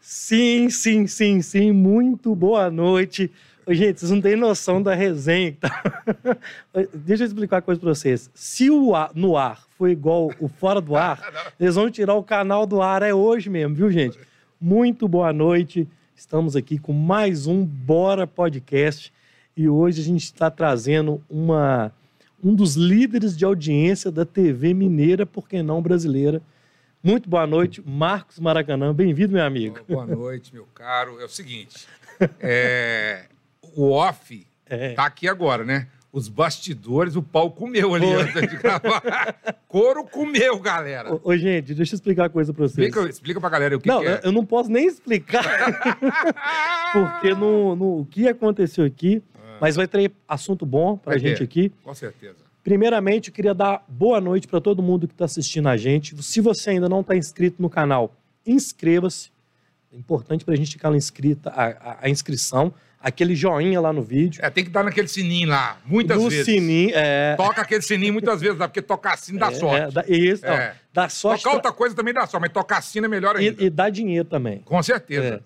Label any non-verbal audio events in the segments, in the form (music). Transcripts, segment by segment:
Sim, sim, sim, sim. Muito boa noite. Gente, vocês não têm noção da resenha que tá. (laughs) Deixa eu explicar uma coisa pra vocês. Se o ar, no ar for igual o fora do ar, (laughs) eles vão tirar o canal do ar. É hoje mesmo, viu, gente? Muito boa noite. Estamos aqui com mais um Bora Podcast. E hoje a gente está trazendo uma, um dos líderes de audiência da TV mineira, por que não brasileira. Muito boa noite, Marcos Maracanã. Bem-vindo, meu amigo. Boa noite, meu caro. É o seguinte, é, o off É. tá aqui agora, né? Os bastidores, o pau comeu ali Foi. antes de gravar. (laughs) Couro comeu, galera. Ô, ô, gente, deixa eu explicar uma coisa pra vocês. Explica, explica pra galera o que, não, que é. eu não posso nem explicar, (laughs) porque no, no- o que aconteceu aqui, mas vai ter assunto bom pra Vai gente ter. aqui. Com certeza. Primeiramente, eu queria dar boa noite para todo mundo que está assistindo a gente. Se você ainda não está inscrito no canal, inscreva-se. É importante para a gente ficar inscrita, a, a- a inscrição, aquele joinha lá no vídeo. É, tem que dar naquele sininho lá, muitas no vezes. sininho, é. Toca aquele sininho muitas vezes, porque tocar sino dá é, sorte. É, isso, É. dá sorte Tocar outra coisa também dá sorte, mas tocar sino é melhor ainda. e, e dá dinheiro também. Com certeza. É.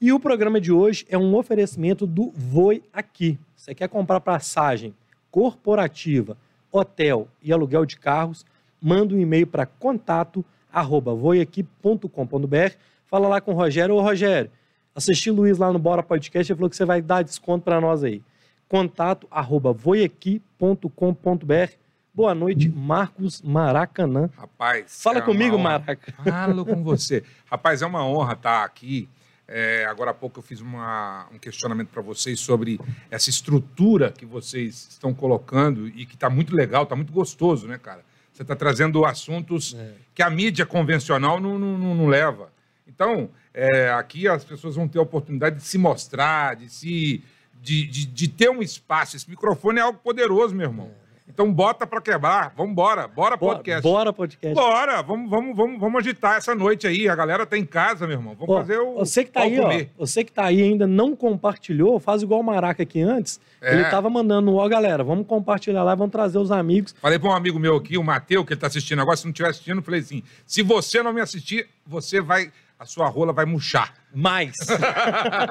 E o programa de hoje é um oferecimento do Voi Aqui. Você quer comprar passagem corporativa, hotel e aluguel de carros? Manda um e-mail para contato arroba voiaqui.com.br. Fala lá com o Rogério. Ô, Rogério, assisti o Luiz lá no Bora Podcast, ele falou que você vai dar desconto para nós aí. Contato arroba voiaqui.com.br. Boa noite, Marcos Maracanã. Rapaz. Fala é comigo, uma honra. Maraca. Falo com você. Rapaz, é uma honra estar aqui. É, agora há pouco eu fiz uma- um questionamento para vocês sobre essa estrutura que vocês estão colocando e que está muito legal, está muito gostoso, né, cara? Você está trazendo assuntos É. que a mídia convencional não, não- não- não leva. Então, é, aqui as pessoas vão ter a oportunidade de se mostrar, de se de, de- de ter um espaço. Esse microfone é algo poderoso, meu irmão. Então, bota para quebrar. Vamos embora. Bora, podcast. bora podcast. Bora, vamos, vamos, vamos, vamos agitar essa noite aí. A galera tá em casa, meu irmão. Vamos Ó, fazer o. Você que tá aí, ó, comer. você que tá aí ainda não compartilhou, faz igual o Maraca aqui antes. É. Ele tava mandando, ó, galera, vamos compartilhar lá, vamos trazer os amigos. Falei para um amigo meu aqui, o Matheus, que ele tá assistindo agora. Se não estiver assistindo, falei assim: se você não me assistir, você vai. A sua rola vai murchar. Mais.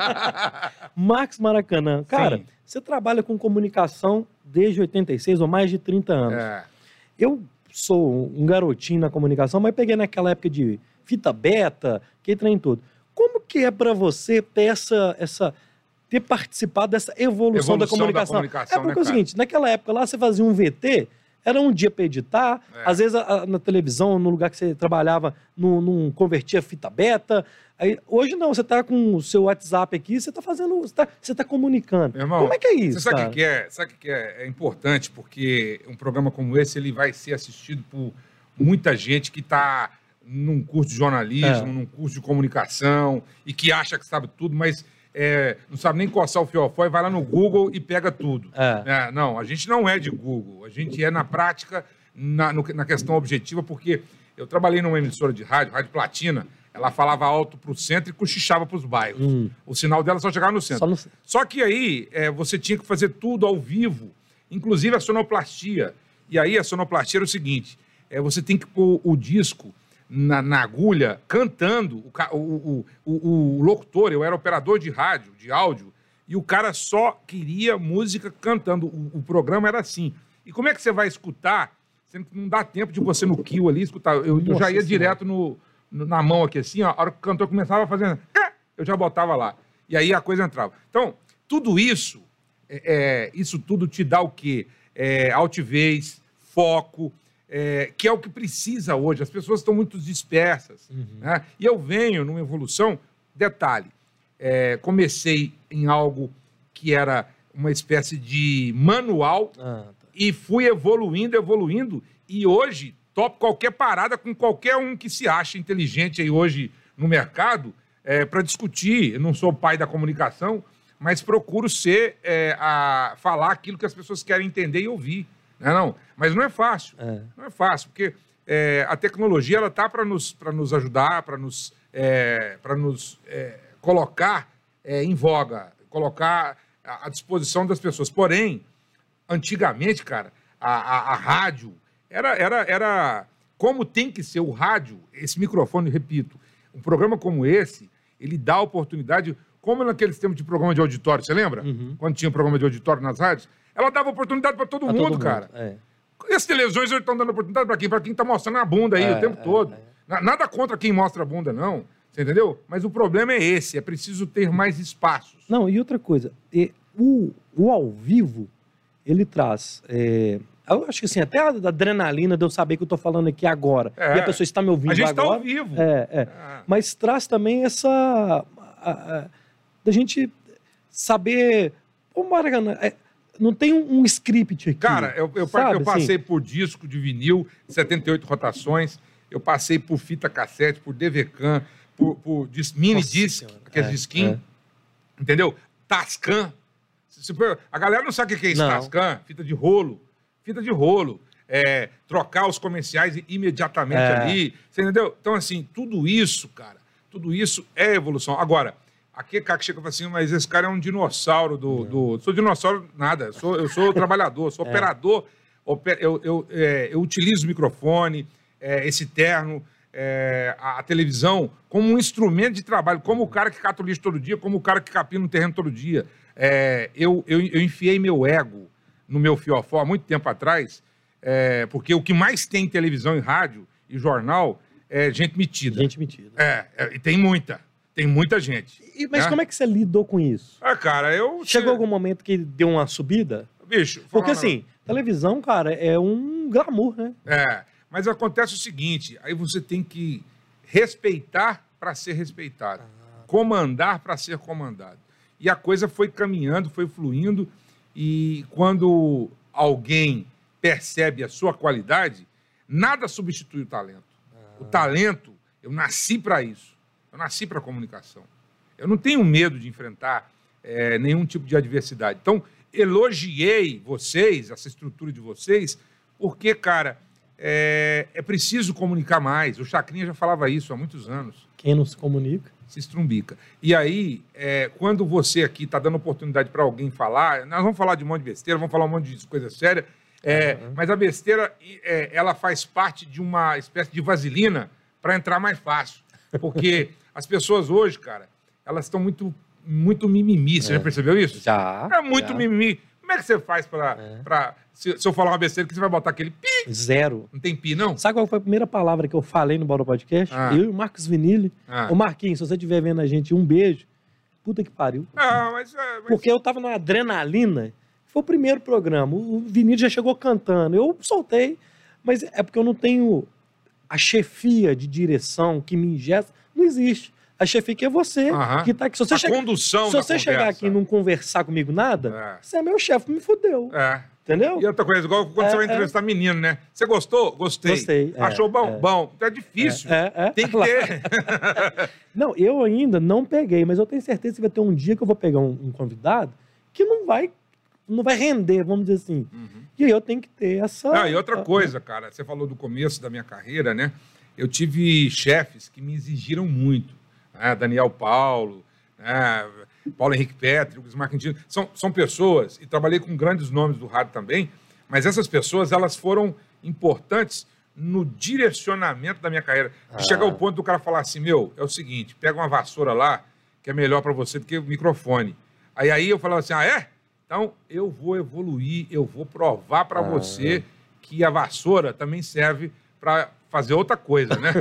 (laughs) Max Maracanã. Cara, Sim. você trabalha com comunicação desde 86 ou mais de 30 anos. É. Eu sou um garotinho na comunicação, mas peguei naquela época de fita beta, que trem todo. Como que é pra você ter essa, essa ter participado dessa evolução, da Evolução da comunicação? comunicação, é porque né, é o seguinte, naquela época lá você fazia um VT, era um dia para editar, É. às vezes a- a- na televisão, no lugar que você trabalhava, não, não convertia fita beta. Aí, hoje não, você tá com o seu WhatsApp aqui, você tá fazendo, você tá, você tá comunicando. Meu irmão, Como é que é isso, Você sabe o que, é? Sabe que é? É importante porque um programa como esse ele vai ser assistido por muita gente que está num curso de jornalismo, É. num curso de comunicação e que acha que sabe tudo, mas é, não sabe nem coçar o fiofó e vai lá no Google e pega tudo. É. É, não, a gente não é de Google, a gente é na prática, na, no- na questão objetiva, porque eu trabalhei numa emissora de rádio, Rádio Platina, ela falava alto para o centro e cochichava para os bairros. Hum. O sinal dela só chegava no centro. Só no- Só que aí é, você tinha que fazer tudo ao vivo, inclusive a sonoplastia. E aí a sonoplastia era o seguinte: é, você tem que pôr o disco na, na agulha cantando. O, o, o, o- locutor, eu era operador de rádio, de áudio, e o cara só queria música cantando. O, o programa era assim. E como é que você vai escutar? Sendo que não dá tempo de você no kill ali escutar. Eu, eu já ia Senhora. direto no, no- na mão aqui assim, ó, a hora que o cantor começava fazendo, "Ah", eu já botava lá. E aí a coisa entrava. Então, tudo isso, é, é, isso tudo te dá o quê? É, altivez, foco, é, que é o que precisa hoje. As pessoas estão muito dispersas. né? E eu venho numa evolução, detalhe, é, comecei em algo que era uma espécie de manual Ah, tá. e fui evoluindo, evoluindo, e hoje topo qualquer parada com qualquer um que se acha inteligente aí hoje no mercado para discutir. Eu não sou pai da comunicação, mas procuro ser é, a falar aquilo que as pessoas querem entender e ouvir. Né, não? Mas não é fácil. É. Não é fácil, porque é, a tecnologia ela tá para nos, pra nos ajudar, para nos, é, nos é, colocar é, em voga, colocar à disposição das pessoas. Porém, antigamente, cara, a, a- a rádio era, era, era como tem que ser o rádio, esse microfone, repito, Um programa como esse, ele dá oportunidade, como naqueles tempos de programa de auditório, você lembra? Uhum. Quando tinha programa de auditório nas rádios, ela dava oportunidade para todo Pra mundo, todo cara. É. E as televisões hoje estão dando oportunidade para quem? Para quem está mostrando a bunda aí É, o tempo é, todo. é. Na- Nada contra quem mostra a bunda, não. Você entendeu? Mas o problema é esse: é preciso ter mais espaços. Não, e outra coisa, o, o ao vivo, ele traz. é, eu acho que assim, até a adrenalina de eu saber que eu tô falando aqui agora. É. E a pessoa está me ouvindo A gente está agora. ao vivo. É, é. Ah, Mas traz também essa. a- a- da gente saber. Ô, Maracanã, é, não tem um, um script aqui. Cara, eu, eu, sabe, eu assim? passei por disco de vinil, 78 rotações. Eu passei por fita cassete, por DVCAM, por, por dis- mini Nossa disc, Senhora. aqueles É, disquinhos. é. Entendeu? Tascam. A galera não sabe o que é isso, Não. Tascam. Fita de rolo. Fita de rolo. É, trocar os comerciais imediatamente É. ali. Você entendeu? Então, assim, tudo isso, cara, tudo isso é evolução. Agora, aqui cara que chega e fala assim, mas esse cara é um dinossauro do. do... Sou dinossauro, nada. Eu sou, eu sou trabalhador, sou operador. Ope- Eu, eu, é, eu utilizo o microfone, é, esse terno, é, a, a televisão, como um instrumento de trabalho, como o cara que cata o lixo todo dia, como o cara que capina no terreno todo dia. É, eu, eu, eu enfiei meu ego no meu fiofó há muito tempo atrás, é, porque o que mais tem em televisão e rádio e jornal é gente metida. Gente mentira. É, é, e tem muita. Tem muita gente. E- mas né? como é que você lidou com isso? Ah, cara, eu. Chegou algum momento que deu uma subida? Bicho, Porque assim, televisão, cara, é um glamour, né? É, mas acontece o seguinte: aí você tem que respeitar para ser respeitado, comandar para ser comandado. E a coisa foi caminhando, foi fluindo, e quando alguém percebe a sua qualidade, nada substitui o talento. O talento, eu nasci para isso. Eu nasci para comunicação. Eu não tenho medo de enfrentar eh, nenhum tipo de adversidade. Então, elogiei vocês, essa estrutura de vocês, porque, cara, é, é preciso comunicar mais. O Chacrinha já falava isso há muitos anos. Quem não se comunica. Se estrumbica. E aí, é, quando você aqui está dando oportunidade para alguém falar, nós vamos falar de um monte de besteira, vamos falar um monte de coisa séria, é, mas a besteira, é, ela faz parte de uma espécie de vaselina para entrar mais fácil. Porque as pessoas hoje, cara, elas estão muito, muito mimimi. Você já percebeu isso? Já. É muito já. mimimi. Como é que você faz para. É. pra se, se eu falar uma besteira, que você vai botar aquele pi? Zero. Não tem pi, não? Sabe qual foi a primeira palavra que eu falei no Bora Podcast? Ah. Eu e o Marcos Vinili. Ah. Ô, Marquinhos, se você estiver vendo a gente, um beijo. Puta que pariu. Ah, mas. é, mas- Porque eu tava numa adrenalina. Foi o primeiro programa. O Vinícius já chegou cantando. Eu soltei, mas é porque eu não tenho a chefia de direção que me ingesta. Não existe. A chefia que é você, Aham. que tá aqui. Se você, condução se você chegar aqui e não conversar comigo nada, É. você é meu chefe, me fudeu. É. Entendeu? E outra coisa, igual quando É, você vai é. entrevistar menino, né? Você gostou? Gostei. Gostei, é, Achou bom? é. Bom. É difícil. É, é. Tem (laughs) que ter. (laughs) Não, eu ainda não peguei, mas eu tenho certeza que vai ter um dia que eu vou pegar um, um convidado que não vai, não vai render, vamos dizer assim. E aí eu tenho que ter essa. Ah, e outra coisa, cara, você falou do começo da minha carreira, né? Eu tive chefes que me exigiram muito. Né? Daniel Paulo, né? Paulo Henrique Petri, Bismarck Quintino. São, são pessoas, e trabalhei com grandes nomes do rádio também, mas essas pessoas, elas foram importantes no direcionamento da minha carreira. Ah. chegar ao ponto do cara falar assim, meu, é o seguinte, pega uma vassoura lá, que é melhor para você do que o microfone. Aí, aí eu falava assim, ah, é? Então, eu vou evoluir, eu vou provar para Ah. você que a vassoura também serve para fazer outra coisa, né?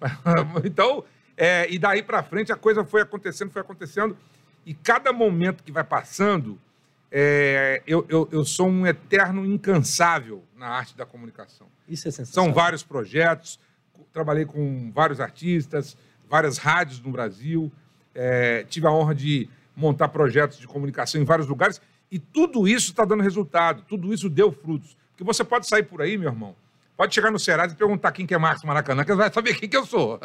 (laughs) então, é, e daí para frente a coisa foi acontecendo, foi acontecendo, e cada momento que vai passando, é, eu, eu, eu sou um eterno incansável na arte da comunicação. Isso é sensacional. São vários projetos, trabalhei com vários artistas, várias rádios no Brasil, é, tive a honra de montar projetos de comunicação em vários lugares, e tudo isso está dando resultado, tudo isso deu frutos. Porque você pode sair por aí, meu irmão, pode chegar no Serasa e perguntar quem que é Marcos Maracanã, que você vai saber quem que eu sou.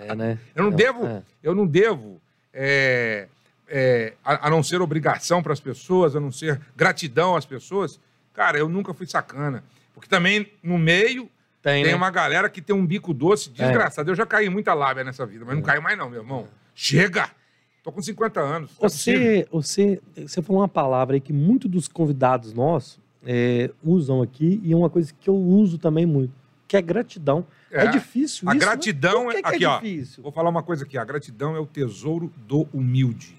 É, né? (laughs) Eu não É, devo, é. eu não devo, é, é, a, a não ser obrigação para as pessoas, a não ser gratidão às pessoas. Cara, eu nunca fui sacana. Porque também no meio Tem, tem né? uma galera que tem um bico doce desgraçado. Eu já caí muita lábia nessa vida, mas não caio mais não, meu irmão. Chega! Tô com 50 anos. É. Você, você, você falou uma palavra aí que muitos dos convidados nossos é, usam aqui e é uma coisa que eu uso também muito: que é gratidão. É, É. difícil A isso, né? gratidão Por que é- que aqui, ó. difícil? Vou falar uma coisa aqui. A gratidão é o tesouro do humilde.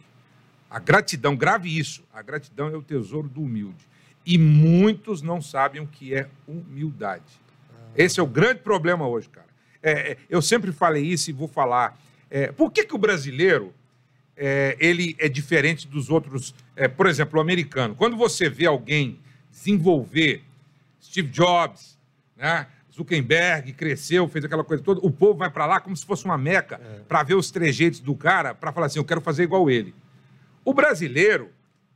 A gratidão, grave isso. A gratidão é o tesouro do humilde. E muitos não sabem o que é humildade. Esse é o grande problema hoje, cara. É, é, eu sempre falei isso e vou falar. É, por que, que o brasileiro é, ele é diferente dos outros? é, por exemplo, o americano. Quando você vê alguém desenvolver Steve Jobs, né? Zuckerberg cresceu, fez aquela coisa toda, o povo vai para lá como se fosse uma meca para ver os trejeitos do cara, para falar assim, eu quero fazer igual ele. O brasileiro,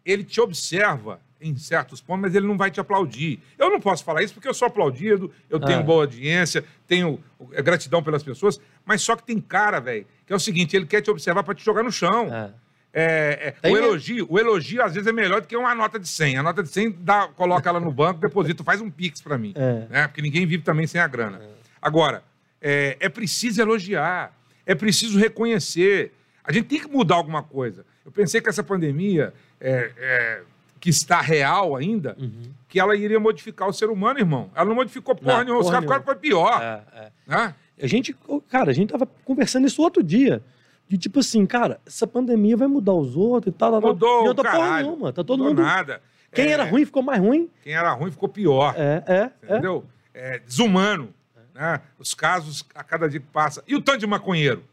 ele te observa em certos pontos, mas ele não vai te aplaudir. Eu não posso falar isso porque eu sou aplaudido, eu tenho Ah. boa audiência, tenho é, gratidão pelas pessoas, mas só que tem cara, velho, que é o seguinte, ele quer te observar para te jogar no chão. É. É, é, o elogio, o elogio às vezes é melhor do que uma nota de 100. A nota de 100 dá, coloca ela no banco, deposita, faz um pix para mim, É. né? Porque ninguém vive também sem a grana. Agora, é, é preciso elogiar, é preciso reconhecer. A gente tem que mudar alguma coisa. Eu pensei que essa pandemia, é, é, que está real ainda, Uhum. que ela iria modificar o ser humano, irmão. Ela não modificou porra Não, nenhuma. Os caras ficaram para pior. É, é. Né? A gente, cara, a gente tava conversando isso outro dia. De tipo assim, cara, essa pandemia vai mudar os outros e tal. Mudou, e eu tô porra nenhuma. Tá todo Mudou mundo. nada. Quem É, era ruim ficou mais ruim. Quem era ruim ficou pior. É, é, é. entendeu? É, desumano. Né? Os casos a cada dia que passa. E o tanto de maconheiro?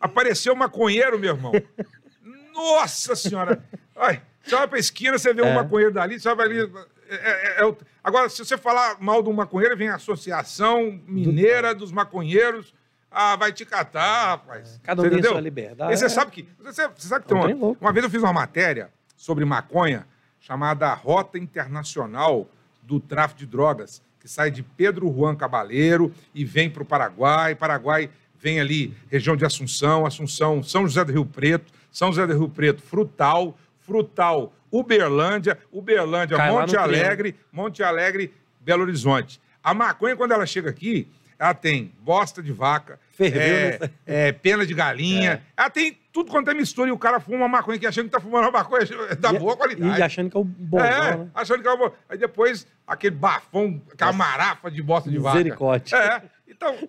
Apareceu maconheiro, meu irmão. (laughs) Nossa Senhora! Ai, você vai pra esquina, você vê um É. maconheiro dali, você vai ali. é- é- é Agora, se você falar mal de um maconheiro, vem a Associação Mineira dos Maconheiros. Ah, vai te catar, rapaz. Cada um Você tem entendeu? sua liberdade. E você É. sabe que. Você, você sabe que tem É um uma, uma vez eu fiz uma matéria sobre maconha chamada Rota Internacional do Tráfico de Drogas, que sai de Pedro Juan Cabaleiro e vem para o Paraguai. Paraguai vem ali, região de Assunção, Assunção, São José do Rio Preto, São José do Rio Preto, Frutal, Frutal, Uberlândia, Uberlândia, Cai Monte no triângulo. Alegre, Monte Alegre, Belo Horizonte. A maconha, quando ela chega aqui, ela tem bosta de vaca, Ferveu, é, né? é, pena de galinha, ela tem tudo quanto é mistura e o cara fuma uma maconha que achando que tá fumando uma maconha (laughs) da E- boa qualidade. E achando que é o bonzão, é, né? achando que é uma boa. Aí depois, aquele bafão, aquela marafa de bosta de vaca. Misericórdia. É, então,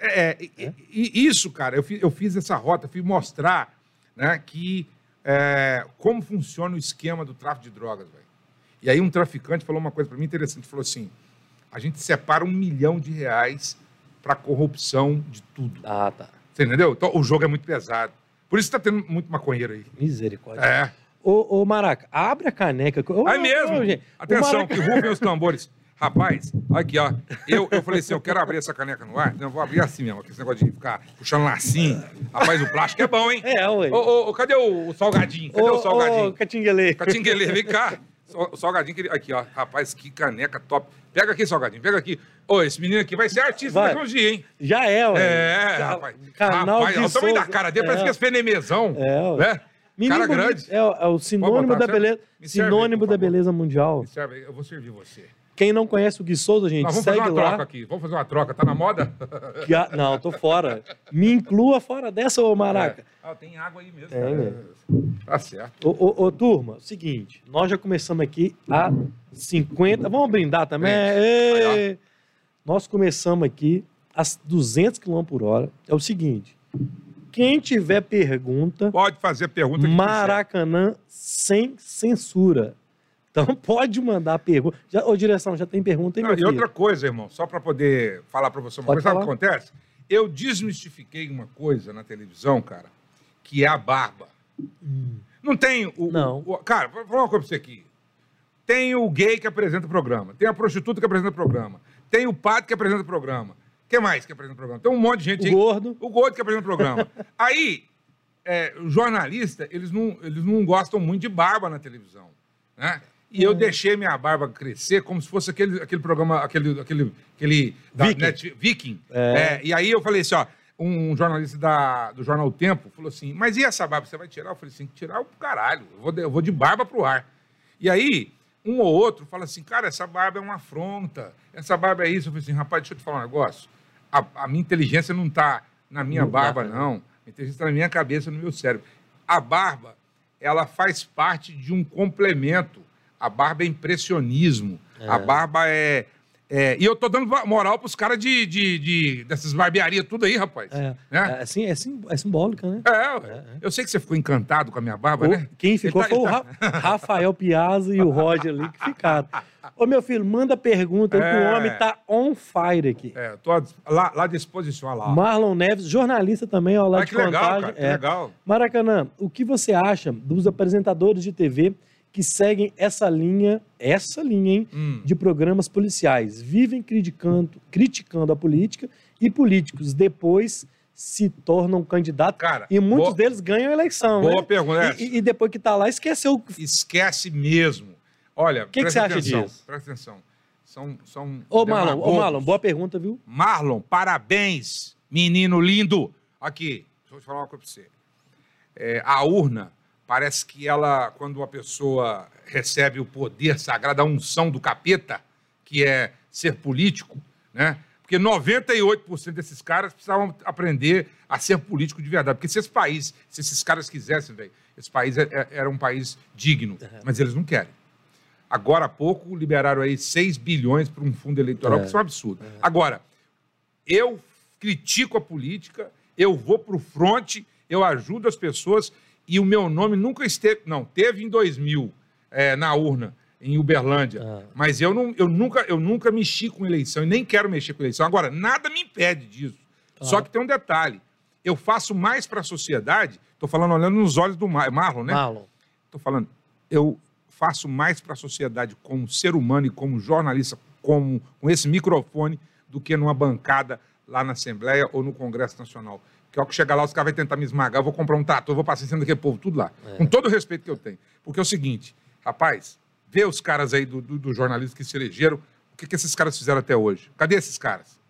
é, é, e- e isso, cara, eu fiz, eu fiz essa rota, fui mostrar né, que é, como funciona o esquema do tráfico de drogas, velho. E aí um traficante falou uma coisa para mim interessante, falou assim, a gente separa um milhão de reais para corrupção de tudo. Ah, tá. Você entendeu? Então o jogo é muito pesado. Por isso tá tendo muito maconheiro aí. Misericórdia. É. Ô, ô, Maraca, abre a caneca. Ô, ô, mesmo. ô, Atenção, Maraca- que rufem os tambores. (laughs) Rapaz, olha aqui, ó. Eu, eu falei assim, eu quero abrir essa caneca no ar. Não, eu vou abrir assim mesmo, aquele negócio de ficar puxando lacinho. Rapaz, o plástico é bom, hein? É, ué. Ô, ô, cadê o, o salgadinho? Cadê Ô, o salgadinho? Ô, Catinguele. Catinguele, vem cá. O salgadinho, que ele- aqui, ó. Rapaz, que caneca top. Pega aqui, salgadinho, pega aqui. Ô, esse menino aqui vai ser artista Vai. daqui dias, hein? Já é, ué. É, Ca- rapaz. Canal rapaz, de olha o tamanho da cara dele, parece É. que é fenemezão. É, ué. né? Menino cara grande. É, o- é o sinônimo botar, da serve? beleza. Serve Sinônimo por da beleza mundial. Me serve eu vou servir você. Quem não conhece o Gui Souza, gente, Nós vamos fazer segue uma troca lá. aqui. Vamos fazer uma troca. Tá na moda? (laughs) Que a- Não, tô fora. Me inclua fora dessa, ô Maraca. É. Ah, tem água aí mesmo. Tem, cara. né? Tá certo. Ô, ô, ô, turma, seguinte, nós já começamos aqui a 50. Vamos brindar também? Ê! Nós começamos aqui a 200 km por hora. É o seguinte: quem tiver pergunta, Pode fazer pergunta que Maracanã sem censura. Então (laughs) pode mandar pergunta. Já, ô, direção, já tem pergunta aí, Não, e filho? outra coisa, irmão, só para poder falar para você uma Pode coisa. Sabe o que falar. acontece? Eu desmistifiquei uma coisa na televisão, cara, que é a barba. Não tem o. o- Não. o- cara, vou falar uma coisa pra você aqui. Tem o gay que apresenta o programa. Tem a prostituta que apresenta o programa. Tem o padre que apresenta o programa. Quem mais que apresenta o programa? Tem um monte de gente O aí. gordo. O gordo que apresenta o programa. (laughs) Aí, é, o jornalista, eles não, eles não gostam muito de barba na televisão. Né? E eu deixei minha barba crescer como se fosse aquele, aquele programa, aquele, aquele, aquele da Viking. Net- Viking. É. É, e aí eu falei assim, ó, um jornalista da, do jornal O Tempo falou assim, mas e essa barba, você vai tirar? Eu falei assim, tirar o caralho, eu vou de, eu vou de barba pro ar. E aí, um ou outro fala assim, cara, essa barba é uma afronta, essa barba é isso. Eu falei assim, rapaz, deixa eu te falar um negócio. A, a minha inteligência não está na minha Não dá barba, pra- não. A inteligência está na minha cabeça, no meu cérebro. A barba, ela faz parte de um complemento. A barba é impressionismo. A barba é, É, e eu tô dando moral pros caras de, de, de- dessas barbearias tudo aí, rapaz. É, Né? é, sim, é, sim, é simbólica, né? É, eu sei que você ficou encantado com a minha barba, O- né? Quem ficou Ele foi tá- o tá- Ra- Rafael Piazza e o Roger ali que ficaram. Ô, meu filho, manda pergunta que o É. homem tá on fire aqui. É, tô lá, lá à disposição, lá. Marlon Neves, jornalista também, ó, lá Ah, de que legal, contagem. cara, que É. legal. Maracanã, o que você acha dos apresentadores de TV que seguem essa linha, essa linha, hein, Hum. de programas policiais? Vivem criticando, criticando a política e políticos depois se tornam candidatos Cara, e muitos boa- deles ganham a eleição, Boa né? pergunta. E, e- depois que tá lá, esqueceu o que Esquece mesmo. Olha, que presta você acha atenção, disso? Presta atenção. São, são Ô, Marlon, ô. Marlon, boa pergunta, viu? Marlon, parabéns, menino lindo. Aqui, deixa eu te falar uma coisa pra você. É, a urna, parece que ela, quando uma pessoa recebe o poder sagrado, a unção do capeta, que é ser político, né? Porque 98% desses caras precisavam aprender a ser político de verdade. Porque se esse país, se esses caras quisessem, velho, esse país é- é- era um país digno, mas eles não querem. Agora há pouco liberaram aí 6 bilhões para um fundo eleitoral, É. que isso é um absurdo. Agora, eu critico a política, eu vou para o fronte, eu ajudo as pessoas e o meu nome nunca esteve. Não, teve em 2000 é, na urna, em Uberlândia. Ah. Mas eu, não, eu, nunca, eu nunca mexi com eleição e nem quero mexer com eleição. Agora, nada me impede disso. Claro. Só que tem um detalhe. Eu faço mais para a sociedade, estou falando olhando nos olhos do Mar Marlon, né? Marlon. Estou falando, eu faço mais para a sociedade como ser humano e como jornalista, como, com esse microfone, do que numa bancada lá na Assembleia ou no Congresso Nacional. Que ao que chegar lá, os caras vão tentar me esmagar, eu vou comprar um trator, eu vou passar em cima daquele povo, tudo lá. Com todo o respeito que eu tenho. Porque é o seguinte, rapaz, vê os caras aí do, do, do jornalismo que se elegeram, o que, que esses caras fizeram até hoje? Cadê esses caras?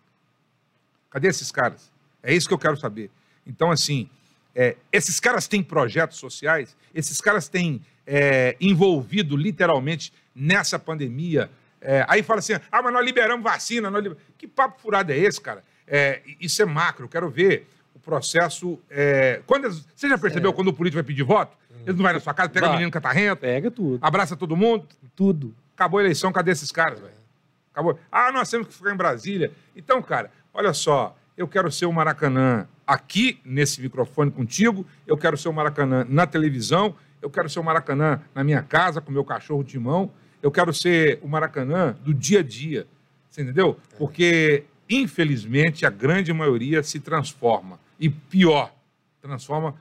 Cadê esses caras? É isso que eu quero saber. Então, assim, é, esses caras têm projetos sociais, esses caras têm é, envolvido literalmente nessa pandemia. É, aí fala assim: ah, mas nós liberamos vacina. Nós liber... Que papo furado é esse, cara? É, isso é macro. Eu quero ver processo. é, quando eles- você já percebeu quando o político vai pedir voto? Ele não vai na sua casa, pega o Vai. menino catarrento, Pega tudo. abraça todo mundo. Tudo. Acabou a eleição, cadê esses caras, velho? Acabou. Ah, nós temos que ficar em Brasília. Então, cara, olha só, eu quero ser o Maracanã aqui, nesse microfone contigo, eu quero ser o Maracanã na televisão, eu quero ser o Maracanã na minha casa, com meu cachorro Timão, eu quero ser o Maracanã do dia a dia, você entendeu? Porque, infelizmente, a grande maioria se transforma. E pior, transforma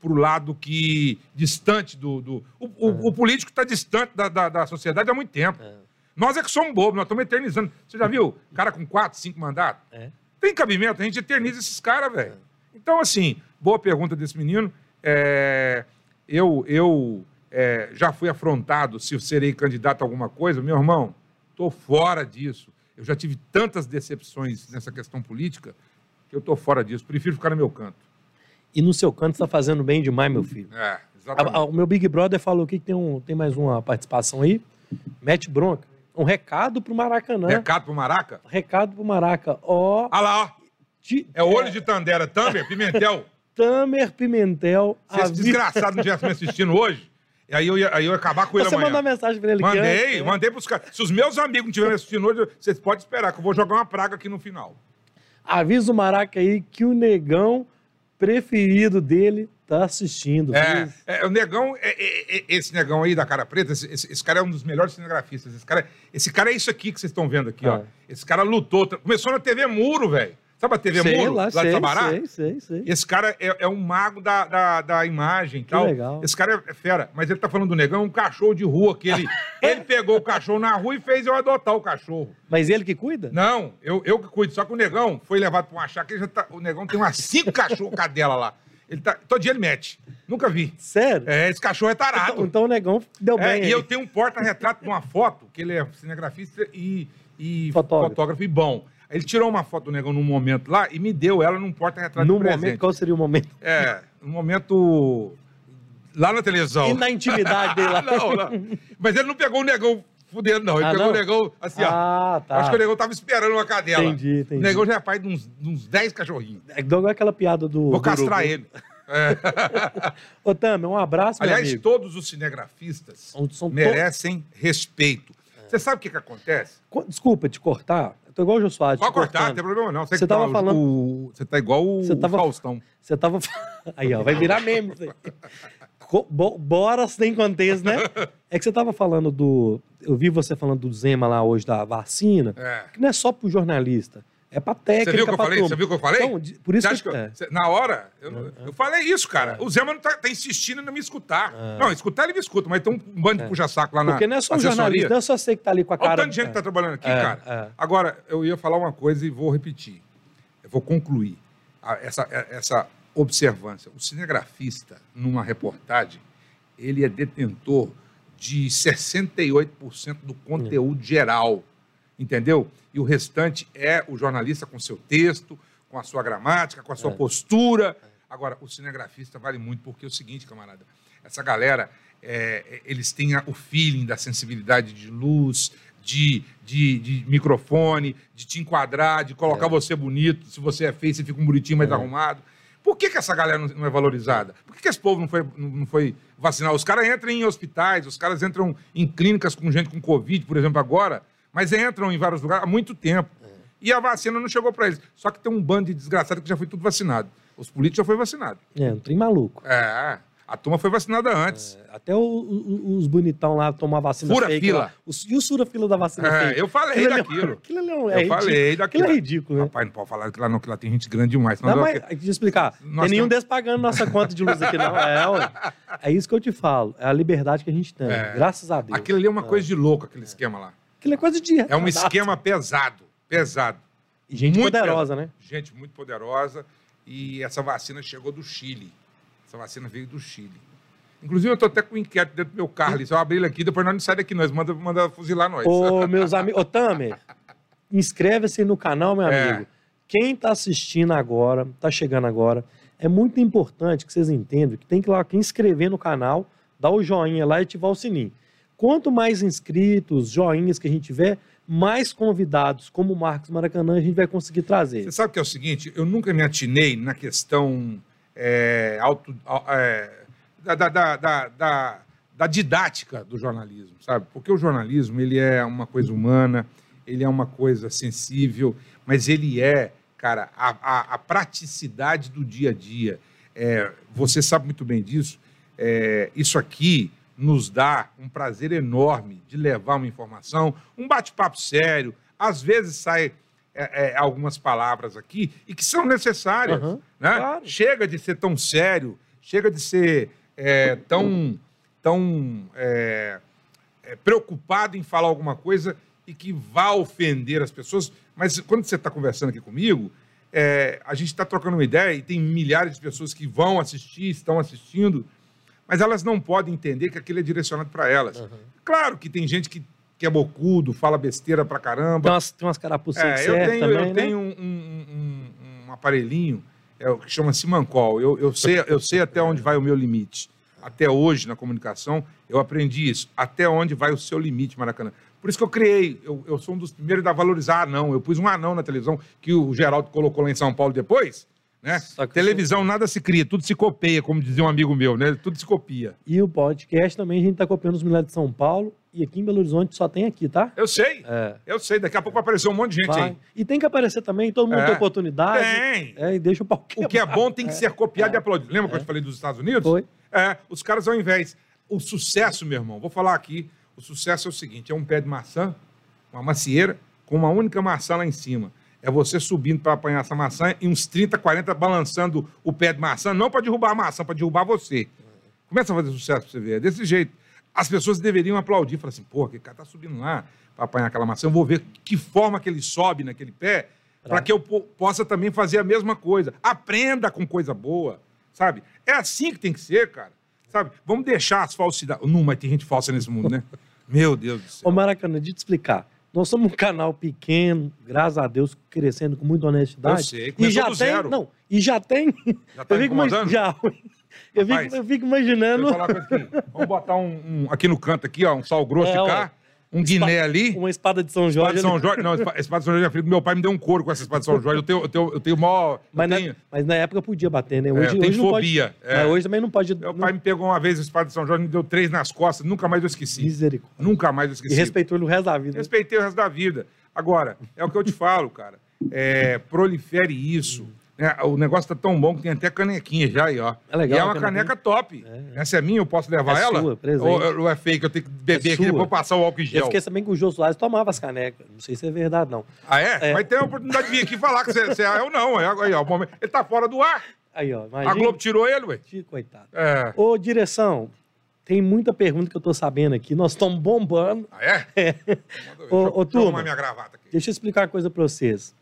para o lado que distante do. do o, o- o político está distante da, da, da sociedade há muito tempo. Nós é que somos bobos, nós estamos eternizando. Você já viu? Cara com quatro, cinco mandatos? É. Tem cabimento, a gente eterniza esses caras, velho. Então, assim, boa pergunta desse menino. É, eu eu é, já fui afrontado se eu serei candidato a alguma coisa. Meu irmão, tô fora disso. Eu já tive tantas decepções nessa questão política que eu tô fora disso. Prefiro ficar no meu canto. E no seu canto está fazendo bem demais, meu filho. É, A- exatamente. a- o meu Big Brother falou aqui que tem, um, tem mais uma participação aí. Mete bronca. Um recado pro Maracanã. Recado pro Maraca? Recado pro Maraca. Ó. Ah lá, ó. ti- É olho de Tandera, Tamer, Pimentel. (laughs) Tamer Pimentel. Se esse avi- desgraçado não tivesse me assistindo hoje, aí eu ia, aí eu ia acabar com ele Você amanhã. mandou uma mensagem pra ele que Mandei, antes, né? mandei pros caras. Se os meus amigos não estiverem me assistindo hoje, vocês podem esperar que eu vou jogar uma praga aqui no final. Avisa o Maraca aí que o negão preferido dele tá assistindo. É, é, o negão, é- é- é- esse negão aí da cara preta, esse, esse- esse cara é um dos melhores cinegrafistas. Esse cara, esse cara é isso aqui que vocês estão vendo aqui, ó. Ah. Esse cara lutou. Começou na TV Muro, velho. Sabe a TV sei Muro? lá, lá sei, de Sabará? sei, sei, sei. Esse cara é, é um mago da, da, da imagem e tal. legal. Esse cara é fera. Mas ele tá falando do negão, um cachorro de rua que ele, (laughs) ele pegou o cachorro na rua e fez eu adotar o cachorro. Mas ele que cuida? Não, eu, eu que cuido. Só que o negão foi levado pra uma chácara que ele já tá, o negão tem umas cinco (laughs) cachorros cadela lá. Ele tá, todo dia ele mete. Nunca vi. Sério? É, esse cachorro é tarado. Então, então o negão deu É, bem. e aí. eu tenho um porta-retrato de uma foto, que ele é cinegrafista e, e Fotógrafo. fotógrafo. e bom. Ele tirou uma foto do negão num momento lá e me deu ela num porta-retrato No de presente. momento, qual seria o momento? É, um momento lá na televisão. E na intimidade dele lá? (laughs) não, não. Mas ele não pegou o negão fudendo, não. Ele Ah, pegou não? o negão assim, ó. Ah, tá. Acho que o negão tava esperando uma cadela. Entendi, entendi. O negão já é pai de uns, de uns 10 cachorrinhos. É igual aquela piada do. Vou castrar ele. É. (laughs) Ô, Tamer, um abraço, meu Aliás, amigo. todos os cinegrafistas são to- merecem respeito. Você sabe o que, que acontece? Co- Desculpa te cortar. Eu tô igual o Soares. Pode cortar, não tem problema não. Você, tá tava o- falando- o- Você tá igual o, Você tava- Faustão. Você tava. (laughs) Aí, ó, vai virar meme. isso aí. Bora sem contexto, né? É que você tava falando do. Eu vi você falando do Zema lá hoje da vacina, É. que não é só pro jornalista, é pra técnica. Você viu o que eu falei? turma. Você viu o que eu falei? Então, por isso que, que eu- é. na hora, eu, eu falei isso, cara. O Zema não tá, tá insistindo em não me escutar. É. Não, escutar ele me escuta, mas tem um bando de É. puxa-saco lá na Porque não é só assessoria. jornalista, não é só você que tá ali com a Olha o cara. tanto de gente que tá trabalhando aqui, É, cara. é. Agora, eu ia falar uma coisa e vou repetir. Eu vou concluir essa, essa observância. O cinegrafista, numa reportagem, ele é detentor de 68% do conteúdo geral, entendeu? E o restante é o jornalista com seu texto, com a sua gramática, com a sua É. postura. Agora, o cinegrafista vale muito, porque é o seguinte, camarada, essa galera, é, é, eles têm o feeling da sensibilidade de luz, de, de, de microfone, de te enquadrar, de colocar É. você bonito. Se você é feio, você fica um bonitinho mais É. arrumado. Por que, que essa galera não, é valorizada? Por que, que esse povo não foi, não foi vacinar? Os caras entram em hospitais, os caras entram em clínicas com gente com Covid, por exemplo, agora, mas entram em vários lugares há muito tempo. E a vacina não chegou para eles. Só que tem um bando de desgraçado que já foi tudo vacinado. Os políticos já foi vacinado. É, um trem maluco. É, a turma foi vacinada antes. Até o- o- os bonitão lá tomar vacina Fura fake fila. lá. E o fura-fila da vacina É, fake? eu falei Aquilo é- daquilo. (laughs) Aquilo é, um- Eu é ridículo. falei daquilo. Aquilo é ridículo, né? Rapaz, não pode falar que lá não, que lá tem gente grande demais. Não, eu- mas deixa eu explicar. Nós tem nenhum temos- pagando nossa conta de luz aqui, não. É, (laughs) ué. é isso que eu te falo. É a liberdade que a gente tem. É. Graças a Deus. Aquilo ali é uma coisa de louco, aquele esquema lá. Aquilo é coisa de É um esquema pesado, pesado. E gente muito poderosa, né? Gente muito poderosa. E essa vacina chegou do Chile. Essa vacina veio do Chile. Inclusive, eu tô até com um inquérito dentro do meu carro ali. Se eu abrir ele aqui, depois nós não sai daqui, nós manda, manda fuzilar nós. Ô, meus amigos. Ô, Tamer, inscreve-se no canal, meu É. amigo. Quem tá assistindo agora, tá chegando agora, é muito importante que vocês entendam que tem que ir lá, que inscrever no canal, dar o joinha lá e ativar o sininho. Quanto mais inscritos, joinhas que a gente tiver, mais convidados como o Marcos Maracanã a gente vai conseguir trazer. Você sabe que é o seguinte? Eu nunca me atinei na questão é, auto, au- é, da, da, da, da, da- da didática do jornalismo, sabe? Porque o jornalismo ele é uma coisa humana, ele é uma coisa sensível, mas ele é, cara, a, a, a praticidade do dia a dia. É, você sabe muito bem disso. É, isso aqui nos dá um prazer enorme de levar uma informação, um bate-papo sério. Às vezes sai é, é, algumas palavras aqui e que são necessárias. Aham, né? claro. Chega de ser tão sério, chega de ser é, tão, tão é, é, preocupado em falar alguma coisa e que vá ofender as pessoas. Mas quando você está conversando aqui comigo, é, a gente está trocando uma ideia e tem milhares de pessoas que vão assistir, estão assistindo, mas elas não podem entender que aquilo é direcionado para elas. Aham. Claro que tem gente que, que é bocudo, fala besteira pra caramba. Tem umas, tem umas carapuças É, eu tenho, também, eu né? tenho um, um- um- um aparelhinho é, que chama Simancol. Eu, eu, sei, eu sei até onde vai o meu limite. Até hoje, na comunicação, eu aprendi isso. Até onde vai o seu limite, Maracanã. Por isso que eu criei. Eu, eu sou um dos primeiros a valorizar anão. Eu pus um anão na televisão, que o Geraldo colocou lá em São Paulo depois. Né? Televisão nada se cria, tudo se copeia, como dizia um amigo meu, né? Tudo se copia. E o podcast também a gente tá copiando os milhares de São Paulo. E aqui em Belo Horizonte só tem aqui, tá? Eu sei, É. eu sei. Daqui a pouco vai aparecer um monte de gente Vai. aí. E tem que aparecer também, todo mundo É. tem oportunidade. Tem. É, e deixa o pau O que é bom tem que ser copiado É. e aplaudido. Lembra que eu te falei dos Estados Unidos? Foi. É, os caras ao invés. O sucesso, meu irmão, vou falar aqui. O sucesso é o seguinte: é um pé de maçã, uma macieira, com uma única maçã lá em cima. É você subindo para apanhar essa maçã e uns 30, 40 balançando o pé de maçã, não para derrubar a maçã, para derrubar você. Começa a fazer sucesso para você ver. É desse jeito. As pessoas deveriam aplaudir, falar assim, pô, aquele cara tá subindo lá para apanhar aquela maçã, eu vou ver que forma que ele sobe naquele pé, para que eu po- possa também fazer a mesma coisa. Aprenda com coisa boa, sabe? É assim que tem que ser, cara. Sabe? Vamos deixar as falsidades. Não, mas tem gente falsa nesse mundo, né? (laughs) Meu Deus do céu. Ô, Maracanã, deixa eu te explicar. Nós somos um canal pequeno, graças a Deus, crescendo com muita honestidade. Eu sei, e já tem, zero. não, e já tem. Já (laughs) tá eu fico já. (laughs) Eu fico, eu fico imaginando. Vamos botar um, um- aqui no canto aqui, ó, um sal grosso É, de cá. Um Guiné ali. Uma espada de São Espada Jorge. de São Jorge. Não, espa- espada de São Jorge é frio. Meu pai me deu um couro com essa espada de São Jorge. Eu tenho, eu tenho, eu tenho maior. Mas, na, mas na época podia bater, né? É, Hoje, tenho hoje não fobia, pode. é. Hoje também não pode. Meu não- pai me pegou uma vez a espada de São Jorge, me deu três nas costas, nunca mais eu esqueci. Misericórdia. Nunca mais eu E esqueci. respeitou ele o resto da vida. Respeitei o resto da vida. Agora, é o que eu te falo, cara. É, prolifere isso. Né? O negócio tá tão bom que tem até canequinha já aí, ó. É legal E é a uma canequinha. caneca top. Essa é minha, eu posso levar É ela? sua, presente. ou, ou é fake? Eu tenho que beber É aqui, depois passar o álcool em Eu gel. fiquei sabendo que o Jô Soares tomava as canecas. Não sei se é verdade, não. Ah, é? É. Vai ter a oportunidade de vir aqui falar que você, é ou não. É, aí, ó, ele tá fora do ar. Aí, ó. A Imagina. Globo tirou ele, ué. Coitado. É. Ô, direção, tem muita pergunta que eu tô sabendo aqui. Nós estamos bombando. Ah, é? (laughs) É. Deixa, Ô, eu- ô, eu turma. minha gravata aqui. Deixa eu explicar uma coisa pra vocês.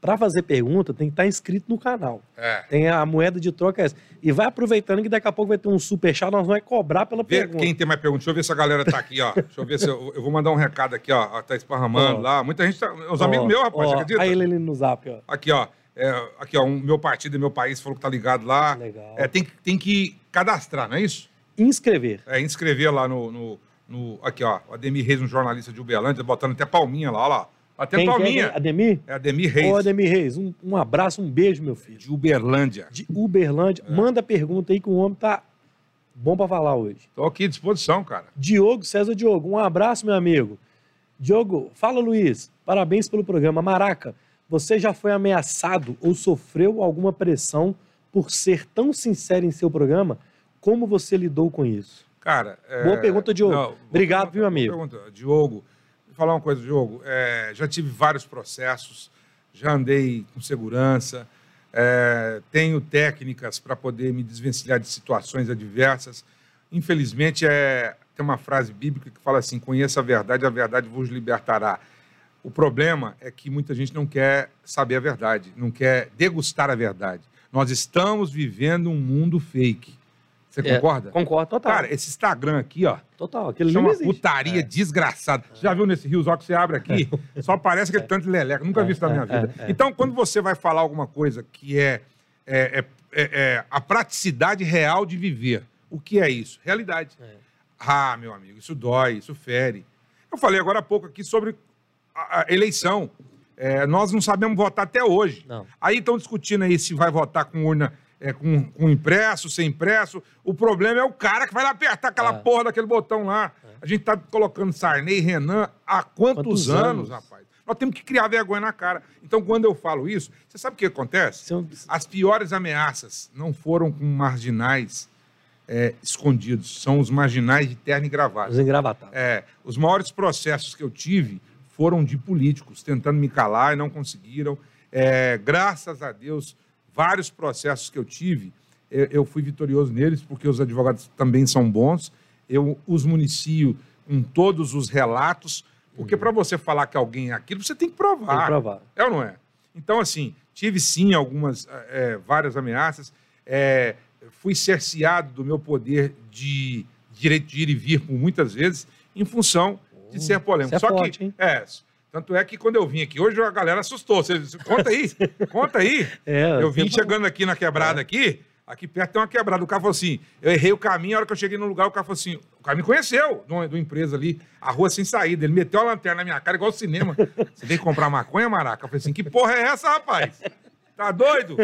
Pra fazer pergunta, tem que estar inscrito no canal. É. Tem a moeda de troca é essa. E vai aproveitando que daqui a pouco vai ter um super chat, nós vamos cobrar pela Vê pergunta. quem tem mais perguntas. Deixa eu ver se a galera tá aqui, ó. Deixa eu ver se eu, eu vou mandar um recado aqui, ó. Tá esparramando Ó. lá. Muita gente tá. Os Ó, amigos meus, rapaz, você acredita? Aí ele ali no zap, ó. Aqui, ó. É, aqui, ó. Um, meu partido e meu país falou que tá ligado lá. Legal. É, tem, que- tem que cadastrar, não é isso? Inscrever. É, inscrever lá no. no, no- aqui, ó. O Ademir Reis, um jornalista de Uberlândia, botando até palminha lá, ó lá. Até Quem que é? palminha. Ademir? É Ademir Reis, Ô, Ademir Reis, um, um abraço, um beijo, meu filho. de Uberlândia. De Uberlândia. É. Manda pergunta aí que o homem tá bom pra falar hoje. Tô aqui à disposição, cara. Diogo César Diogo, um abraço, meu amigo. Diogo, fala Luiz, parabéns pelo programa. Maraca, você já foi ameaçado ou sofreu alguma pressão por ser tão sincero em seu programa? Como você lidou com isso? Cara. é, Boa pergunta, Diogo. boa Obrigado, pergunta, viu, boa amigo? pergunta. Diogo, falar uma coisa, Diogo. É, já tive vários processos, já andei com segurança, é, tenho técnicas para poder me desvencilhar de situações adversas. Infelizmente, é, tem uma frase bíblica que fala assim: conheça a verdade, a verdade vos libertará. O problema é que muita gente não quer saber a verdade, não quer degustar a verdade. Nós estamos vivendo um mundo fake. Você É, concorda? Concordo, total. Cara, esse Instagram aqui, ó, total. Aquele é existe. putaria desgraçada. Você já viu nesse Rio que você abre aqui? Só parece aquele tanto de leleca. Nunca vi isso na minha é, vida. é, é. Então, quando você vai falar alguma coisa que é, é, é- é- é a praticidade real de viver, o que é isso? Realidade. É. Ah, meu amigo, isso dói, isso fere. Eu falei agora há pouco aqui sobre a, a eleição. É, nós não sabemos votar até hoje. Não. Aí estão discutindo aí se vai votar com urna é, com, com impresso, sem impresso. O problema é o cara que vai lá apertar aquela É. porra daquele botão lá. A gente tá colocando Sarney e Renan há quantos, Quantos anos, anos? rapaz? Nós temos que criar vergonha na cara. Então, quando eu falo isso, você sabe o que acontece? É um- As piores ameaças não foram com marginais é, escondidos, são os marginais de terno e gravata. Os engravatados. É, os maiores processos que eu tive foram de políticos tentando me calar e não conseguiram. É, graças a Deus, vários processos que eu tive, eu, fui vitorioso neles, porque os advogados também são bons. Eu os municio com todos os relatos, porque para você falar que alguém é aquilo, você tem que provar. Uhum. Tem que provar. É ou não é? Então, assim, tive sim algumas, é, várias ameaças. É, fui cerceado do meu poder de direito de ir e vir por muitas vezes, em função de ser polêmico. é Só forte, que, hein? é, tanto é que quando eu vim aqui hoje, a galera assustou. Você, conta aí, conta aí. (laughs) É, Eu vim chegando aqui na quebrada aqui, aqui perto tem uma quebrada. O cara falou assim, eu errei o caminho, a hora que eu cheguei no lugar, o cara falou assim, o cara me conheceu, de uma, de uma empresa ali, a rua sem saída. Ele meteu a lanterna na minha cara, igual o cinema. Você tem que comprar maconha, Maraca? Eu falei assim, que porra é essa, rapaz? Tá doido?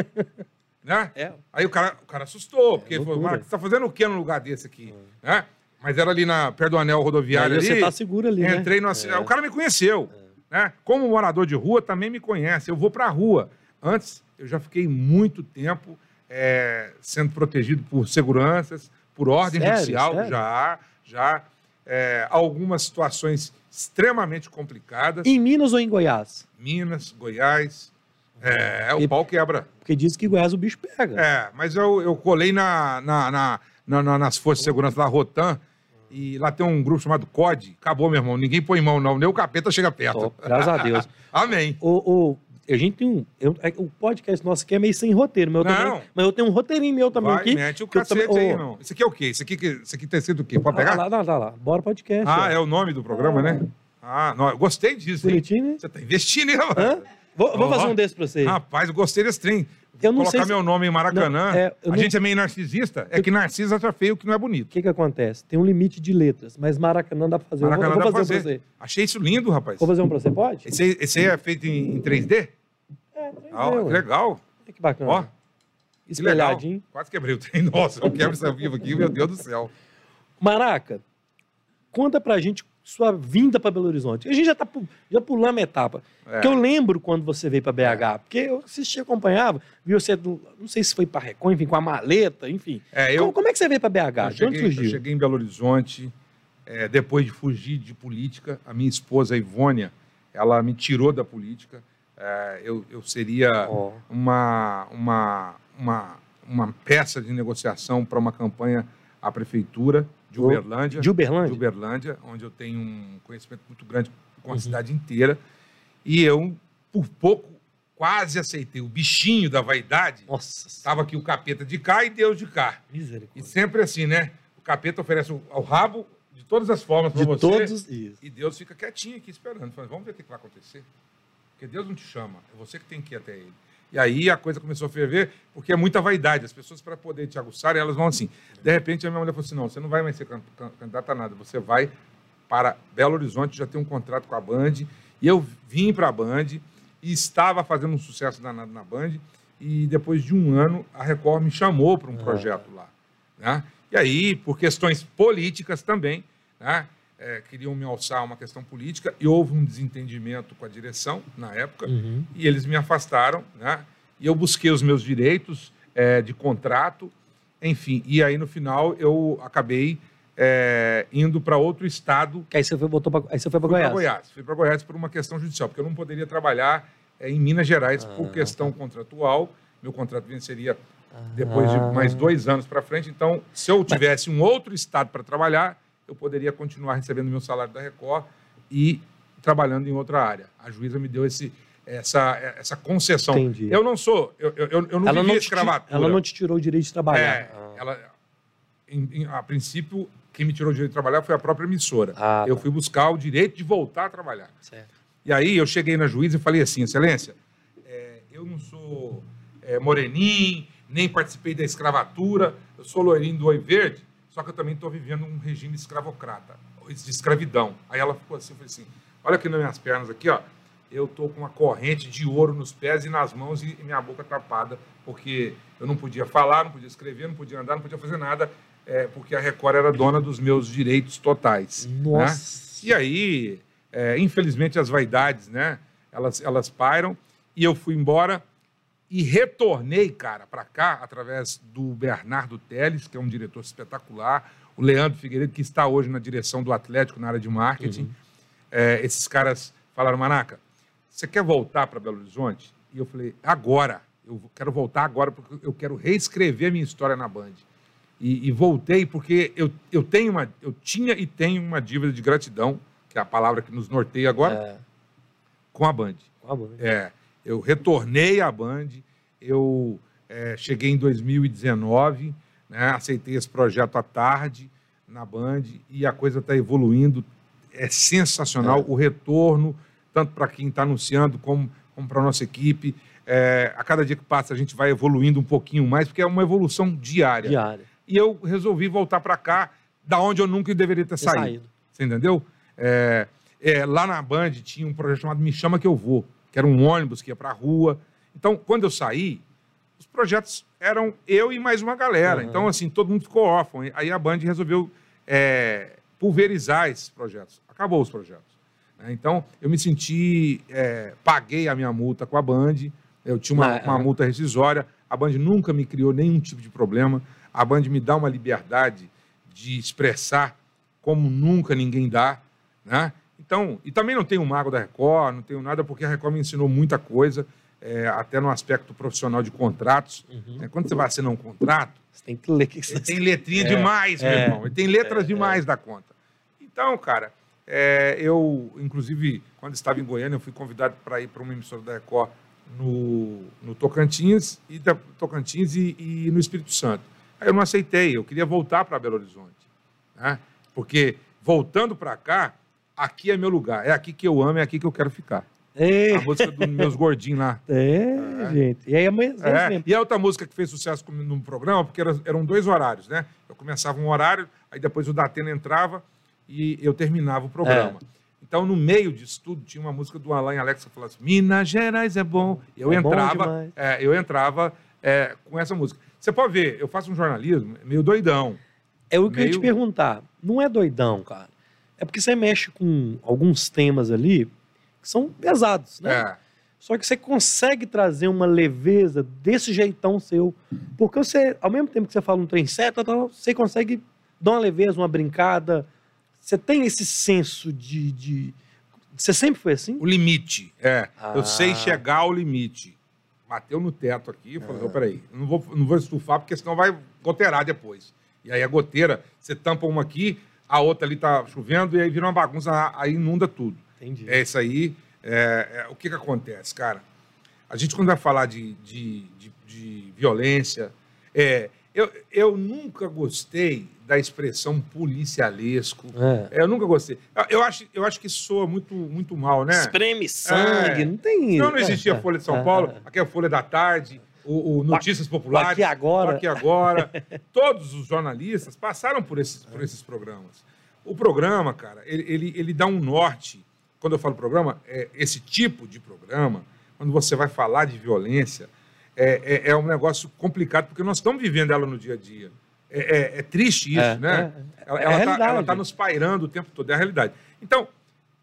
Né? É. Aí o cara, o cara assustou, porque ele falou. Maraca, você tá fazendo o que num lugar desse aqui? Né? Mas era ali na, perto do anel rodoviário Aí ali. você tá seguro ali, né? Entrei no aci- O cara me conheceu. Né? Como morador de rua, também me conhece. Eu vou pra rua. Antes, eu já fiquei muito tempo é, sendo protegido por seguranças, por ordem Sério? judicial. Sério? Já, já. É, algumas situações extremamente complicadas. Em Minas ou em Goiás? Minas, Goiás. É, o E- pau quebra. Porque diz que em Goiás o bicho pega. É, mas eu, eu colei na, na, na- na- na- nas forças de segurança da Rotan e lá tem um grupo chamado COD. Acabou, meu irmão. Ninguém põe mão, não. Nem o capeta chega perto. Top, graças a Deus. (laughs) Amém. O, o- a gente tem um. eu- é, o podcast nosso aqui é meio sem roteiro, mas eu, Não. também, mas eu tenho um roteirinho meu também Vai, aqui. mete o eu cacete também- aí, não. Isso aqui é o quê? Isso aqui, isso aqui tá escrito o quê? Pode Tá pegar? lá, tá lá, tá lá. Bora podcast. Ah, ó. é o nome do programa, né? Ah, não, eu gostei disso? Bonitinho, né? Você tá investindo, hein, Hã? Vou, vou fazer um desse pra você. Rapaz, eu gostei desse trem. Eu não colocar sei se- meu nome em Maracanã. Não, é, a não- gente é meio narcisista. É Eu- que narciso acha feio que não é O bonito. que que acontece? Tem um limite de letras, mas Maracanã dá pra fazer. Eu vou- Maracanã eu vou, dá pra fazer um pra fazer. você. Achei isso lindo, rapaz. Vou fazer um pra você, pode? Esse, aí- esse é feito em, em 3D? É, três Ah, D, que legal. Olha que bacana. Ó, que. Espelhadinho. Quase quebrei o trem. (laughs) Nossa, eu quebro isso ao vivo aqui, meu Deus do céu. Maraca, conta pra gente sua vinda pra Belo Horizonte. A gente já tá já pulando a etapa. É. Porque eu lembro quando você veio pra BH, porque eu assistia, acompanhava, vi você, não sei se foi pra Record, enfim, com a maleta, enfim. É, eu, como, como é que você veio pra BH? eu De onde cheguei, eu surgiu? cheguei em Belo Horizonte, é, depois de fugir de política. A minha esposa, Ivônia, ela me tirou da política. É, eu, eu seria Ó, uma, uma, uma, uma peça de negociação para uma campanha à prefeitura de Uberlândia. de Uberlândia? de Uberlândia, onde eu tenho um conhecimento muito grande com a Uhum. cidade inteira. E eu, por pouco, quase aceitei. O bichinho da vaidade Nossa, estava aqui o capeta de cá e Deus de cá. E misericórdia. sempre assim, né? O capeta oferece o, o rabo de todas as formas para De você. todos isso. E Deus fica quietinho aqui esperando. Falando, vamos ver o que que vai acontecer. Porque Deus não te chama, é você que tem que ir até Ele. E aí a coisa começou a ferver, porque é muita vaidade. As pessoas, para poder te aguçarem, elas vão assim. De repente, a minha mulher falou assim: não, você não vai mais ser can- can- candidata a nada, você vai para Belo Horizonte, já tem um contrato com a Band. E eu vim para a Band e estava fazendo um sucesso danado na Band. E depois de um ano, a Record me chamou para um Ah. projeto lá. Né? E aí, por questões políticas também, né? É, queriam me alçar a uma questão política e houve um desentendimento com a direção na época Uhum. e eles me afastaram, né? E eu busquei os meus direitos é, de contrato, enfim. E aí no final eu acabei é, indo para outro estado, Que aí você foi, botou pra, aí você foi fui Goiás. para Goiás. Fui para Goiás por uma questão judicial, porque eu não poderia trabalhar é, em Minas Gerais Ah, por questão contratual. Meu contrato venceria depois de mais Ah. dois anos para frente. Então, se eu tivesse um outro estado para trabalhar, eu poderia continuar recebendo meu salário da Record e trabalhando em outra área. A juíza me deu esse, essa, essa concessão. Entendi. Eu não sou, eu, eu, eu não Ela vivi não, te, escravatura. ela não te tirou o direito de trabalhar. É, ela, em- em- a princípio, quem me tirou o direito de trabalhar foi a própria emissora. Ah, eu tá. fui buscar o direito de voltar a trabalhar. Certo. E aí eu cheguei na juíza e falei assim, excelência, é, eu não sou é, moreninho, nem participei da escravatura, eu sou loirinho do oi verde, só que eu também estou vivendo um regime escravocrata, de escravidão. Aí ela ficou assim, falei assim, olha aqui nas minhas pernas aqui, ó, eu estou com uma corrente de ouro nos pés e nas mãos e minha boca tapada, porque eu não podia falar, não podia escrever, não podia andar, não podia fazer nada, é, porque a Record era dona dos meus direitos totais. né? Nossa. E aí, é, infelizmente, as vaidades, né? Elas, elas pairam. E eu fui embora e retornei, cara, para cá, através do Bernardo Teles, que é um diretor espetacular, o Leandro Figueiredo, que está hoje na direção do Atlético, na área de marketing. É, esses caras falaram, Manaca, você quer voltar para Belo Horizonte? E eu falei, agora. Eu quero voltar agora porque eu quero reescrever a minha história na Band. E, e voltei porque eu, eu, tenho uma, eu tinha e tenho uma dívida de gratidão, que é a palavra que nos norteia agora, É, com a Band. com a Band. É, eu retornei à Band, eu é, cheguei em 2019, né, aceitei esse projeto à tarde na Band e a coisa está evoluindo. É sensacional É. o retorno, tanto para quem está anunciando como, como para a nossa equipe. É, a cada dia que passa a gente vai evoluindo um pouquinho mais, porque é uma evolução diária. Diária. E eu resolvi voltar para cá, da onde eu nunca deveria ter Ter saído. saído. Você entendeu? É, é, lá na Band tinha um projeto chamado Me Chama Que Eu Vou, que era um ônibus que ia para a rua. Então, quando eu saí, os projetos eram eu e mais uma galera. Uhum. Então, assim, todo mundo ficou órfão. Aí a Band resolveu é, pulverizar esses projetos. Acabou os projetos. né? Então, eu me senti... é, paguei a minha multa com a Band. Eu tinha uma, Ah, uma ah. multa rescisória. A Band nunca me criou nenhum tipo de problema. A Band me dá uma liberdade de expressar como nunca ninguém dá, né? Então, e também não tenho mago da Record, não tenho nada, porque a Record me ensinou muita coisa, é, até no aspecto profissional de contratos. Uhum. né? Quando você vai assinar um contrato, Você tem que ler que você ele tem letrinha É, demais, meu é, irmão. Ele tem letras é, demais da conta. Então, cara, é, eu, inclusive, quando estava em Goiânia, eu fui convidado para ir para uma emissora da Record no, no Tocantins, e, da- Tocantins e, e no Espírito Santo. Aí eu não aceitei, eu queria voltar para Belo Horizonte. Né? Porque voltando para cá, aqui é meu lugar. É aqui que eu amo, é aqui que eu quero ficar. É, A música dos meus gordinhos lá. é, gente. E aí amanhã. É, e a outra música que fez sucesso no programa, porque era- eram dois horários, né? Eu começava um horário, aí depois o Datena entrava e eu terminava o programa. É. Então, no meio disso tudo, tinha uma música do Alain Alex que falava assim, Minas Gerais é bom. Eu É bom entrava, demais. é, eu entrava é, com essa música. Você pode ver, eu faço um jornalismo meio doidão. É o que eu ia te meio- perguntar. Não é doidão, cara. É porque você mexe com alguns temas ali que são pesados, né? É. Só que você consegue trazer uma leveza desse jeitão seu. Porque você, ao mesmo tempo que você fala um trem certo, você consegue dar uma leveza, uma brincada. Você tem esse senso de. de... Você sempre foi assim? O limite, é. Eu Ah. sei chegar ao limite. Bateu no teto aqui, eu falei, Ah. "Ô, peraí, eu não vou, não vou estufar, porque senão vai goteirar depois. E aí a goteira, você tampa uma aqui, a outra ali tá chovendo, e aí vira uma bagunça, aí inunda tudo. Entendi. É isso aí. é- é, o que que acontece, cara? A gente, quando vai falar de, de, de, de violência, é, eu, eu nunca gostei da expressão policialesco. É. É, Eu nunca gostei. Eu, eu acho, eu acho que isso soa muito, muito mal, né? Espreme sangue, É. não tem. Não, não existia é, Folha de São é, Paulo, é. aqui é a Folha da Tarde, o, o Notícias Populares. Aqui Agora. Aqui Agora. Todos os jornalistas passaram por esses, por esses programas. O programa, cara, ele, ele, ele dá um norte. Quando eu falo programa, é esse tipo de programa, quando você vai falar de violência, é, é, é um negócio complicado, porque nós estamos vivendo ela no dia a dia. É, é- é triste isso, É, né? é. Ela, É tá, ela tá nos pairando o tempo todo, é a realidade. Então,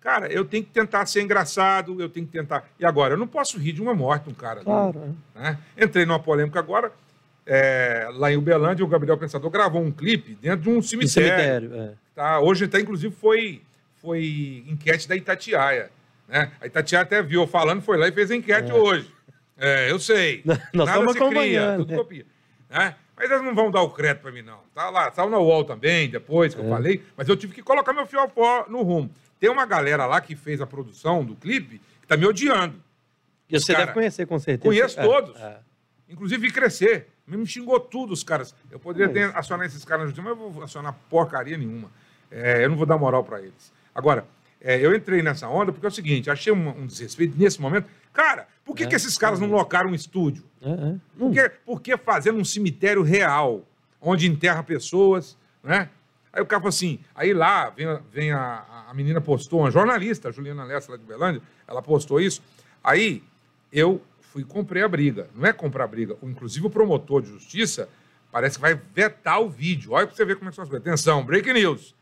cara, eu tenho que tentar ser engraçado, eu tenho que tentar. E agora, eu não posso rir de uma morte, um cara. ali, Claro. né? Entrei numa polêmica agora. é, lá em Uberlândia, o Gabriel Pensador gravou um clipe dentro de um cemitério. cemitério. é. Tá? Hoje, até, inclusive, foi, foi enquete da Itatiaia. Né? A Itatiaia até viu falando, foi lá e fez a enquete É. hoje. É, eu sei. (laughs) Nós Nada estamos se cria, tudo né? copia. Né? Mas eles não vão dar o crédito para mim, não. Tá lá, saiu na UOL também, depois que eu É. falei, mas eu tive que colocar meu fiofó no rumo. Tem uma galera lá que fez a produção do clipe que tá me odiando. E você Cara, deve conhecer, com certeza. conheço É, todos. é. Inclusive vi crescer. Me xingou tudo os caras. Eu poderia Mas- ter acionar esses caras justiça, mas eu vou acionar porcaria nenhuma. É, eu não vou dar moral para eles. Agora, é, eu entrei nessa onda porque é o seguinte, achei um, um desrespeito nesse momento. Cara, por que, É. que esses caras não locaram um estúdio? É, é. Por que, por que fazendo um cemitério real, onde enterra pessoas, né? Aí o cara falou assim, aí lá vem, a- vem a, a menina postou, uma jornalista, a Juliana Lessa lá de Belândia, ela postou isso. Aí eu fui e comprei a briga. Não é comprar a briga. Inclusive o promotor de justiça parece que vai vetar o vídeo. Olha pra você ver como é que são as coisas. Atenção, break news.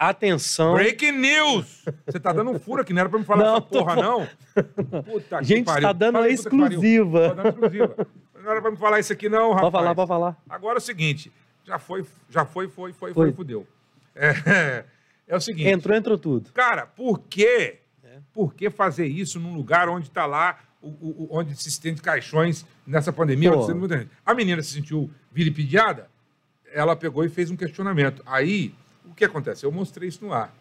Atenção. Break news! Você tá dando um furo aqui, não era pra me falar Não, essa porra, não? (laughs) Puta que Gente, pariu. tá dando Fala a que exclusiva. Tá dando exclusiva. Não era pra me falar isso aqui, não, rapaz. Pode falar, pode falar. Agora é o seguinte, já foi, já foi, foi, foi, Foi. foi, fudeu. É, é o seguinte, Entrou, entrou tudo. cara, por que, É. por que fazer isso num lugar onde está lá, o, o- onde se estende caixões nessa pandemia? A menina se sentiu vilipendiada, ela pegou e fez um questionamento. Aí, o que acontece? Eu mostrei isso no ar.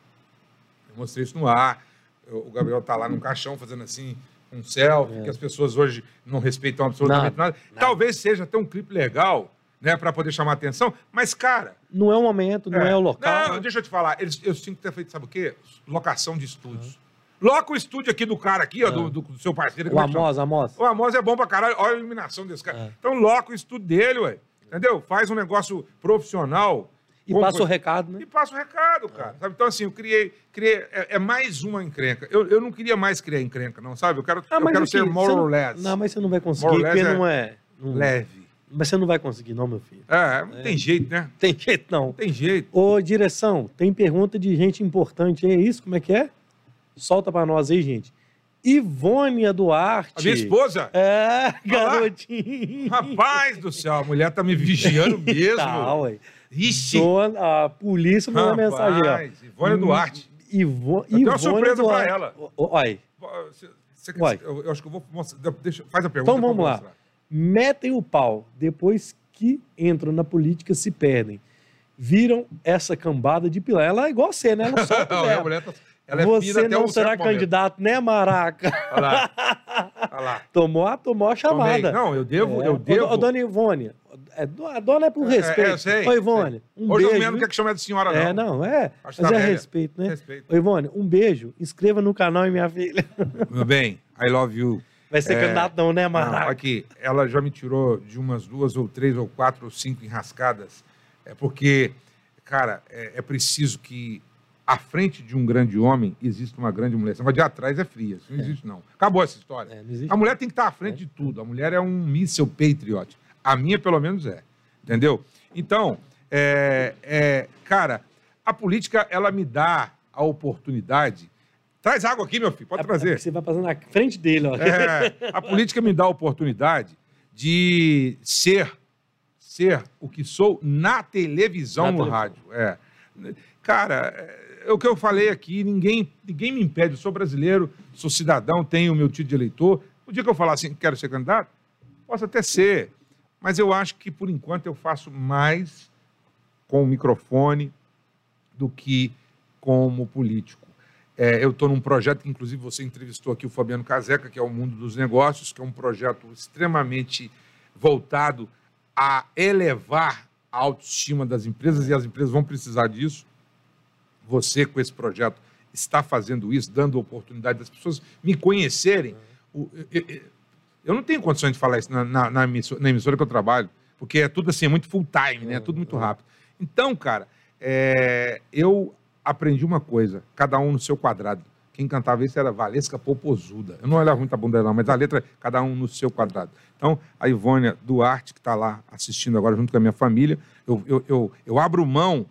Eu mostrei isso no ar. Eu- o Gabriel tá lá num caixão fazendo assim, um selfie, É. que as pessoas hoje não respeitam absolutamente Nada, nada. nada. Talvez seja até um clipe legal, né, para poder chamar atenção, mas, cara. Não é o momento, não é, o local. Não, né? deixa eu te falar. Eles, eu tinha que ter feito, sabe o quê? Locação de estúdios. Loca o estúdio aqui do cara aqui, ó, do, do- do seu parceiro. O é? Amos, Amos. O Amos é bom pra caralho. Olha a iluminação desse cara. É. Então loca o estúdio dele, ué. Entendeu? Faz um negócio profissional. E passa o recado, e né? passa o recado, cara. Sabe? Então, assim, eu criei. criei é, é mais uma encrenca. Eu, eu não queria mais criar encrenca, não, sabe? Eu quero, Ah, eu quero ser more não- or less. Não, mas você não vai conseguir, porque less não é. não- Leve. Mas você não vai conseguir, não, meu filho. É, não tem jeito, né? Tem jeito, não. Tem jeito. Ô, direção, tem pergunta de gente importante é isso? Como é que é? Solta pra nós aí, gente. Ivônia Duarte. A minha esposa. É, garotinho. Rapaz do céu, a mulher tá me vigiando (laughs) mesmo. Tá, ué. Ixi. Dona- a polícia mandou Rapaz, mensagem, ó. Ivone Duarte. Ivo, tenho uma Ivone surpresa pra Duarte. ela. Ó, ó, Olha, Você- você eu, eu acho que eu vou mostrar. Deixa, faz a pergunta. Então eu vamos lá. mostrar. Metem o pau. Depois que entram na política, se perdem. Viram essa cambada de pilar. Ela é igual você, né? Ela solta (laughs) Não, a mesmo. mulher tá- ela é Você não um será certo momento. candidato, né, Maraca? Olha lá. Olha lá. (laughs) Tomou, a- tomou a chamada. Tomei. Não, eu devo, É. eu devo. Ô, dona Ivone, É, a dona é por É, respeito. é, eu sei, Ô, Ivone, um Hoje beijo. as mulheres não querem que chame de senhora, não. É, não, é. Acho Mas que é tá velha. respeito, né? Respeito. Ô, Ivone, um beijo. Inscreva no canal minha filha. Meu bem, I love you. Vai ser É, candidatão, né, Não, Maraca? aqui, ela já me tirou de umas duas ou três ou quatro ou cinco enrascadas. É porque, cara, é, é preciso que à frente de um grande homem exista uma grande mulher. Esse negócio de atrás é fria. Isso não existe, não. Acabou essa história. É. A mulher tem que estar à frente de tudo. A mulher é um míssel patriot. A minha, pelo menos, é. Entendeu? Então, é, é, cara, a política, ela me dá a oportunidade. Traz água aqui, meu filho, pode É- é trazer. Você vai passando na frente dele, ó. É, a política me dá a oportunidade de ser ser o que sou na televisão, Na no televisão. rádio. É. Cara, é, é o que eu falei aqui, ninguém, ninguém me impede. Eu sou brasileiro, sou cidadão, tenho o meu título de eleitor. O dia que eu falar assim, quero ser candidato, posso até ser. Mas eu acho que, por enquanto, eu faço mais com o microfone do que como político. É, eu estou num projeto que, inclusive, você entrevistou aqui o Fabiano Caseca, que é o Mundo dos Negócios, que é um projeto extremamente voltado a elevar a autoestima das empresas, e as empresas vão precisar disso. Você, com esse projeto, está fazendo isso, dando oportunidade das pessoas me conhecerem. Eu, eu- eu não tenho condições de falar isso na, na- na emissora, na emissora que eu trabalho, porque é tudo assim, é muito full time, né? É tudo muito rápido. Então, cara, é, eu aprendi uma coisa, cada um no seu quadrado. Quem cantava isso era Valesca Popozuda. Eu não olhava muito a bunda dela, mas a letra, cada um no seu quadrado. Então, a Ivônia Duarte, que está lá assistindo agora junto com a minha família, eu, eu, eu, eu abro mão,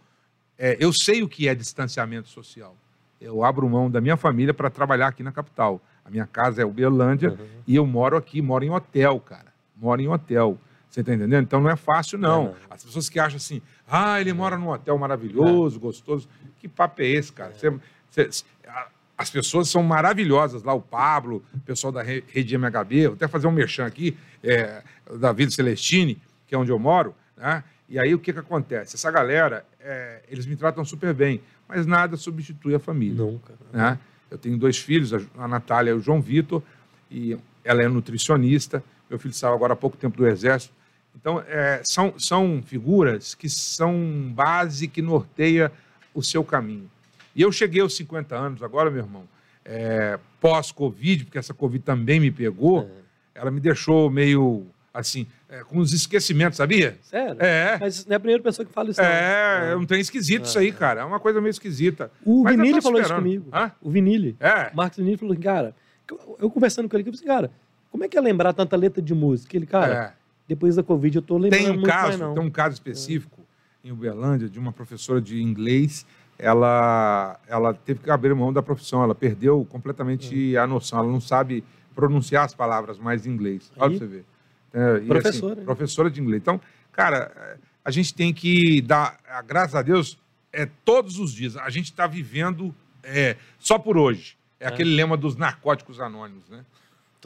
é, eu sei o que é distanciamento social. Eu abro mão da minha família para trabalhar aqui na capital. A minha casa é Uberlândia Uhum. e eu moro aqui, moro em hotel, cara. Moro em hotel. Você está entendendo? Então não é fácil, não. É, não. As pessoas que acham assim, ah, ele mora num hotel maravilhoso, gostoso. Que papo é esse, cara? Você- você- a- as pessoas são maravilhosas lá, o Pablo, o pessoal da Re- Rede MHB, vou até fazer um merchan aqui, é, David Celestini, que é onde eu moro, né? E aí o que, que acontece? Essa galera, é, eles me tratam super bem, mas nada substitui a família Nunca. né? Eu tenho dois filhos, a- a Natália e o João Vitor, e ela é nutricionista. Meu filho saiu agora há pouco tempo do Exército. Então, é, são, são figuras que são base que norteia o seu caminho. E eu cheguei aos 50 anos agora, meu irmão, é, pós-Covid, porque essa Covid também me pegou, ela me deixou meio, assim, é, com os esquecimentos, sabia? Sério? É, Mas não é a primeira pessoa que fala isso, não. é, é um trem esquisito isso aí, cara. É uma coisa meio esquisita. O Mas Vinili falou isso comigo. Hã? O Vinili. É. O Marcos Vinili falou assim, cara, eu, eu conversando com ele, eu falei assim, cara, como é que é lembrar tanta letra de música? Ele, cara, É. depois da Covid eu tô lembrando Tem um muito mais, caso, não. tem um caso específico em Uberlândia de uma professora de inglês. Ela, ela teve que abrir mão da profissão, ela perdeu completamente Hum. a noção, ela não sabe pronunciar as palavras mais em inglês. Olha pra você ver. É, e, Professora, assim, professora de inglês. Então, cara, é, a gente tem que dar, a- graças a Deus, é todos os dias. A gente está vivendo é, só por hoje. É, É. aquele lema dos narcóticos anônimos, né?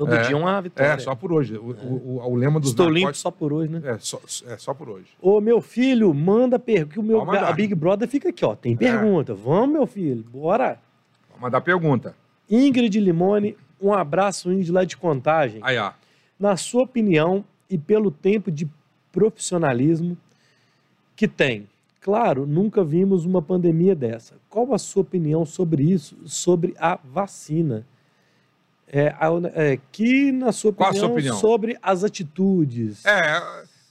Todo É. dia uma vitória. É, só por hoje. O, o- o- o lema dos Estou limpo narcóticos só por hoje, né? é só, é só por hoje. Ô, meu filho, manda pergunta. que o meu, a Big Brother fica aqui, ó. Tem pergunta. Vamos, meu filho. Bora. Vou mandar pergunta. Ingrid Limone, um abraço, Ingrid, lá de contagem. Aí, ó. Na sua opinião e pelo tempo de profissionalismo que tem, claro, nunca vimos uma pandemia dessa. Qual a sua opinião sobre isso, sobre a vacina? É, a- é, que, na sua a opinião, sua opinião? sobre as atitudes. É,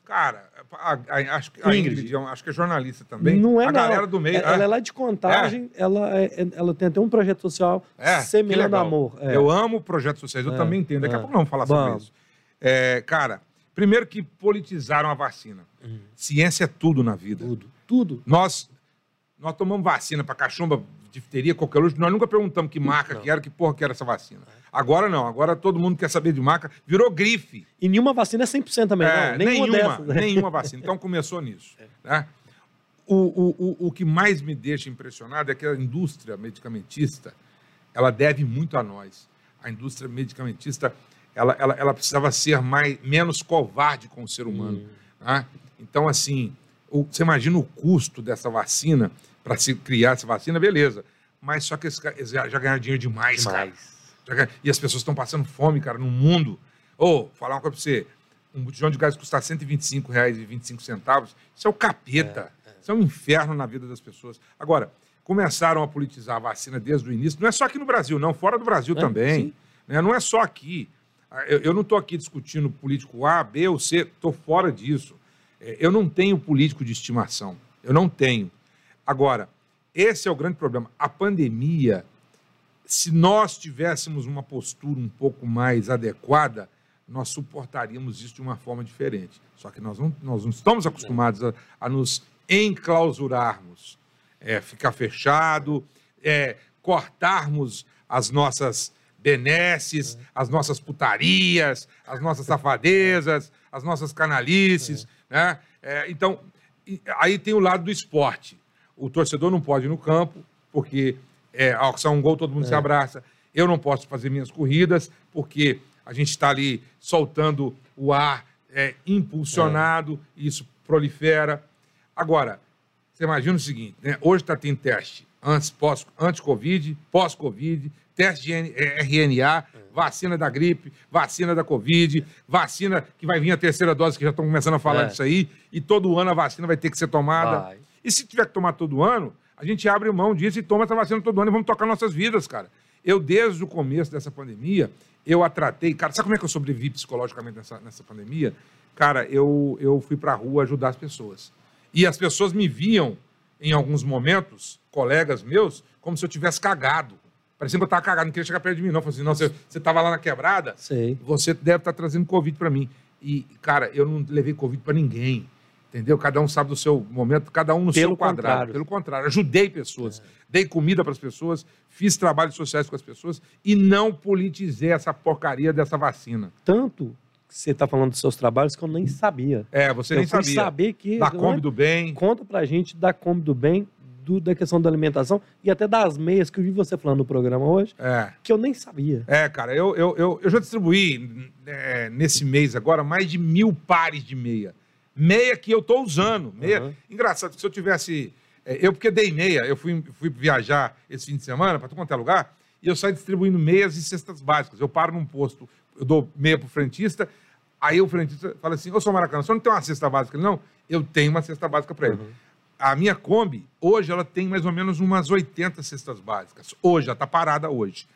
cara, a- a- acho que a Ingrid. Ingrid, é acho que é jornalista também. Não é, a não. galera do meio. É- Ela é lá de contagem, ela, é- é- ela tem até um projeto social É, semeando legal. amor. É. Eu amo projetos sociais, eu É, também entendo. Daqui a é. pouco vamos falar sobre isso. É, cara, primeiro que politizaram a vacina. Uhum. Ciência é tudo na vida. Tudo, tudo. Nós, nós tomamos vacina para cachumba, difteria, qualquer luxo, nós nunca perguntamos que marca Não. que era, que porra que era essa vacina. Agora não, agora todo mundo quer saber de marca, virou grife. E nenhuma vacina é 100% também, É, não. Nenhuma, nenhuma, dessas. né? nenhuma vacina. Então começou nisso. né? O, o, o, o que mais me deixa impressionado é que a indústria medicamentista ela deve muito a nós. A indústria medicamentista ela, ela, ela precisava ser mais, menos covarde com o ser humano. né? Então, assim, o- você imagina o custo dessa vacina para se criar essa vacina, beleza. Mas só que eles, já, já ganharam dinheiro demais. Demais. E as pessoas estão passando fome, cara, no mundo. Ô, falar uma coisa pra você. um botijão de gás custar R$ 125,25, isso é o capeta. Isso é um inferno na vida das pessoas. Agora, começaram a politizar a vacina desde o início, não é só aqui no Brasil, não, fora do Brasil É, também. né? Não é só aqui. Ah, Eu, eu não estou aqui discutindo político A, B ou C, estou fora disso. É, Eu não tenho político de estimação. Eu não tenho. Agora, esse é o grande problema. A pandemia, se nós tivéssemos uma postura um pouco mais adequada, nós suportaríamos isso de uma forma diferente. Só que nós não, nós não estamos acostumados a, a nos enclausurarmos, é, ficar fechado, é, cortarmos as nossas benesses, as nossas putarias, as nossas safadezas, as nossas canalices. Né? É, então, aí tem o lado do esporte. O torcedor não pode ir no campo, porque é, ao ser um gol todo mundo se abraça. Eu não posso fazer minhas corridas, porque a gente está ali soltando o ar é, impulsionado, e isso prolifera. Agora, você imagina o seguinte, né? Hoje está tendo teste antes, pós, anti-Covid, pós-Covid, teste de eh, RNA, vacina da gripe, vacina da Covid, vacina que vai vir a terceira dose, que já estão começando a falar É. disso aí, e todo ano a vacina vai ter que ser tomada. Vai. E se tiver que tomar todo ano, a gente abre mão disso e toma essa vacina todo ano e vamos tocar nossas vidas, cara. Eu, desde o começo dessa pandemia, eu a tratei. Cara, sabe como é que eu sobrevivi psicologicamente nessa, nessa pandemia? Cara, eu, eu fui pra rua ajudar as pessoas. E as pessoas me viam, em alguns momentos, colegas meus, como se eu tivesse cagado. Parecia que eu tava cagado, não queria chegar perto de mim, não. Falei assim, não, você, você tava lá na quebrada, Sei. você deve estar trazendo Covid para mim. E, cara, eu não levei Covid para ninguém. Entendeu? Cada um sabe do seu momento, cada um no Pelo seu quadrado. contrário. Pelo contrário, ajudei pessoas, dei comida para as pessoas, fiz trabalhos sociais com as pessoas e não politizei essa porcaria dessa vacina. Tanto que você está falando dos seus trabalhos que eu nem sabia. É, você eu nem sabia. saber que... Da Kombi do Bem. Conta pra gente da Kombi do Bem, do- da questão da alimentação e até das meias que eu vi você falando no programa hoje, É. que eu nem sabia. É, cara, eu, eu, eu, eu já distribuí é, nesse mês agora mais de mil pares de meia. Meia que eu tô usando. Meia. Uhum. Engraçado, se eu tivesse. é, eu, porque dei meia, eu fui, fui viajar esse fim de semana para tu quanto é lugar, e eu saio distribuindo meias e cestas básicas. Eu paro num posto, eu dou meia pro frentista, aí o frentista fala assim: Ô, seu Maracanã, você não tem uma cesta básica? Ele, Não, eu tenho uma cesta básica para ele. A minha Kombi, hoje, ela tem mais ou menos umas 80 cestas básicas. Hoje, ela está parada hoje.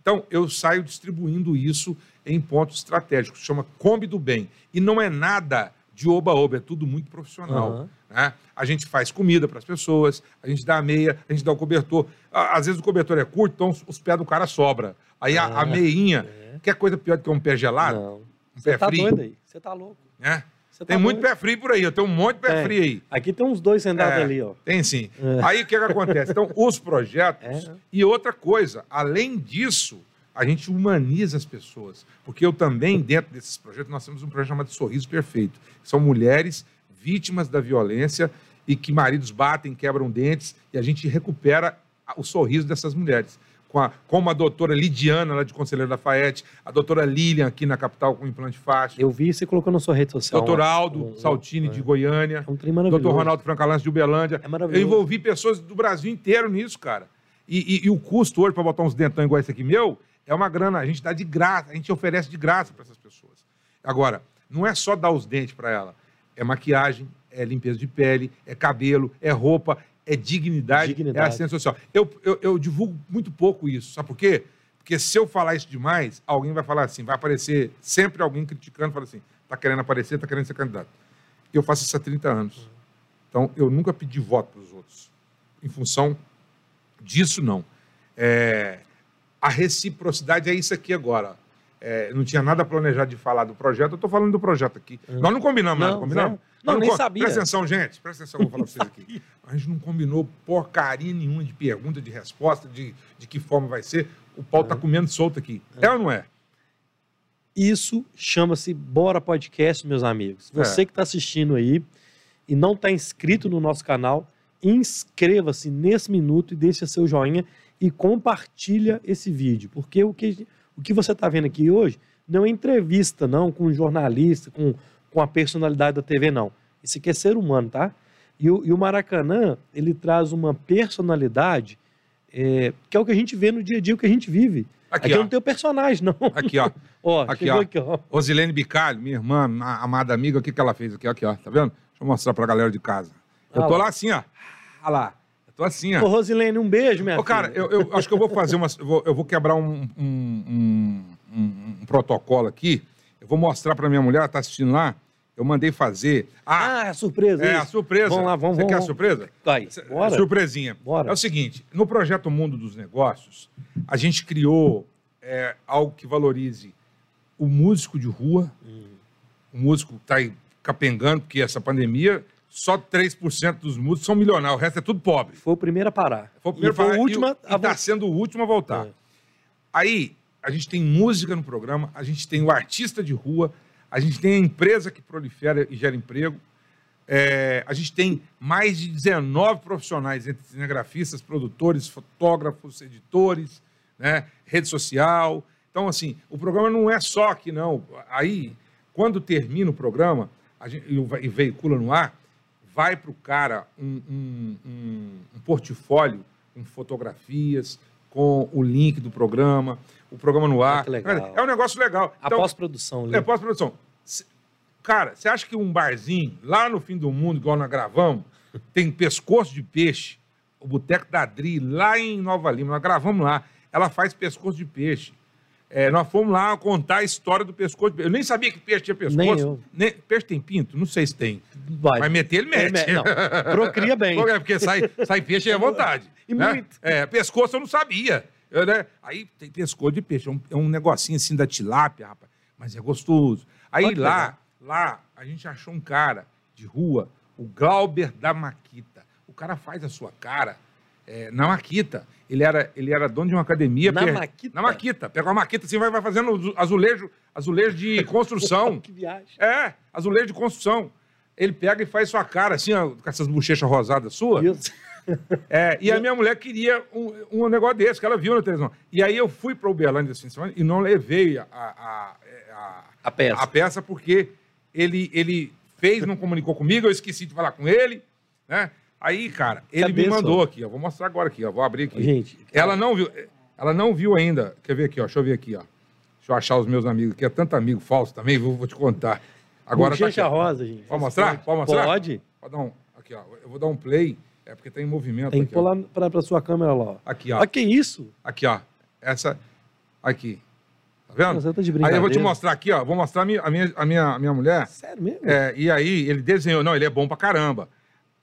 Então, eu saio distribuindo isso em pontos estratégicos, chama Kombi do Bem. E não é nada de oba-oba, é tudo muito profissional. Aham. né? A gente faz comida para as pessoas, a gente dá a meia, a gente dá o cobertor. Às vezes o cobertor é curto, então os- pés do cara sobra. Aí a, a Ah, meinha, é. que é coisa pior do que um pé gelado, Não. um Você pé tá frio, doido aí. Você tá louco. Você tá Tem muito doido. pé frio por aí, eu tenho um monte de pé Tem. frio aí. Aqui tem uns dois sentados É, ali, ó. Tem sim. É. Aí o que, que acontece? Então, os projetos. É. E outra coisa, além disso, a gente humaniza as pessoas. Porque eu também, dentro desses projetos, nós temos um projeto chamado Sorriso Perfeito. São mulheres vítimas da violência e que maridos batem, quebram dentes, e a gente recupera o sorriso dessas mulheres. Com a, como a doutora Lidiana, lá de Conselheiro Lafayette, a doutora Lilian, aqui na capital, com implante fácil, Eu vi você colocou na sua rede social. doutor. Aldo Um- Saltini, é. de Goiânia, É um trem maravilhoso. doutor Ronaldo Francalance, de Uberlândia. É Eu maravilhoso. envolvi pessoas do Brasil inteiro nisso, cara. E, e- e o custo hoje para botar uns dentão igual esse aqui meu é uma grana. A gente dá de graça, a gente oferece de graça para essas pessoas. Agora, não é só dar os dentes para ela. É maquiagem, é limpeza de pele, é cabelo, é roupa, é dignidade, Dignidade. é assistência social. Eu, eu, eu divulgo muito pouco isso. Sabe por quê? Porque se eu falar isso demais, alguém vai falar assim, vai aparecer sempre alguém criticando, fala assim, tá querendo aparecer, tá querendo ser candidato. Eu faço isso há 30 anos. Então, eu nunca pedi voto para os outros. Em função disso, não. É, a reciprocidade é isso aqui agora. É, não tinha nada planejado de falar do projeto, eu estou falando do projeto aqui. Nós não combinamos nada, Não, combinamos? zero. Não, Nós nem co- sabia. Presta atenção, gente, presta atenção, eu vou falar para vocês aqui. (laughs) A gente não combinou porcaria nenhuma de pergunta, de resposta, de, de que forma vai ser. O pau tá comendo solto aqui. É ou não é? Isso chama-se Bora Podcast, meus amigos. Você É. que está assistindo aí e não está inscrito no nosso canal, inscreva-se nesse minuto e deixe seu joinha e compartilha esse vídeo, porque o que, o que você está vendo aqui hoje não é entrevista, não, com um jornalista, com, com a personalidade da TV, não. Isso aqui é ser humano, tá? E o, e o Maracanã, ele traz uma personalidade é, que é o que a gente vê no dia a dia, o que a gente vive. Aqui, Aqui ó. não tem o personagem, não. Aqui, ó. (laughs) Ó, Aqui, ó. aqui, ó. Rosilene Bicalho, minha irmã, a- amada amiga, o que, que ela fez aqui? Aqui, ó. Tá vendo? Deixa eu mostrar pra galera de casa. Eu Ah tô lá. lá assim, ó. Olha lá. Tô assim, ó. Ô, Rosilene, um beijo, minha Ô, cara, filha. eu, eu acho que eu vou fazer uma. Eu vou, eu vou quebrar um, um, um- um- um protocolo aqui. Eu vou mostrar pra minha mulher, ela tá assistindo lá. Eu mandei fazer. Ah, Ah, é surpresa. é a isso. surpresa. Vamos lá, vamos, Você vamos. quer a surpresa? Aí, bora. Surpresinha. Bora. É o seguinte: no projeto Mundo dos Negócios, a gente criou é, algo que valorize o músico de rua, Hum. o músico que está aí capengando, porque essa pandemia, só 3% dos músicos são milionários, o resto é tudo pobre. Foi o primeiro a parar. Foi o primeiro e foi parar o último e, a está voltar. sendo o último a voltar. É. Aí, a gente tem música no programa, a gente tem o artista de rua, a gente tem a empresa que prolifera e gera emprego, é, a gente tem mais de 19 profissionais, entre cinegrafistas, produtores, fotógrafos, editores, né, rede social. Então, assim, o programa não é só aqui, não. Aí, quando termina o programa a gente, e e veicula no ar, vai para o cara um, um- um- um portfólio com fotografias, com o link do programa, o programa no ar. que legal. É um negócio legal. A Então, pós-produção ali. é, pós-produção. Cara, você acha que um barzinho lá no fim do mundo, igual nós gravamos, (laughs) tem pescoço de peixe? O Boteco da Adri, lá em Nova Lima, nós gravamos lá. Ela faz pescoço de peixe. É, nós fomos lá contar a história do pescoço de peixe. Eu nem sabia que peixe tinha pescoço. Nem eu. Nem- peixe tem pinto? Não sei se tem. Vai. Mas meter, ele Ele mete. me- Não, procria (laughs) bem. É porque sai, sai peixe à vontade. E né? muito. É, pescoço eu não sabia. Eu, né? Aí tem pescoço de peixe. É um, é um negocinho assim da tilápia, rapaz. Mas é gostoso. Aí que lá, legal. lá, a gente achou um cara de rua, o Glauber da Maquita. O cara faz a sua cara é, na Maquita. Ele era, ele era dono de uma academia. Na Maquita? Na Maquita. Pega uma Maquita assim, vai, vai fazendo azu- azulejo, azulejo de (laughs) construção. que viagem. É, azulejo de construção. Ele pega e faz sua cara assim, ó, com essas bochechas rosadas suas. Isso. É, e a (laughs) minha mulher queria um, um negócio desse, que ela viu na televisão. E aí eu fui para Uberlândia esse fim de semana e não levei a, a, a, A peça. a peça porque ele, ele fez, não comunicou comigo, eu esqueci de falar com ele, né? Aí, cara, ele me Cabeça. mandou aqui, ó. Vou mostrar agora aqui, ó. Vou abrir aqui. Gente, Ela não viu, ela não viu ainda. Quer ver aqui, ó? Deixa eu ver aqui, ó. Deixa eu achar os meus amigos, que é tanto amigo falso também, vou, vou te contar. Agora tá aqui, rosa, gente. Pode mostrar? Pode mostrar? Pode. Pode dar um, aqui, ó. Eu vou dar um play, é porque tá em movimento Tem que pôr lá pra, pra sua câmera lá. ó. Aqui, ó. Olha que isso. Aqui, ó. Essa. Aqui. Tá vendo? Você tá de Aí eu vou te mostrar aqui, ó. Vou mostrar a minha, a minha, a minha, a minha mulher. Sério mesmo? É, e aí, ele desenhou. Não, ele é bom pra caramba.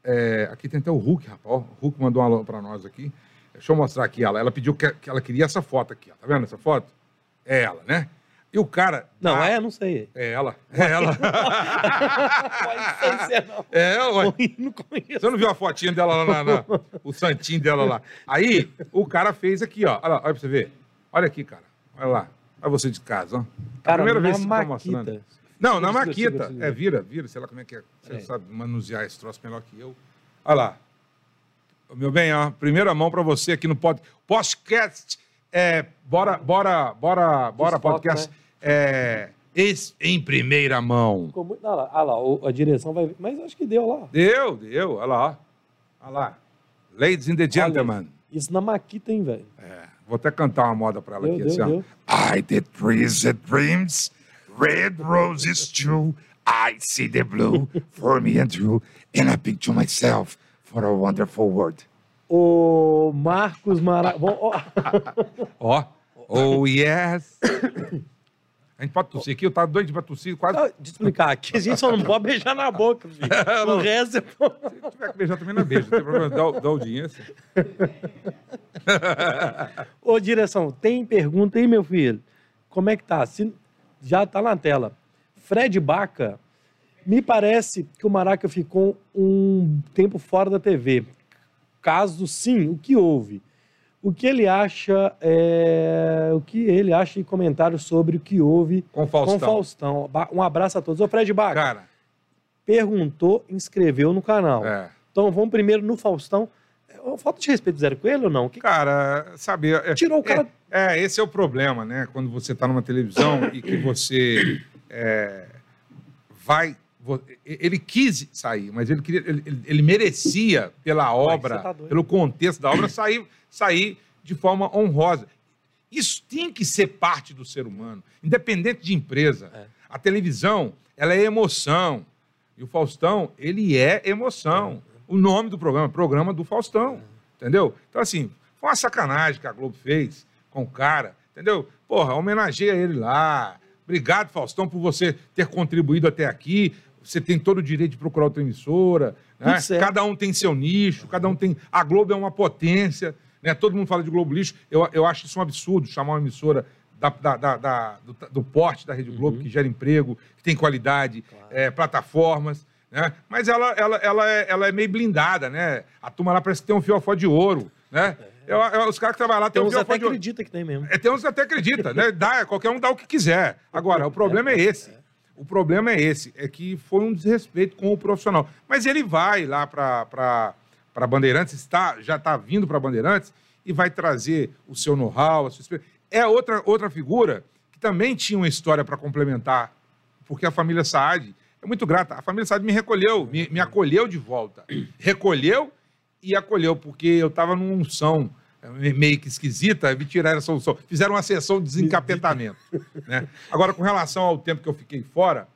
É, aqui tem até o Hulk, rapaz. ó. O Hulk mandou um alô pra nós aqui. Deixa eu mostrar aqui ela. Ela pediu que, que ela queria essa foto aqui, ó. Tá vendo essa foto? É ela, né? E o cara. Não, tá- é? Não sei. É ela. É ela. Não sei se é, não. É, ué. Não conheço. Você não viu a fotinha dela lá, na, na- o santinho dela lá? Aí, o cara fez aqui, ó. Olha lá, olha pra você ver. Olha aqui, cara. Olha lá. Olha você de casa, ó. Cara, a primeira vez que você tá mostrando. Não, na Maquita. É, vira, vira. Sei lá como é que é. Você É. sabe manusear esse troço melhor que eu. Olha lá. Meu bem, ó. Primeira mão pra você aqui no pod, podcast. É, bora, bora, bora, bora, fotos, podcast. né? É, esse em primeira mão. Ficou muito... Olha lá, olha lá, a direção vai... Mas acho que deu lá. Deu, deu. Olha lá. Olha lá. Ladies and the gentlemen. Isso na Maquita, hein, velho? É, vou até cantar uma moda pra ela Deu, aqui, deu, assim, deu. I did trees and dreams, red roses too. I see the blue for me and you, and I picture myself for a wonderful world. O Marcos Mara... Ó, (laughs) Ó. Oh, yes. A gente pode tossir aqui, eu tava doido pra tossir, quase. Deixa eu explicar aqui. A gente só não pode beijar na boca, (laughs) filho. O resto é... Se tiver que beijar também na beijo, não tem problema, dá, dá audiência. (laughs) Ô, direção, tem pergunta aí, meu filho? Como é que tá? Se- Já tá na tela. Fred Baca, me parece que o Maraca ficou um tempo fora da TV. Caso sim, o que houve? O que ele acha, é... o que ele acha em comentários sobre o que houve Com o Faustão. com Faustão. Um abraço a todos. Ô, Fred Baca, Cara, perguntou, inscreveu no canal. é. Então vamos primeiro no Faustão. É, Falta de respeito zero com ele ou não? Que Cara, sabe. é- Tirou o cara- É, é, esse é o problema, né? Quando você está numa televisão e que você é, vai. Ele quis sair, mas ele, queria, ele, ele- merecia, pela obra, tá pelo contexto da obra, sair, sair de forma honrosa. Isso tem que ser parte do ser humano, independente de empresa. É. A televisão, ela é emoção. E o Faustão, ele é emoção. O nome do programa, programa do Faustão. Entendeu? Então, assim, foi uma sacanagem que a Globo fez com o cara. Entendeu? Porra, homenageia ele lá. Obrigado, Faustão, por você ter contribuído até aqui. Você tem todo o direito de procurar outra emissora. né? Cada um tem seu nicho, cada um tem. A Globo é uma potência. Né? Todo mundo fala de Globo Lixo. Eu, eu acho isso um absurdo chamar uma emissora da, da- da- do, do porte da Rede Globo, que gera emprego, que tem qualidade, é, plataformas. Né? Mas ela, ela, ela, é, ela é meio blindada, né? A turma lá parece que tem um fiofó de ouro. Né? Eu- eu- os caras que trabalham lá Tem têm um uns até fiofó de ouro. acredita que tem mesmo. É, tem uns que até acredita, né? Dá, qualquer um dá o que quiser. Agora, o problema é esse. O problema é esse, é que foi um desrespeito com o profissional. Mas ele vai lá para Bandeirantes, está, já está vindo para Bandeirantes e vai trazer o seu know-how, a sua experiência. É outra, outra figura que também tinha uma história para complementar, porque a família Saad é muito grata. A família Saad me recolheu, me, me acolheu de volta. Recolheu e acolheu, porque eu estava numa unção eh, meio que esquisita, me tiraram essa unção. Fizeram uma sessão de desencapetamento. (laughs) né? Agora, com relação ao tempo que eu fiquei fora,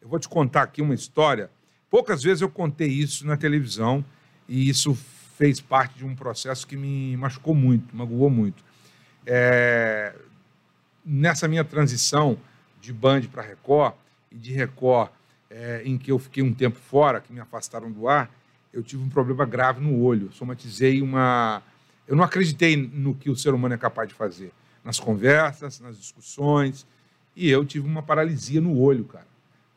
eu vou te contar aqui uma história. Poucas vezes eu contei isso na televisão e isso fez parte de um processo que me machucou muito, magoou muito. É, nessa minha transição de Band para Record e de Record, é, em que eu fiquei um tempo fora, que me afastaram do ar, eu tive um problema grave no olho. Somatizei uma. Eu não acreditei no que o ser humano é capaz de fazer. Nas conversas, nas discussões. E eu tive uma paralisia no olho, cara.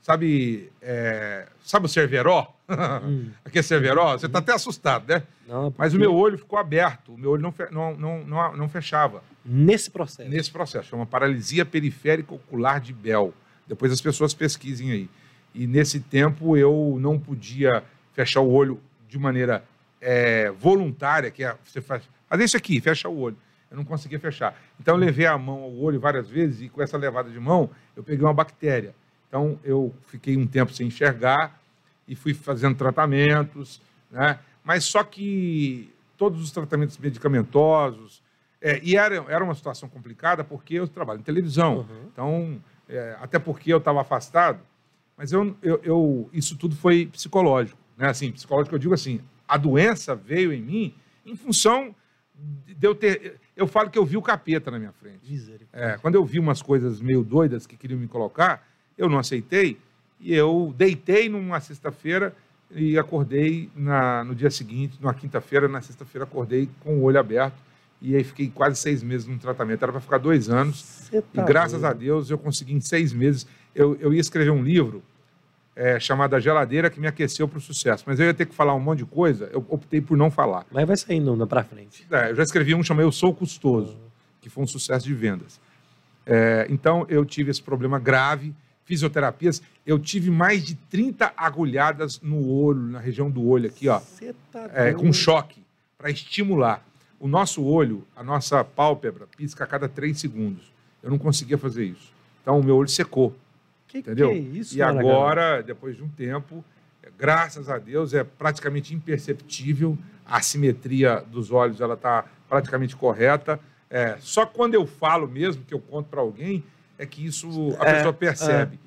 Sabe, é, sabe o Cerveró? (laughs) Hum. Aqui é Cerveró? Você está até assustado, né? Não, Mas porque o meu olho ficou aberto. O meu olho não, fe- não, não, não, não fechava Nesse processo. nesse processo. Chama paralisia periférica ocular de Bell. Depois as pessoas pesquisem aí. E nesse tempo eu não podia fechar o olho de maneira é, voluntária, que é você faz. Fazer isso aqui, fecha o olho. Eu não conseguia fechar. Então eu levei a mão ao olho várias vezes e com essa levada de mão eu peguei uma bactéria. Então eu fiquei um tempo sem enxergar e fui fazendo tratamentos, né? Mas só que todos os tratamentos medicamentosos, é, e era, era uma situação complicada porque eu trabalho em televisão. Uhum. Então, é, até porque eu estava afastado, mas eu, eu, eu- isso tudo foi psicológico. Né? Assim, psicológico, eu digo assim, a doença veio em mim em função de eu ter. Eu falo que eu vi o capeta na minha frente. Misericórdia. É, quando eu vi umas coisas meio doidas que queriam me colocar, eu não aceitei e eu deitei numa sexta-feira e acordei na, no dia seguinte, numa quinta-feira, na sexta-feira acordei com o olho aberto e aí fiquei quase seis meses no tratamento. Era para ficar dois anos Você e tá graças doido. a Deus eu consegui em seis meses. Eu, eu ia escrever um livro é, chamado A Geladeira que me aqueceu para o sucesso, mas eu ia ter que falar um monte de coisa, eu optei por não falar. Mas vai saindo na pra frente. É, eu já escrevi um chamado Eu Sou Custoso, que foi um sucesso de vendas. É, então, eu tive esse problema grave, fisioterapias. Eu tive mais de 30 agulhadas no olho, na região do olho aqui, ó, tá é, com choque, para estimular. O nosso olho, a nossa pálpebra, pisca a cada três segundos. Eu não conseguia fazer isso. Então, o meu olho secou. Que Entendeu? que é isso, e agora, depois de um tempo, é, graças a Deus, é praticamente imperceptível. A simetria dos olhos ela está praticamente correta. É, só quando eu falo mesmo, que eu conto para alguém, é que isso a É, pessoa percebe.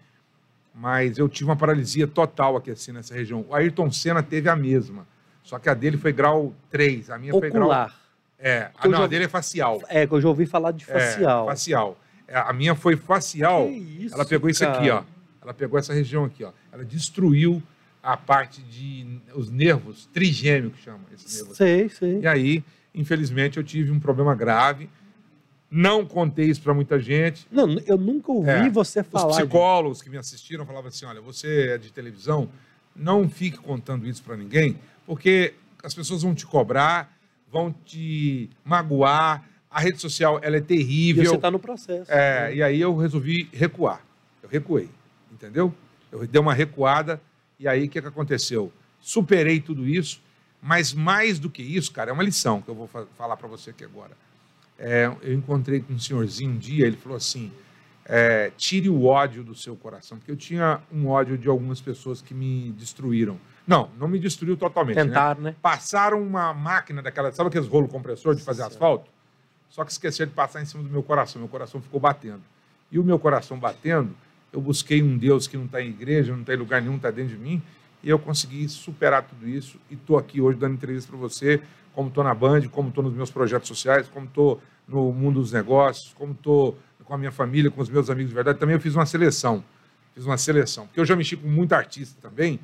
Mas eu tive uma paralisia total aqui assim nessa região. O Ayrton Senna teve a mesma. Só que a dele foi grau 3, a minha foi grau. Ocular. É, a, não, já- a dele é facial. É, que eu já ouvi falar de facial. É, facial. É, a minha foi facial. Isso, ela pegou isso aqui, ó. Ela pegou essa região aqui, ó. Ela destruiu a parte de os nervos trigêmeo que chama esse nervo. Sei, sei. E aí, infelizmente, eu tive um problema grave. Não contei isso para muita gente. Não, eu nunca ouvi É, você Os falar. de- psicólogos que me assistiram falavam assim: olha, você é de televisão, não fique contando isso para ninguém, porque as pessoas vão te cobrar, vão te magoar. A rede social ela é E terrível. você tá no processo. É, e aí eu resolvi recuar. Eu recuei, entendeu? Eu dei uma recuada e aí o que, que aconteceu? Superei tudo isso, mas mais do que isso, cara, é uma lição que eu vou fa- falar para você aqui agora. É, eu encontrei com um senhorzinho um dia, ele falou assim: é, tire o ódio do seu coração, porque eu tinha um ódio de algumas pessoas que me destruíram. Não, não me destruiu totalmente. né? Tentar, né? passaram uma máquina daquela, sabe aqueles rolo compressor de fazer Nossa asfalto? Só que esqueceram de passar em cima do meu coração. Meu coração ficou batendo. E o meu coração batendo, eu busquei um Deus que não está em igreja, não está em lugar nenhum, está dentro de mim, e eu consegui superar tudo isso. E estou aqui hoje dando entrevista para você, como estou na Band, como estou nos meus projetos sociais, como estou no mundo dos negócios, como estou com a minha família, com os meus amigos de verdade. Também eu fiz uma seleção. Fiz uma seleção. Porque eu já mexi com muito artista também,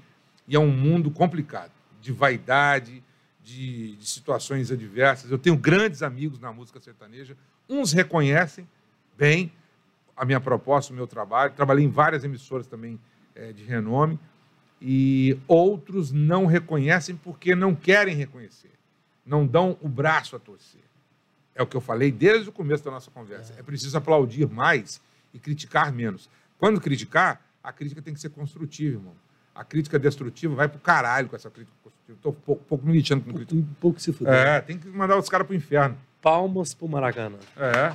e é um mundo complicado de vaidade, de, de situações adversas. Eu tenho grandes amigos na música sertaneja. Uns reconhecem bem a minha proposta, o meu trabalho. Trabalhei em várias emissoras também eh, de renome. E outros não reconhecem porque não querem reconhecer. Não dão o braço a torcer. É o que eu falei desde o começo da nossa conversa. É preciso aplaudir mais e criticar menos. Quando criticar, a crítica tem que ser construtiva, irmão. A crítica destrutiva vai pro caralho com essa crítica construtiva. Estou um pouco, pouco militando com crítica. Um pouco se fuder. É, tem que mandar os caras pro inferno. Palmas pro Maracanã. É,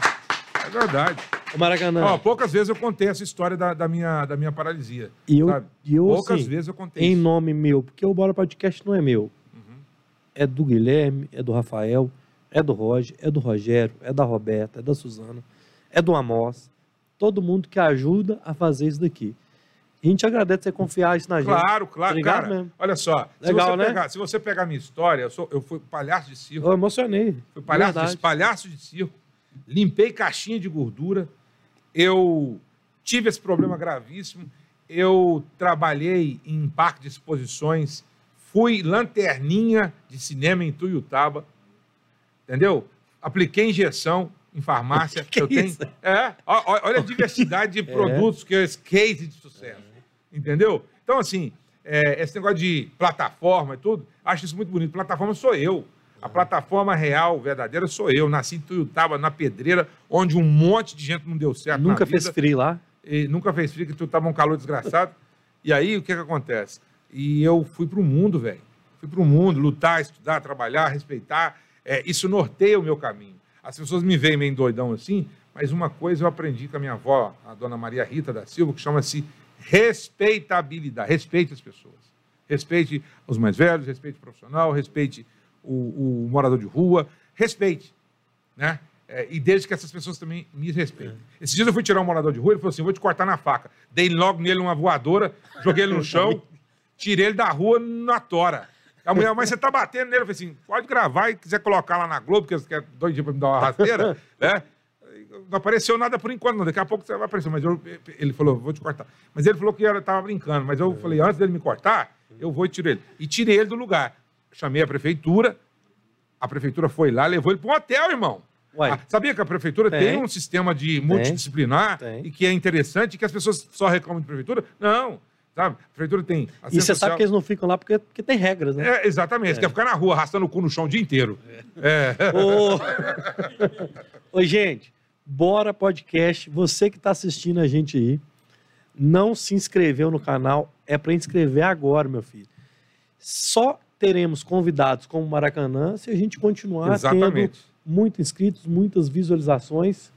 é verdade. O Maracanã. Ó, poucas vezes eu contei essa história da, da minha, da minha paralisia. e eu, sabe? e eu poucas assim, vezes eu contei em isso. nome meu, porque o Bora Podcast não é meu. Uhum. É do Guilherme, é do Rafael, é do Roger, é do Rogério, é da Roberta, é da Suzana, é do Amós. Todo mundo que ajuda a fazer isso daqui. A gente agradece você confiar isso na gente. Claro, claro, Obrigado cara. mesmo. Olha só, se, Legal, você né? pegar, se você pegar a minha história, eu, sou, eu fui palhaço de circo, Eu emocionei. fui palhaço de, palhaço de circo, limpei caixinha de gordura, eu tive esse problema gravíssimo, eu trabalhei em parque de exposições, fui lanterninha de cinema em Tuiutaba, entendeu? Apliquei injeção em farmácia. (laughs) Que eu tenho, isso? É, olha a diversidade de (laughs) produtos que é esse case de sucesso. Entendeu? Então, assim, é, esse negócio de plataforma e tudo, acho isso muito bonito. Plataforma sou eu. A plataforma real, verdadeira, sou eu. Nasci em Tuiutaba, na pedreira, onde um monte de gente não deu certo. Nunca fez frio lá. e nunca fez frio, que tu tava um calor desgraçado. E aí, o que que acontece? E eu fui pro mundo, velho. Fui pro mundo, lutar, estudar, trabalhar, respeitar. É, isso norteia o meu caminho. As pessoas me veem meio doidão assim, mas uma coisa eu aprendi com a minha avó, a dona Maria Rita da Silva, que chama-se respeitabilidade. Respeite as pessoas. Respeite os mais velhos, respeite o profissional, respeite o, o morador de rua, respeite né? É, e desde que essas pessoas também me respeitem. Esses dias eu fui tirar um morador de rua, ele falou assim: vou te cortar na faca. Dei logo nele uma voadora, joguei ele no (laughs) chão, tirei ele da rua na tora. A mulher, mas você tá batendo nele? Eu falei assim: pode gravar e quiser colocar lá na Globo, que você quer dois dias pra me dar uma rasteira, (laughs) né? Não apareceu nada por enquanto, não. Daqui a pouco você vai aparecer. Mas eu- ele falou, vou te cortar. Mas ele falou que era, tava brincando. Mas eu falei, antes dele me cortar, eu vou e tiro ele. E tirei ele do lugar. Chamei a prefeitura, a prefeitura foi lá, levou ele para um hotel, irmão. Ah, sabia que a prefeitura tem, Tem. um sistema de multidisciplinar Tem. e que é interessante e que as pessoas só reclamam de prefeitura? Não, sabe? A prefeitura tem. E assistência você sabe social. que eles não ficam lá porque, porque tem regras, né? É, exatamente. Você quer ficar na rua arrastando o cu no chão o dia inteiro. É. Ô... Ô, gente, bora podcast. Você que está assistindo a gente aí, não se inscreveu no canal, é para inscrever agora, meu filho. Só teremos convidados como Maracanã se a gente continuar Exatamente. tendo muitos inscritos, muitas visualizações.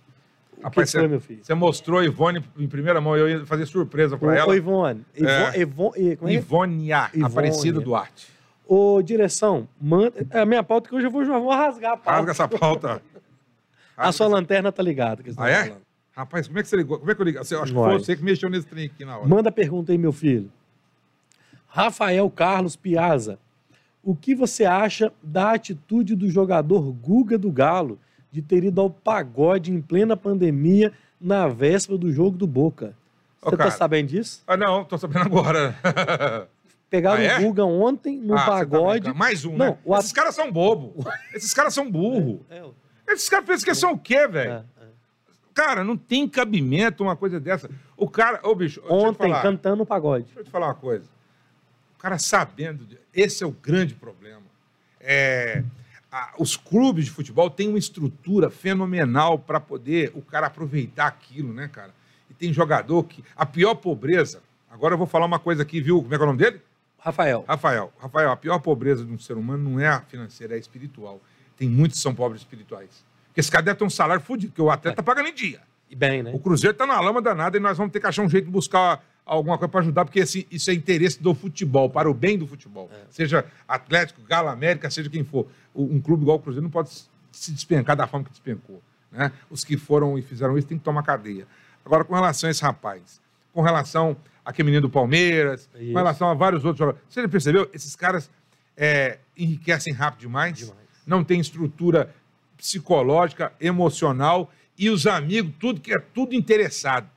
O Rapaz, que foi, meu filho? Você mostrou a Ivone em primeira mão, eu ia fazer surpresa para ela. ô, Ivone. Ivone, É. Ivone, como é? Ivônia, Ivone. Aparecida Duarte. Ô, direção, manda. É a minha pauta que hoje eu vou, já vou rasgar a pauta. Rasga essa pauta. (laughs) A sua lanterna tá ligada. Que eles Ah, é? falando. Rapaz, como é que você ligou? Como é que eu ligo? Você, acho que Vai. foi você que mexeu nesse trem aqui na hora. Manda pergunta aí, meu filho. Rafael Carlos Piazza. O que você acha da atitude do jogador Guga do Galo de ter ido ao pagode em plena pandemia na véspera do jogo do Boca? Você tá cara. sabendo disso? Ah, não, tô sabendo agora. (laughs) Pegaram Ah, é? o Guga ontem no Ah, tá pagode. brincando. Mais um, Não, né? at- Esses caras são bobo. (laughs) Esses caras são burro. É, Esses caras pensam que são o quê, velho? é, é. Cara, não tem cabimento uma coisa dessa. O cara, ô bicho, Ontem, cantando pagode. Deixa eu te falar uma coisa. O cara sabendo, esse é o grande problema. É, a- os clubes de futebol têm uma estrutura fenomenal para poder o cara aproveitar aquilo, né, cara? E tem jogador que. A pior pobreza. Agora eu vou falar uma coisa aqui, viu? Como é que é o nome dele? Rafael. Rafael. Rafael, a pior pobreza de um ser humano não é a financeira, é a espiritual. Tem muitos que são pobres espirituais. Porque esse cara deve ter um salário fodido, porque o atleta tá pagando em dia. E bem, né? O Cruzeiro tá na lama danada e nós vamos ter que achar um jeito de buscar alguma coisa para ajudar, porque esse- isso é interesse do futebol, para o bem do futebol. Seja Atlético, Galo, América, seja quem for. Um clube igual o Cruzeiro não pode se despencar da forma que despencou. Né? Os que foram e fizeram isso têm que tomar cadeia. Agora, com relação a esse rapaz, com relação àquele menino do Palmeiras, Isso. com relação a vários outros jogadores. Você já percebeu? Esses caras é, enriquecem rápido demais, Demais. Não tem estrutura psicológica, emocional, e os amigos, tudo que é tudo interessado.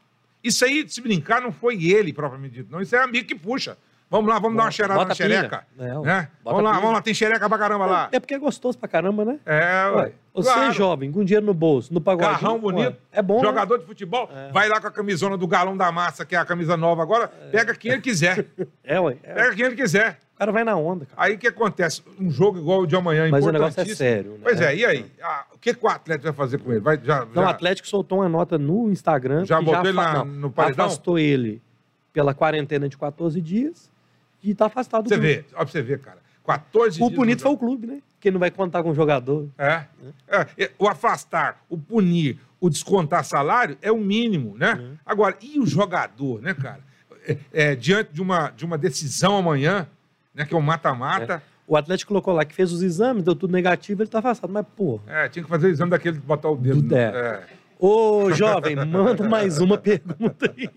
Isso aí, se brincar, não foi ele propriamente dito, não. Isso é amigo que puxa. Vamos lá, vamos dar uma cheirada Bota na xereca. É, né? bota Vamos lá, pilha. vamos lá, tem xereca pra caramba lá. É porque é gostoso pra caramba, né? É, ué. Você é Claro. jovem, com dinheiro no bolso, no pagodinho. Carrão bonito. ué, É bom, né? Jogador de futebol, vai lá com a camisona do galão da massa, que é a camisa nova agora, pega quem ele quiser. (laughs) É, ué. é. Pega quem ele quiser. O cara vai na onda, cara. Aí o que acontece? Um jogo igual o de amanhã, Mas o negócio é sério, né? Pois é, e aí? Ah, o que, que o Atlético vai fazer com ele? Vai, já, Não, o já- Atlético soltou uma nota no Instagram. Já botou ele afa- na- no paredão? Afastou ele pela quarentena de 14 dias e tá afastado do Você clube. vê, ó pra você ver, cara. 14 O dias bonito no foi o clube, né? Que não vai contar com o jogador. É. É, é, O afastar, o punir, o descontar salário é o mínimo, né? Uhum. Agora, e o jogador, né, cara? É, é, diante de uma, de uma decisão amanhã, né, que é o mata-mata, O Atlético colocou lá que fez os exames, deu tudo negativo, ele tá afastado. Mas, porra. é, tinha que fazer o exame daquele de botar o dedo. Do no- dedo. é. Ô, jovem, manda mais uma pergunta aí.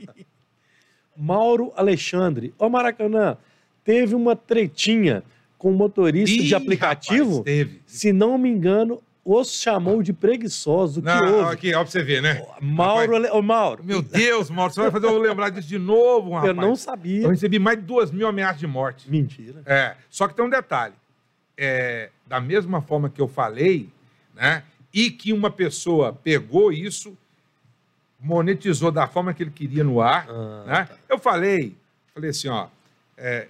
Mauro Alexandre. Ô, Maracanã, teve uma tretinha com o motorista Ih, de aplicativo? rapaz, teve. Se não me engano, os chamou de preguiçoso. O que Não, houve? aqui, ó, pra você ver, né? Mauro, Rapaz. Ô, Mauro, Meu Deus, Mauro, você vai fazer eu lembrar disso de novo, rapaz. eu não sabia. Eu recebi mais de duas mil ameaças de morte. Mentira. É, só que tem um detalhe. É, da mesma forma que eu falei, né? E que uma pessoa pegou isso, monetizou da forma que ele queria no ar, Ah, né? Eu falei, falei assim, ó, é,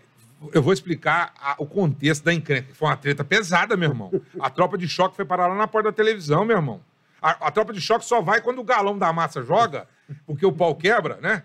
eu vou explicar a- o contexto da encrenca. Foi uma treta pesada, meu irmão. A tropa de choque foi parar lá na porta da televisão, meu irmão. A, a tropa de choque só vai quando o galão da massa joga, porque o pau quebra, né?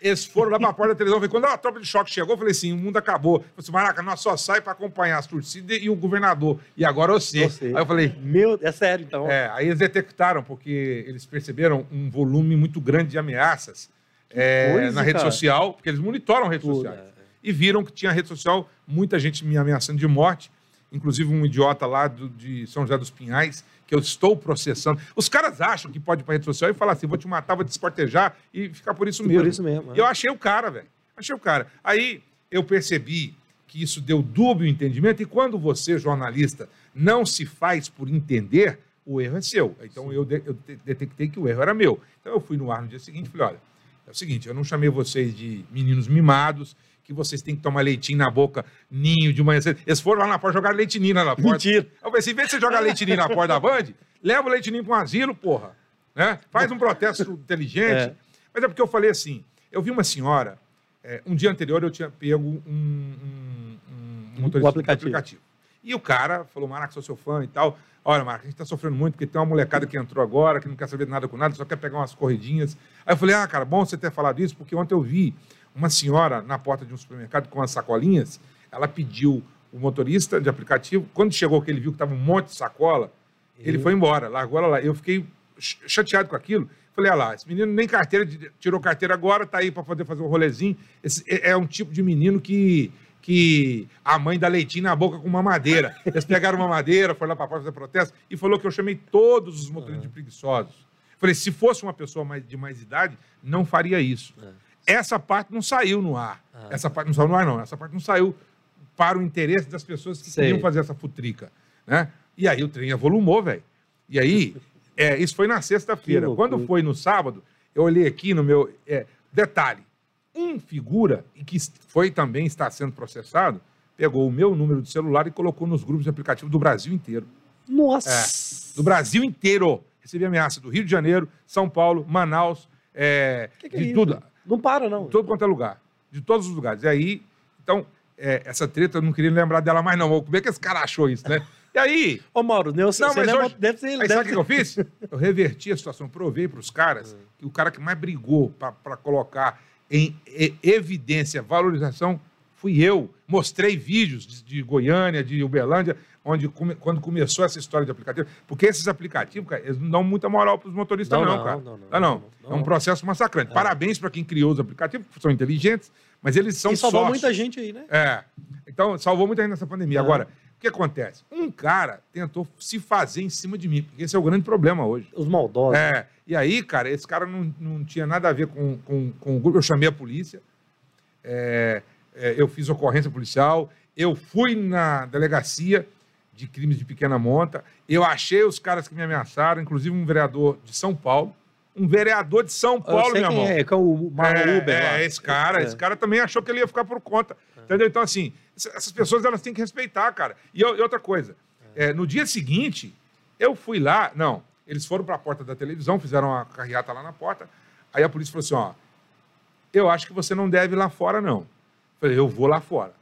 Eles foram lá pra porta da televisão. Quando a tropa de choque chegou, eu falei assim: o mundo acabou. Eu falei assim, Maraca, nós só sai pra acompanhar as torcidas e o governador. E agora você. Você. Aí eu falei. Meu, é sério, então. É, aí eles detectaram, porque eles perceberam um volume muito grande de ameaças é, coisa, na rede cara. social, porque eles monitoram redes Tudo, sociais. E viram que tinha rede social, muita gente me ameaçando de morte, inclusive um idiota lá do- de São José dos Pinhais, que eu estou processando. Os caras acham que pode ir pra rede social e falar assim: vou te matar, vou te espartejar e ficar por isso Por mesmo. isso mesmo, é. Eu achei o cara, velho. Achei o cara. Aí eu percebi que isso deu dúbio entendimento, e quando você, jornalista, não se faz por entender, o erro é seu. Então eu, de- eu de- detectei que o erro era meu. Então eu fui no ar no dia seguinte e falei: olha, é o seguinte, eu não chamei vocês de meninos mimados, que vocês têm que tomar leitinho na boca, ninho de manhã cedo. Eles foram lá na porta jogar leitinho na porta. Mentira. Eu assim, em vez de você jogar leitinho na porta da Band, leva o leitinho para um asilo, porra. Né? Faz um protesto inteligente. É. Mas é porque eu falei assim, eu vi uma senhora, é, um dia anterior eu tinha pego um, um, um motorista de aplicativo. E o cara falou, Maraca, sou seu fã e tal. Olha, Maraca, a gente tá sofrendo muito porque tem uma molecada que entrou agora, que não quer saber nada com nada, só quer pegar umas corridinhas. Aí eu falei, ah, cara, bom você ter falado isso, porque ontem eu vi uma senhora na porta de um supermercado com as sacolinhas, ela pediu o motorista de aplicativo, quando chegou que ele viu que tava um monte de sacola, ele E- foi embora, largou ela lá. Eu fiquei ch- chateado com aquilo. Falei, olha lá, esse menino nem carteira, tirou carteira agora, tá aí para poder fazer um rolezinho. Esse é é um tipo de menino que, que a mãe dá leitinho na boca com uma madeira. Eles pegaram uma madeira, foram lá para fazer protesto e falou que eu chamei todos os motoristas de preguiçosos. Falei, se fosse uma pessoa mais, de mais idade, não faria isso. Essa parte não saiu no ar. Ah. Essa parte não saiu no ar, não. Essa parte não saiu para o interesse das pessoas que Sei. queriam fazer essa futrica. Né? E aí o trem avolumou, velho. E aí, (laughs) é, isso foi na sexta-feira. Quando foi no sábado, eu olhei aqui no meu. é, detalhe: um figura, e que foi também está sendo processado, pegou o meu número de celular e colocou nos grupos de aplicativo do Brasil inteiro. Nossa! Do Brasil inteiro. Recebi ameaça do Rio de Janeiro, São Paulo, Manaus, é, Que que é de isso? tudo. Não para, não. De todo quanto é lugar. De todos os lugares. E aí, então, é, essa treta eu não queria lembrar dela mais, não. Como é que esse cara achou isso, né? E aí, Ô, Mauro, né, você, Não, você mas lembra- hoje- deve ser... aí deve sabe o que eu fiz? Eu reverti a situação, provei para os caras que o cara que mais brigou para colocar em evidência, valorização, fui eu. Mostrei vídeos de, de Goiânia, de Uberlândia, onde come- quando começou essa história de aplicativo. Porque esses aplicativos, cara, eles não dão muita moral para os motoristas, Não, não, não, cara. não, não, Ah, não, É não. um processo massacrante. Parabéns para quem criou os aplicativos, que são inteligentes, mas eles são E salvou sócios. muita gente aí, né? É. Então, salvou muita gente nessa pandemia. Ah. Agora, O que acontece? Um cara tentou se fazer em cima de mim, porque esse é o grande problema hoje. Os maldosos. É, e aí, cara, esse cara não, não tinha nada a ver com, com, com o grupo. Eu chamei a polícia, é, é, eu fiz ocorrência policial, eu fui na delegacia de crimes de pequena monta, eu achei os caras que me ameaçaram, inclusive um vereador de São Paulo. Um vereador de São Paulo, meu irmão. é, que é o Marlon É, Uber é, lá. esse cara, É. esse cara também achou que ele ia ficar por conta. Entendeu? Então, assim, essa- essas pessoas elas têm que respeitar, cara. E, e outra coisa, é, no dia seguinte, eu fui lá, não, eles foram para a porta da televisão, fizeram uma carreata lá na porta. Aí a polícia falou assim: ó, eu acho que você não deve ir lá fora, não. Falei, eu vou lá fora.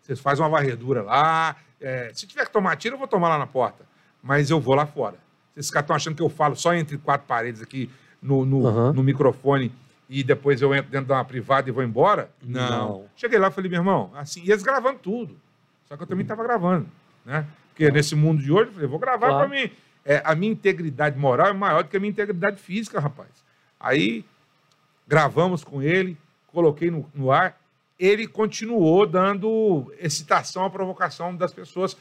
Vocês fazem uma varredura lá. é, se tiver que tomar tiro, eu vou tomar lá na porta. Mas eu vou lá fora. Vocês caras estão achando que eu falo só entre quatro paredes aqui no, no, Aham. no microfone e depois eu entro dentro de uma privada e vou embora? Não. Cheguei lá e falei, meu irmão, assim, e eles gravando tudo. Só que eu também estava gravando, né? Porque nesse mundo de hoje, eu falei, vou gravar Claro. para mim. É, a minha integridade moral é maior do que a minha integridade física, rapaz. Aí gravamos com ele, coloquei no, no ar, ele continuou dando excitação à provocação das pessoas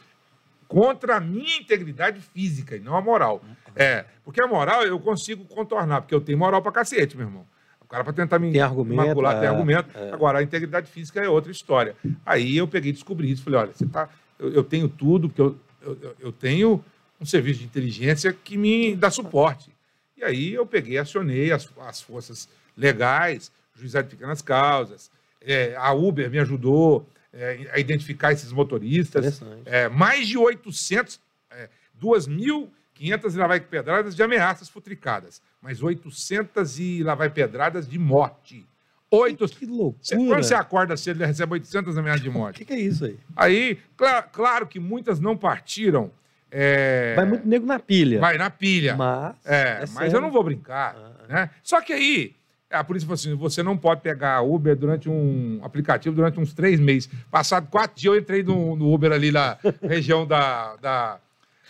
contra a minha integridade física e não a moral. É, porque a moral eu consigo contornar, porque eu tenho moral pra cacete, meu irmão. O cara pra tentar me Tem argumento, macular, tem é, argumento. é. Agora, a integridade física é outra história. Aí eu peguei e descobri isso. Falei, olha, você tá, eu, eu tenho tudo, porque eu, eu, eu- eu tenho um serviço de inteligência que me dá suporte. E aí eu peguei, acionei as, as forças legais, juizado de pequenas causas, é, a Uber me ajudou é, a identificar esses motoristas. É, mais de 800, é, 2.500 e lá vai pedradas de ameaças futricadas, mas 800 e lá vai pedradas de morte. Oito... Que loucura. Quando você acorda cedo, ele recebe 800 ameaças de O morte. (laughs) que, que é isso aí? Aí, cla- claro que muitas não partiram. é, Vai muito nego na pilha. vai na pilha. Mas. É, é mas sério. eu não vou brincar. Ah, né? Só que aí, a polícia falou assim: você não pode pegar Uber durante um aplicativo durante uns três meses. Passado quatro dias, eu entrei no, no Uber ali na região da, da,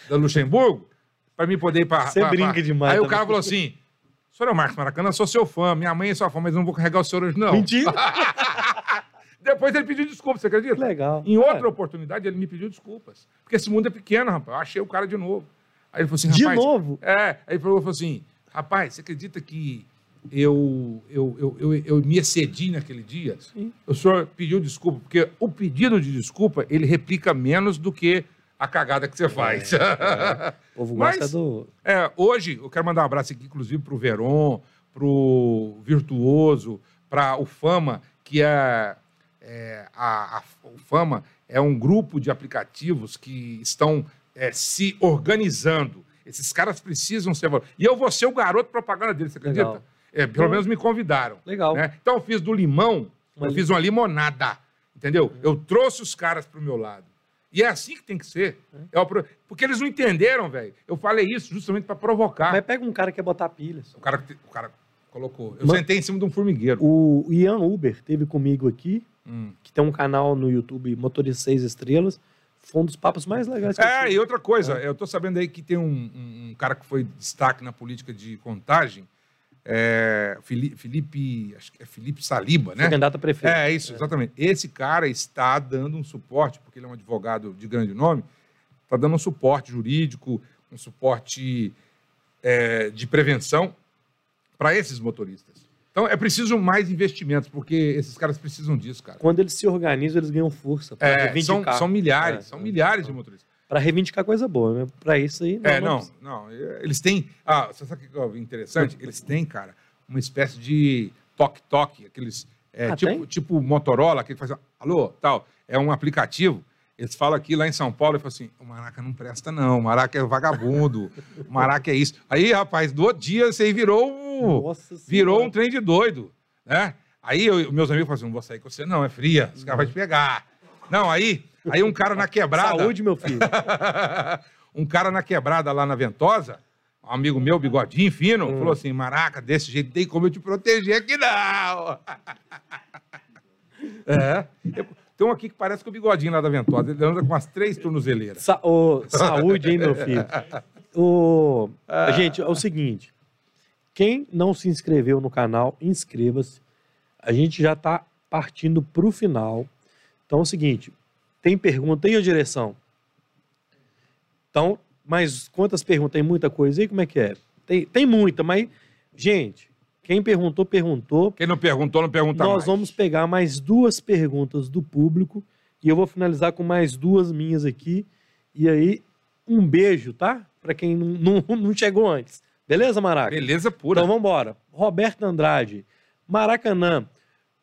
da Luxemburgo, para mim poder ir para. Você brinca demais Aí o também. cara falou assim: senhor é o Marcos Maracanã, eu sou seu fã, minha mãe é sua fã, mas eu não vou carregar o senhor hoje, não. Mentira. (laughs) Depois ele pediu desculpa, você acredita? Legal. Em outra É. oportunidade, ele me pediu desculpas. Porque esse mundo é pequeno, rapaz. Eu achei o cara de novo. Aí ele falou assim, De rapaz... novo? É. Aí ele falou, falou assim, rapaz, você acredita que eu, eu, eu, eu, me excedi naquele dia? Sim. O senhor pediu desculpa, porque o pedido de desculpa, ele replica menos do que a cagada que você faz. (laughs) O povo gosta Mas- do. É, hoje, eu quero mandar um abraço aqui, inclusive, para o Veron, para o Virtuoso, para o Fama, que é, é, a, a- o Fama é um grupo de aplicativos que estão é, se organizando. Esses caras precisam ser. E eu vou ser o garoto propaganda deles, você acredita? Legal. É, pelo Bom. menos me convidaram. Legal. né? Então eu fiz do limão, Uma eu li- fiz uma limonada. Entendeu? Eu trouxe os caras para o meu lado. E é assim que tem que ser. É o pro- Porque eles não entenderam, velho. Eu falei isso justamente para provocar. Mas pega um cara que quer botar pilhas. O, cara, o cara colocou. Eu Mas- sentei em cima de um formigueiro. O Ian Uber teve comigo aqui, Hum. que tem um canal no YouTube, Motorista 6 Estrelas. Foi um dos papos mais legais que eu É, tive. e outra coisa, eu tô sabendo aí que tem um, um- um cara que foi destaque na política de contagem, é, Felipe, acho que é Felipe Saliba, né? candidato a prefeito. É, isso, exatamente. Esse cara está dando um suporte, porque ele é um advogado de grande nome, está dando um suporte jurídico, um suporte é, de prevenção para esses motoristas. Então é preciso mais investimentos, porque esses caras precisam disso, cara. Quando eles se organizam, eles ganham força É, são, são milhares, É, são é, milhares de motoristas. Para reivindicar coisa boa. Né? Para isso aí. é, não, não. é, Eles têm. Ah, você sabe o que é interessante? Eles têm, cara, uma espécie de toque-toque, aqueles. é, Ah, tipo, tem? tipo Motorola, que faz. Alô, tal. É um aplicativo. Eles falam aqui lá em São Paulo e falam assim: o Maraca não presta, não. O Maraca é vagabundo. o Maraca é isso. Aí, rapaz, do outro dia você virou um. Nossa virou um trem de doido, né? Aí eu- meus amigos falam assim, não vou sair com você não, é fria, os caras vão te pegar. Não, aí, aí um cara na (laughs) quebrada... Saúde, meu filho. (laughs) um cara na quebrada lá na Ventosa, um amigo meu, bigodinho fino, Hum. falou assim, maraca, desse jeito tem como eu te proteger aqui não. (laughs) é, eu- tem um aqui que parece com o bigodinho lá da Ventosa, ele anda com umas três tornozeleiras. Sa- ô, saúde, hein, meu filho? O... Gente, é o seguinte. Quem não se inscreveu no canal, inscreva-se. A gente já está partindo para o final. Então é o seguinte. Tem pergunta aí, ô direção? Então, mas quantas perguntas? Tem muita coisa aí? Como é que é? Tem, tem muita, mas, gente, quem perguntou, perguntou. Quem não perguntou, não pergunta Nós mais. vamos pegar mais duas perguntas do público e eu vou finalizar com mais duas minhas aqui. E aí, um beijo, tá? Para quem não, não, não chegou antes. Beleza, Maraca? Beleza pura. Então vamos embora. Roberto Andrade, Maracanã,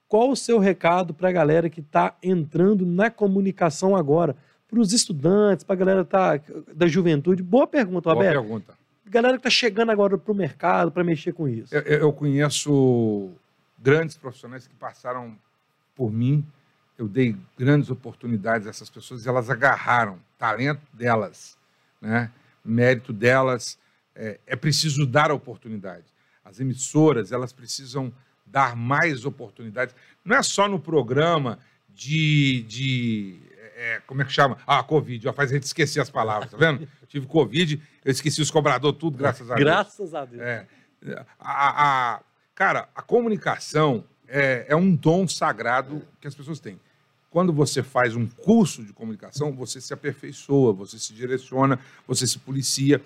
qual o seu recado para a galera que está entrando na comunicação agora? Para os estudantes, para a galera tá, da juventude? Boa pergunta, Boa Roberto. pergunta. Galera que está chegando agora para o mercado para mexer com isso. Eu, eu- eu conheço grandes profissionais que passaram por mim. Eu dei grandes oportunidades a essas pessoas e elas agarraram talento delas, né? mérito delas. É, é preciso dar a oportunidade. As emissoras elas precisam dar mais oportunidades. Não é só no programa de, de é, como é que chama? Ah, Covid. Já faz a gente esquecer as palavras, tá vendo? (laughs) Tive Covid, eu esqueci os cobradores, tudo, graças a Deus. Graças a Deus. É, a, a- cara, a comunicação é, é um dom sagrado que as pessoas têm. Quando você faz um curso de comunicação, você se aperfeiçoa, você se direciona, você se policia.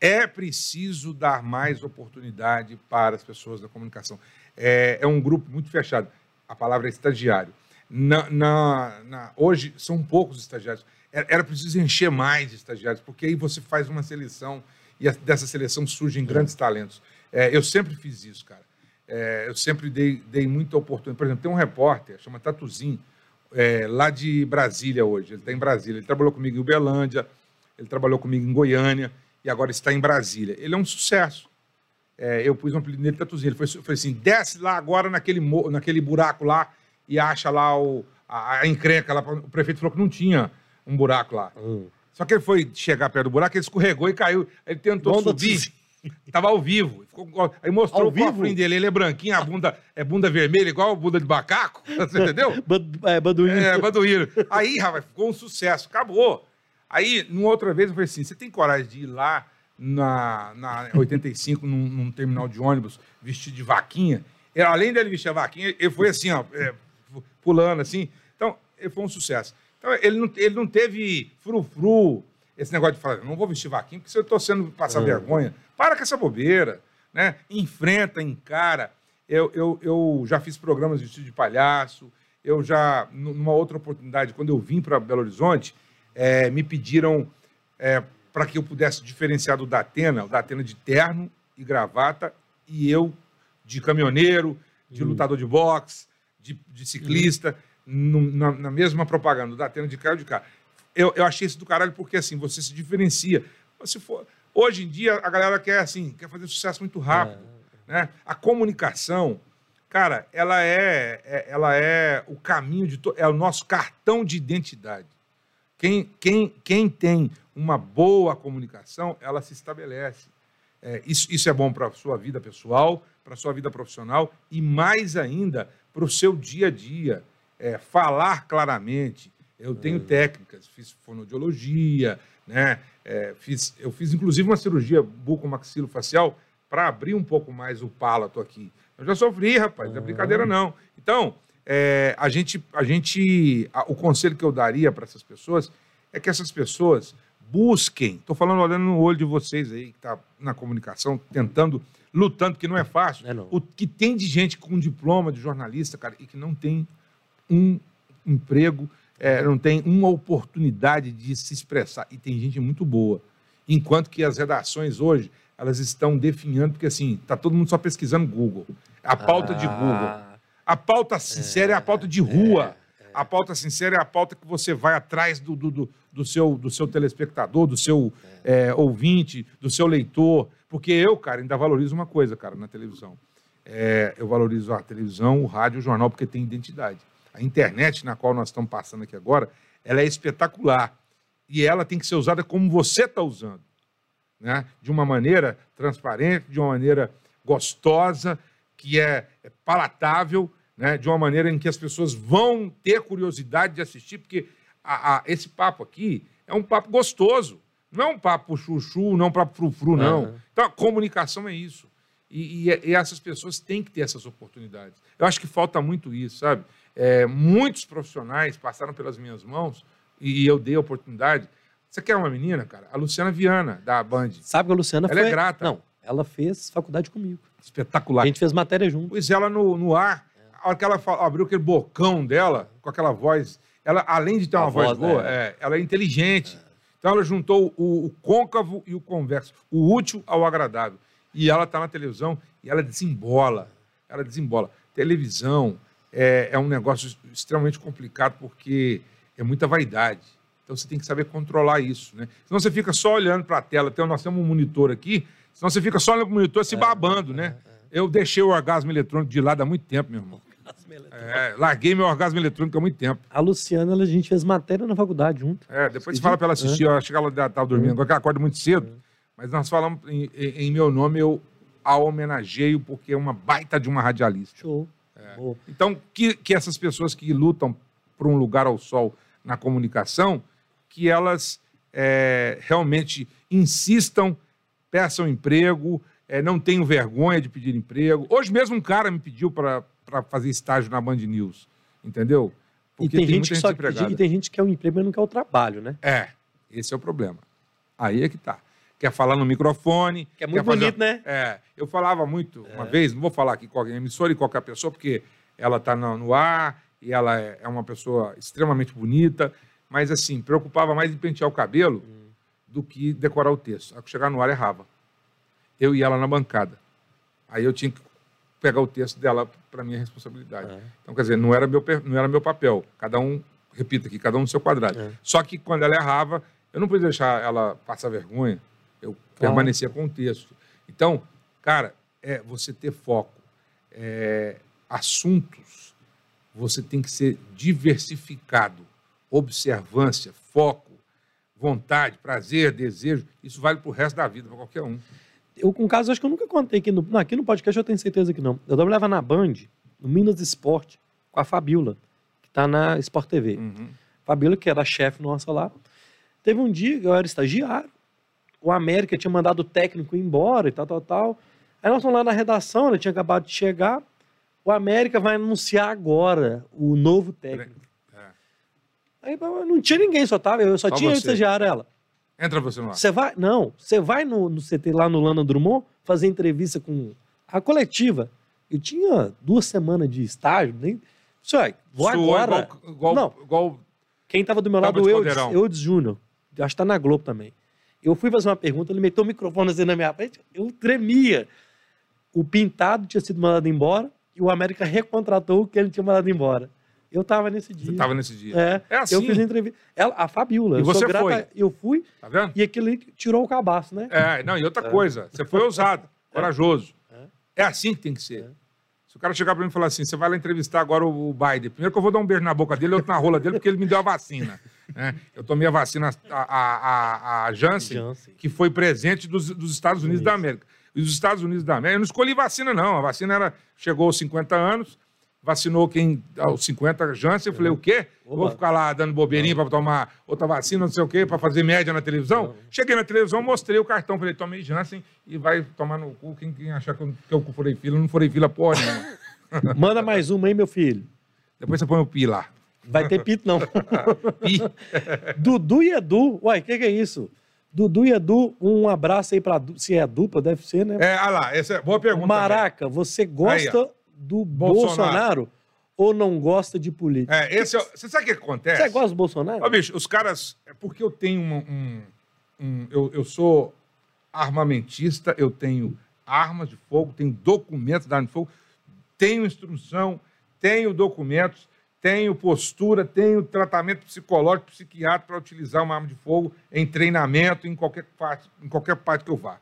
É preciso dar mais oportunidade para as pessoas da comunicação. É, é um grupo muito fechado. A palavra é estagiário. Na, na- na- hoje são poucos estagiários. Era, era preciso encher mais de estagiários, porque aí você faz uma seleção e a- dessa seleção surgem grandes talentos. É, eu sempre fiz isso, cara. É, eu sempre dei, dei muita oportunidade. Por exemplo, tem um repórter, chama Tatuzinho, é, lá de Brasília hoje. Ele está em Brasília. Ele trabalhou comigo em Uberlândia, ele trabalhou comigo em Goiânia e agora está em Brasília. Ele é um sucesso. É, eu pus um apelido nele Tatuzinho. Ele foi, foi assim: desce lá agora naquele, naquele buraco lá e acha lá o, a, a encrenca. Lá. O prefeito falou que não tinha um buraco lá. Hum. Só que ele foi chegar perto do buraco, ele escorregou e caiu. Ele tentou Bom, subir. Tava ao vivo. Ficou- aí mostrou Ao o cofrinho dele. Ele é branquinho, a bunda é bunda vermelha, igual a bunda de macaco. (laughs) Você entendeu? (laughs) É, Baduíno. É, Baduíno. Aí, rapaz, ficou um sucesso. Acabou. Aí, numa outra vez, eu falei assim: você tem coragem de ir lá na, na 85, num, num terminal de ônibus, vestido de vaquinha? Ele, além dele vestir a vaquinha, ele foi assim, ó, é, pulando assim. Então, ele foi um sucesso. Então, ele não, ele não teve frufru, esse negócio de falar, não vou vestir vaquinha, porque se eu estou sendo passar É. vergonha. Para com essa bobeira, né? Enfrenta, encara. Eu, eu, eu já fiz programas vestido de palhaço, eu já, nu- numa outra oportunidade, quando eu vim para Belo Horizonte, eh, me pediram para que eu pudesse diferenciar do Datena, o Datena de terno e gravata, e eu de caminhoneiro, de lutador de boxe, de, de ciclista, no- na, na mesma propaganda, o Datena de ou de cá. Eu, eu achei isso do caralho porque, assim, você se diferencia. Se for, hoje em dia, a galera quer, assim, quer fazer sucesso muito rápido. Né? A comunicação, cara, ela é, é- ela é o caminho de... É o nosso cartão de identidade. Quem, quem, quem tem uma boa comunicação, ela se estabelece. É, isso, isso é bom para a sua vida pessoal, para a sua vida profissional e, mais ainda, para o seu dia a dia. É, falar claramente. Eu tenho técnicas, fiz fonoaudiologia, né? É, fiz, eu fiz, inclusive, uma cirurgia bucomaxilofacial para abrir um pouco mais o palato aqui. Eu já sofri, rapaz, não é brincadeira não. Então, é, a gente, a gente, a- o conselho que eu daria para essas pessoas é que essas pessoas busquem. Estou falando olhando no olho de vocês aí que está na comunicação, tentando, lutando, que não é fácil. É não. O que tem de gente com diploma de jornalista, cara, e que não tem um emprego, é, não tem uma oportunidade de se expressar. E tem gente muito boa. Enquanto que as redações hoje, elas estão definhando, porque assim, tá todo mundo só pesquisando Google. A pauta de Google. A pauta sincera é, a pauta de rua. A pauta sincera é a pauta que você vai atrás do, do, do, do seu, do seu telespectador, do seu é, ouvinte, do seu leitor. Porque eu, cara, ainda valorizo uma coisa, cara, na televisão. É, eu valorizo a televisão, o rádio, o jornal, porque tem identidade. A internet, na qual nós estamos passando aqui agora, ela é espetacular. E ela tem que ser usada como você está usando. Né? De uma maneira transparente, de uma maneira gostosa, que é, é palatável, né? de uma maneira em que as pessoas vão ter curiosidade de assistir, porque a- a- esse papo aqui é um papo gostoso. Não é um papo chuchu, não é um papo frufru, não. Aham. Então, a comunicação é isso. E, e- e essas pessoas têm que ter essas oportunidades. Eu acho que falta muito isso, sabe? É, muitos profissionais passaram pelas minhas mãos e eu dei a oportunidade, Você quer uma menina, cara? A Luciana Viana, da Band. Sabe que a Luciana Ela é foi... grata. Não, ela fez faculdade comigo. Espetacular. A gente fez matéria junto. Pus ela no, no ar, a hora que ela fa- abriu aquele bocão dela, com aquela voz. Ela, além de ter A uma voz, voz, boa, é. é, ela é inteligente. Então ela juntou o, o côncavo e o convexo, o útil ao agradável. E ela está na televisão e ela desembola. Ela desembola. Televisão é, é um negócio extremamente complicado porque é muita vaidade. Então você tem que saber controlar isso, né? Senão você fica só olhando para a tela. Tem, nós temos um monitor aqui, senão você fica só olhando para o monitor se babando, né? Eu deixei o orgasmo eletrônico de lado há muito tempo, meu irmão. É, larguei meu orgasmo eletrônico há muito tempo. A Luciana, ela- a gente fez matéria na faculdade junto. É, depois você fala para ela assistir, eu acho que ela estava dormindo, agora que ela acorda muito cedo. Mas nós falamos em, em- meu nome, eu a homenageio porque é uma baita de uma radialista. Show. Boa. Então, que, que essas pessoas que lutam por um lugar ao sol na comunicação, que elas é, realmente insistam, peçam emprego, é, não tenham vergonha de pedir emprego. Hoje mesmo um cara me pediu para fazer estágio na Band News, entendeu? E tem, gente que só, e tem gente que quer o emprego, mas não quer o trabalho, né? É, esse é o problema. Aí é que tá. Quer falar no microfone. Que é muito fazer- bonito, né? É. Eu falava muito, uma vez, não vou falar aqui qualquer emissora e qualquer pessoa, porque ela tá no, ar e ela é, é uma pessoa extremamente bonita, mas assim, preocupava mais em pentear o cabelo do que decorar o texto. Aí que chegar no ar errava. Eu e ela na bancada. Aí eu tinha que pegar o texto dela para minha responsabilidade. É. Então, quer dizer, não era meu, não era meu papel. Cada um, repita aqui, cada um no seu quadrado. É. Só que quando ela errava, eu não podia deixar ela passar vergonha. Eu Claro. permanecia com o texto. Então, cara, é você ter foco. É, assuntos, você tem que ser diversificado. Observância, foco, vontade, prazer, desejo. Isso vale para o resto da vida, para qualquer um. Eu, com caso, acho que eu nunca contei aqui no, não, aqui no podcast, eu tenho certeza que não. Eu trabalhava na Band, no Minas Esporte, com a Fabiola, que tá na Sport TV. Uhum. Fabiola, que era chefe nossa lá. Teve um dia que eu era estagiário, o América tinha mandado o técnico embora e tal, tal, tal. Aí nós fomos lá na redação, ele tinha acabado de chegar. O América vai anunciar agora o novo técnico. Aí não tinha ninguém, só tava, eu só, Só tinha eu você. estagiário ela. Entra você no ar. Você vai, não, você vai no, no CT lá no Lana Drummond fazer entrevista com a coletiva. Eu tinha duas semanas de estágio, nem. Isso aí, vou Suou agora. Igual, igual, Não. igual Quem tava do meu lado, de o Eudes, caldeirão. Eudes Júnior. Acho que tá na Globo também. Eu fui fazer uma pergunta, ele meteu o microfone assim na minha frente, eu tremia. O Pintado tinha sido mandado embora e o América recontratou o que ele tinha mandado embora. Eu tava nesse dia. você estava nesse dia. É, É assim. eu fiz a entrevista. Ela, a Fabiola. E você grata, foi? Eu fui Tá vendo? e aquilo ali tirou o cabaço, né? É, não, e outra coisa, você foi ousado, (laughs) corajoso. É assim que tem que ser. Se o cara chegar pra mim e falar assim, você vai lá entrevistar agora o Biden, primeiro que eu vou dar um beijo na boca dele, outro na rola dele, porque ele me deu a vacina. né? Eu tomei a vacina, a, a, a, a Janssen, Janssen. que foi presente dos, dos Estados Unidos da América. E os Estados Unidos da América, eu não escolhi vacina, não. A vacina era, chegou aos 50 anos, vacinou quem aos 50 Janssen. Eu falei, o quê? Vou ficar lá dando bobeirinha para tomar outra vacina, não sei o quê, para fazer média na televisão? Cheguei na televisão, mostrei o cartão, falei, tomei Janssen e vai tomar no cu. Quem, quem achar que eu, que eu furei fila, eu não furei fila porra nenhuma. (laughs) Manda mais uma aí, meu filho. Depois você põe o pi lá. Vai ter pito, não. (laughs) Pi. Dudu e Edu. Uai, o que, que é isso? Dudu e Edu, um abraço aí pra. du- Se é dupla, deve ser, né? É, olha lá, essa é boa pergunta. Maraca, você gosta do Bolsonaro. Bolsonaro. ou não gosta de política? É, esse é, você sabe o que acontece? Você gosta do Bolsonaro? Ó, bicho, os caras. É porque eu tenho um. um- um- eu, eu sou armamentista, eu tenho armas de fogo, tenho documentos de arma de fogo, tenho instrução, tenho documentos, tenho postura, tenho tratamento psicológico, psiquiátrico para utilizar uma arma de fogo em treinamento, em qualquer parte, em qualquer parte que eu vá.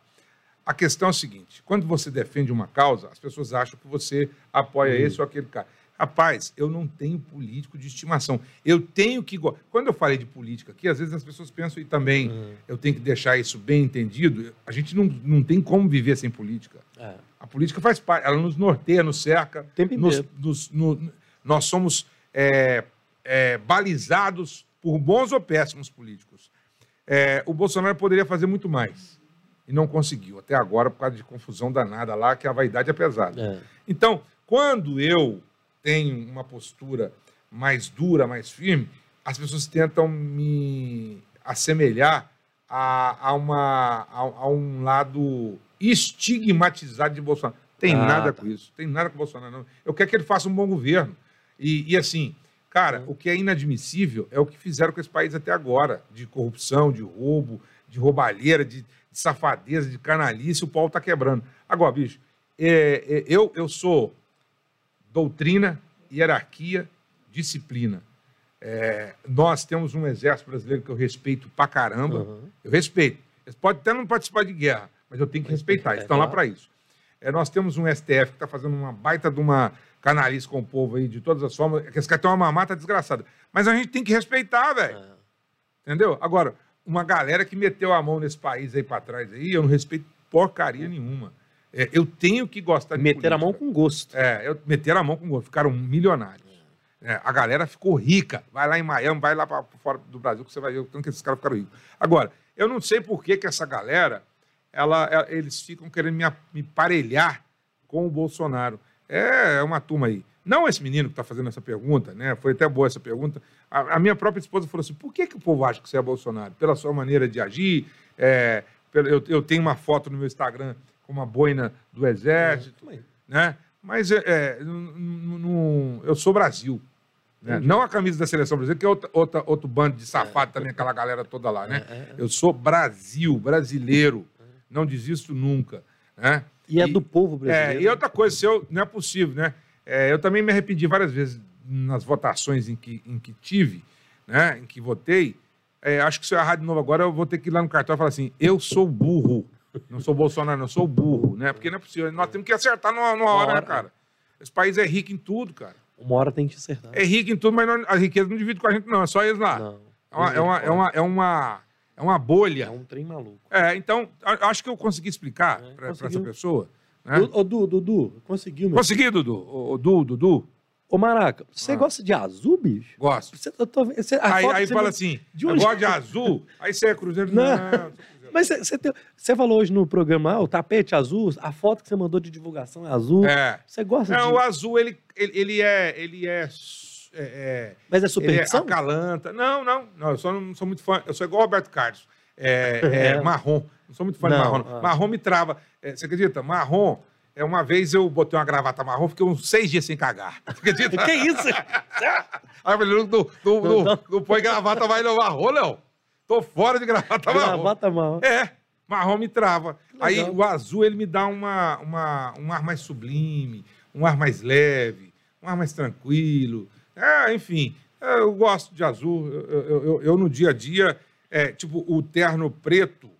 A questão é a seguinte: quando você defende uma causa, as pessoas acham que você apoia esse ou aquele cara. Rapaz, eu não tenho político de estimação. Eu tenho que. Quando eu falei de política aqui, às vezes as pessoas pensam, e também eu tenho que deixar isso bem entendido, a gente não, não tem como viver sem política. É. A política faz parte, ela nos norteia, nos cerca. tempo nos- nos- no- nós somos é, é, balizados por bons ou péssimos políticos. É, o Bolsonaro poderia fazer muito mais e não conseguiu, até agora, por causa de confusão danada lá, que a vaidade é pesada. É. Então, quando eu tenho uma postura mais dura, mais firme, as pessoas tentam me assemelhar a, a, uma, a, a um lado estigmatizado de Bolsonaro. Tem Ah, nada tá. com isso. Tem nada com o Bolsonaro, não. Eu quero que ele faça um bom governo. E, e assim, cara, o que é inadmissível é o que fizeram com esse país até agora, de corrupção, de roubo, de roubalheira, de, de safadeza, de canalice, o pau tá quebrando. Agora, bicho, é, é, eu, eu sou doutrina, hierarquia, disciplina. É, nós temos um exército brasileiro que eu respeito pra caramba. Uhum. Eu respeito. Eles podem até não participar de guerra, mas eu tenho que respeitar. é Eles estão lá para isso. É, nós temos um STF que está fazendo uma baita de uma canalice com o povo aí, de todas as formas. que Esse cara tem uma mamata desgraçada. Mas a gente tem que respeitar, velho. É. Entendeu? Agora, uma galera que meteu a mão nesse país aí para trás aí, eu não respeito porcaria nenhuma. É, eu tenho que gostar de Meter a mão com gosto. É, eu meteram a mão com gosto, ficaram milionários. É, a galera ficou rica. Vai lá em Miami, vai lá para fora do Brasil, que você vai ver o tanto que esses caras ficaram ricos. Agora, eu não sei por que, que essa galera, ela, ela- eles ficam querendo me, me parelhar com o Bolsonaro. É, é uma turma aí. Não esse menino que está fazendo essa pergunta, né? Foi até boa essa pergunta. A, a minha própria esposa falou assim: por que, que o povo acha que você é Bolsonaro? Pela sua maneira de agir. é, eu, eu tenho uma foto no meu Instagram com uma boina do exército né? Mas é, é, eu sou Brasil. né? Não a camisa da seleção brasileira, que é outra, outra- outro bando de safado também, aquela galera toda lá, né? É, é, é. Eu sou Brasil, brasileiro. Não desisto nunca. Né? E é E- do povo É, brasileiro. e outra coisa, se eu, não é possível, né? É, eu também me arrependi várias vezes nas votações em que, em que tive, né? Em que votei. É, acho que se eu errar de novo agora, eu vou ter que ir lá no cartório e falar assim: eu sou burro. Não sou Bolsonaro, não, eu sou burro, né? Porque não é possível. Nós temos que acertar numa, numa hora, né, hora. cara? Esse país é rico em tudo, cara. Uma hora tem que acertar. É rico em tudo, mas não- a riqueza não divide com a gente, não. É só eles lá. Não. É, uma, é, uma, é, uma, é, uma, é uma bolha. É um trem maluco. É, então, acho que eu consegui explicar É, para essa pessoa. Né? Ô, Du, Dudu, conseguiu, meu. Consegui, Dudu. Ô, Du, Dudu. Ô, Maraca, você Ah. gosta de azul, bicho? Gosto. Você, eu tô, você, Aí, aí fala assim, de eu gosto de azul. Aí você é cruzeiro. Não. Não, não. Mas você, você, tem- você falou hoje no programa, ah, o tapete azul, a foto que você mandou de divulgação é azul. É. Você gosta Não, de... o azul, ele, ele, ele é... Ele é, é, Mas é é ele é superstição? acalanta. Não, não, não. Eu só não sou muito fã. Eu sou igual o Roberto Carlos. É, é (laughs) É. marrom. Não sou muito fã de Não, marrom. ah. Marrom me trava. É, você acredita? Marrom... É, uma vez eu botei uma gravata marrom, fiquei uns seis dias sem cagar. (laughs) Você acredita? Que isso? (laughs) Aí eu falei, não, não, não, Não, não, põe gravata mais no marrom, não. Tô fora de gravata marrom. Gravata mal. É, marrom me trava. Aí o azul ele me dá uma, uma, um ar mais sublime, um ar mais leve, um ar mais tranquilo. É, enfim, é, eu gosto de azul. Eu, eu- eu- eu, no dia a dia, é, tipo, o terno preto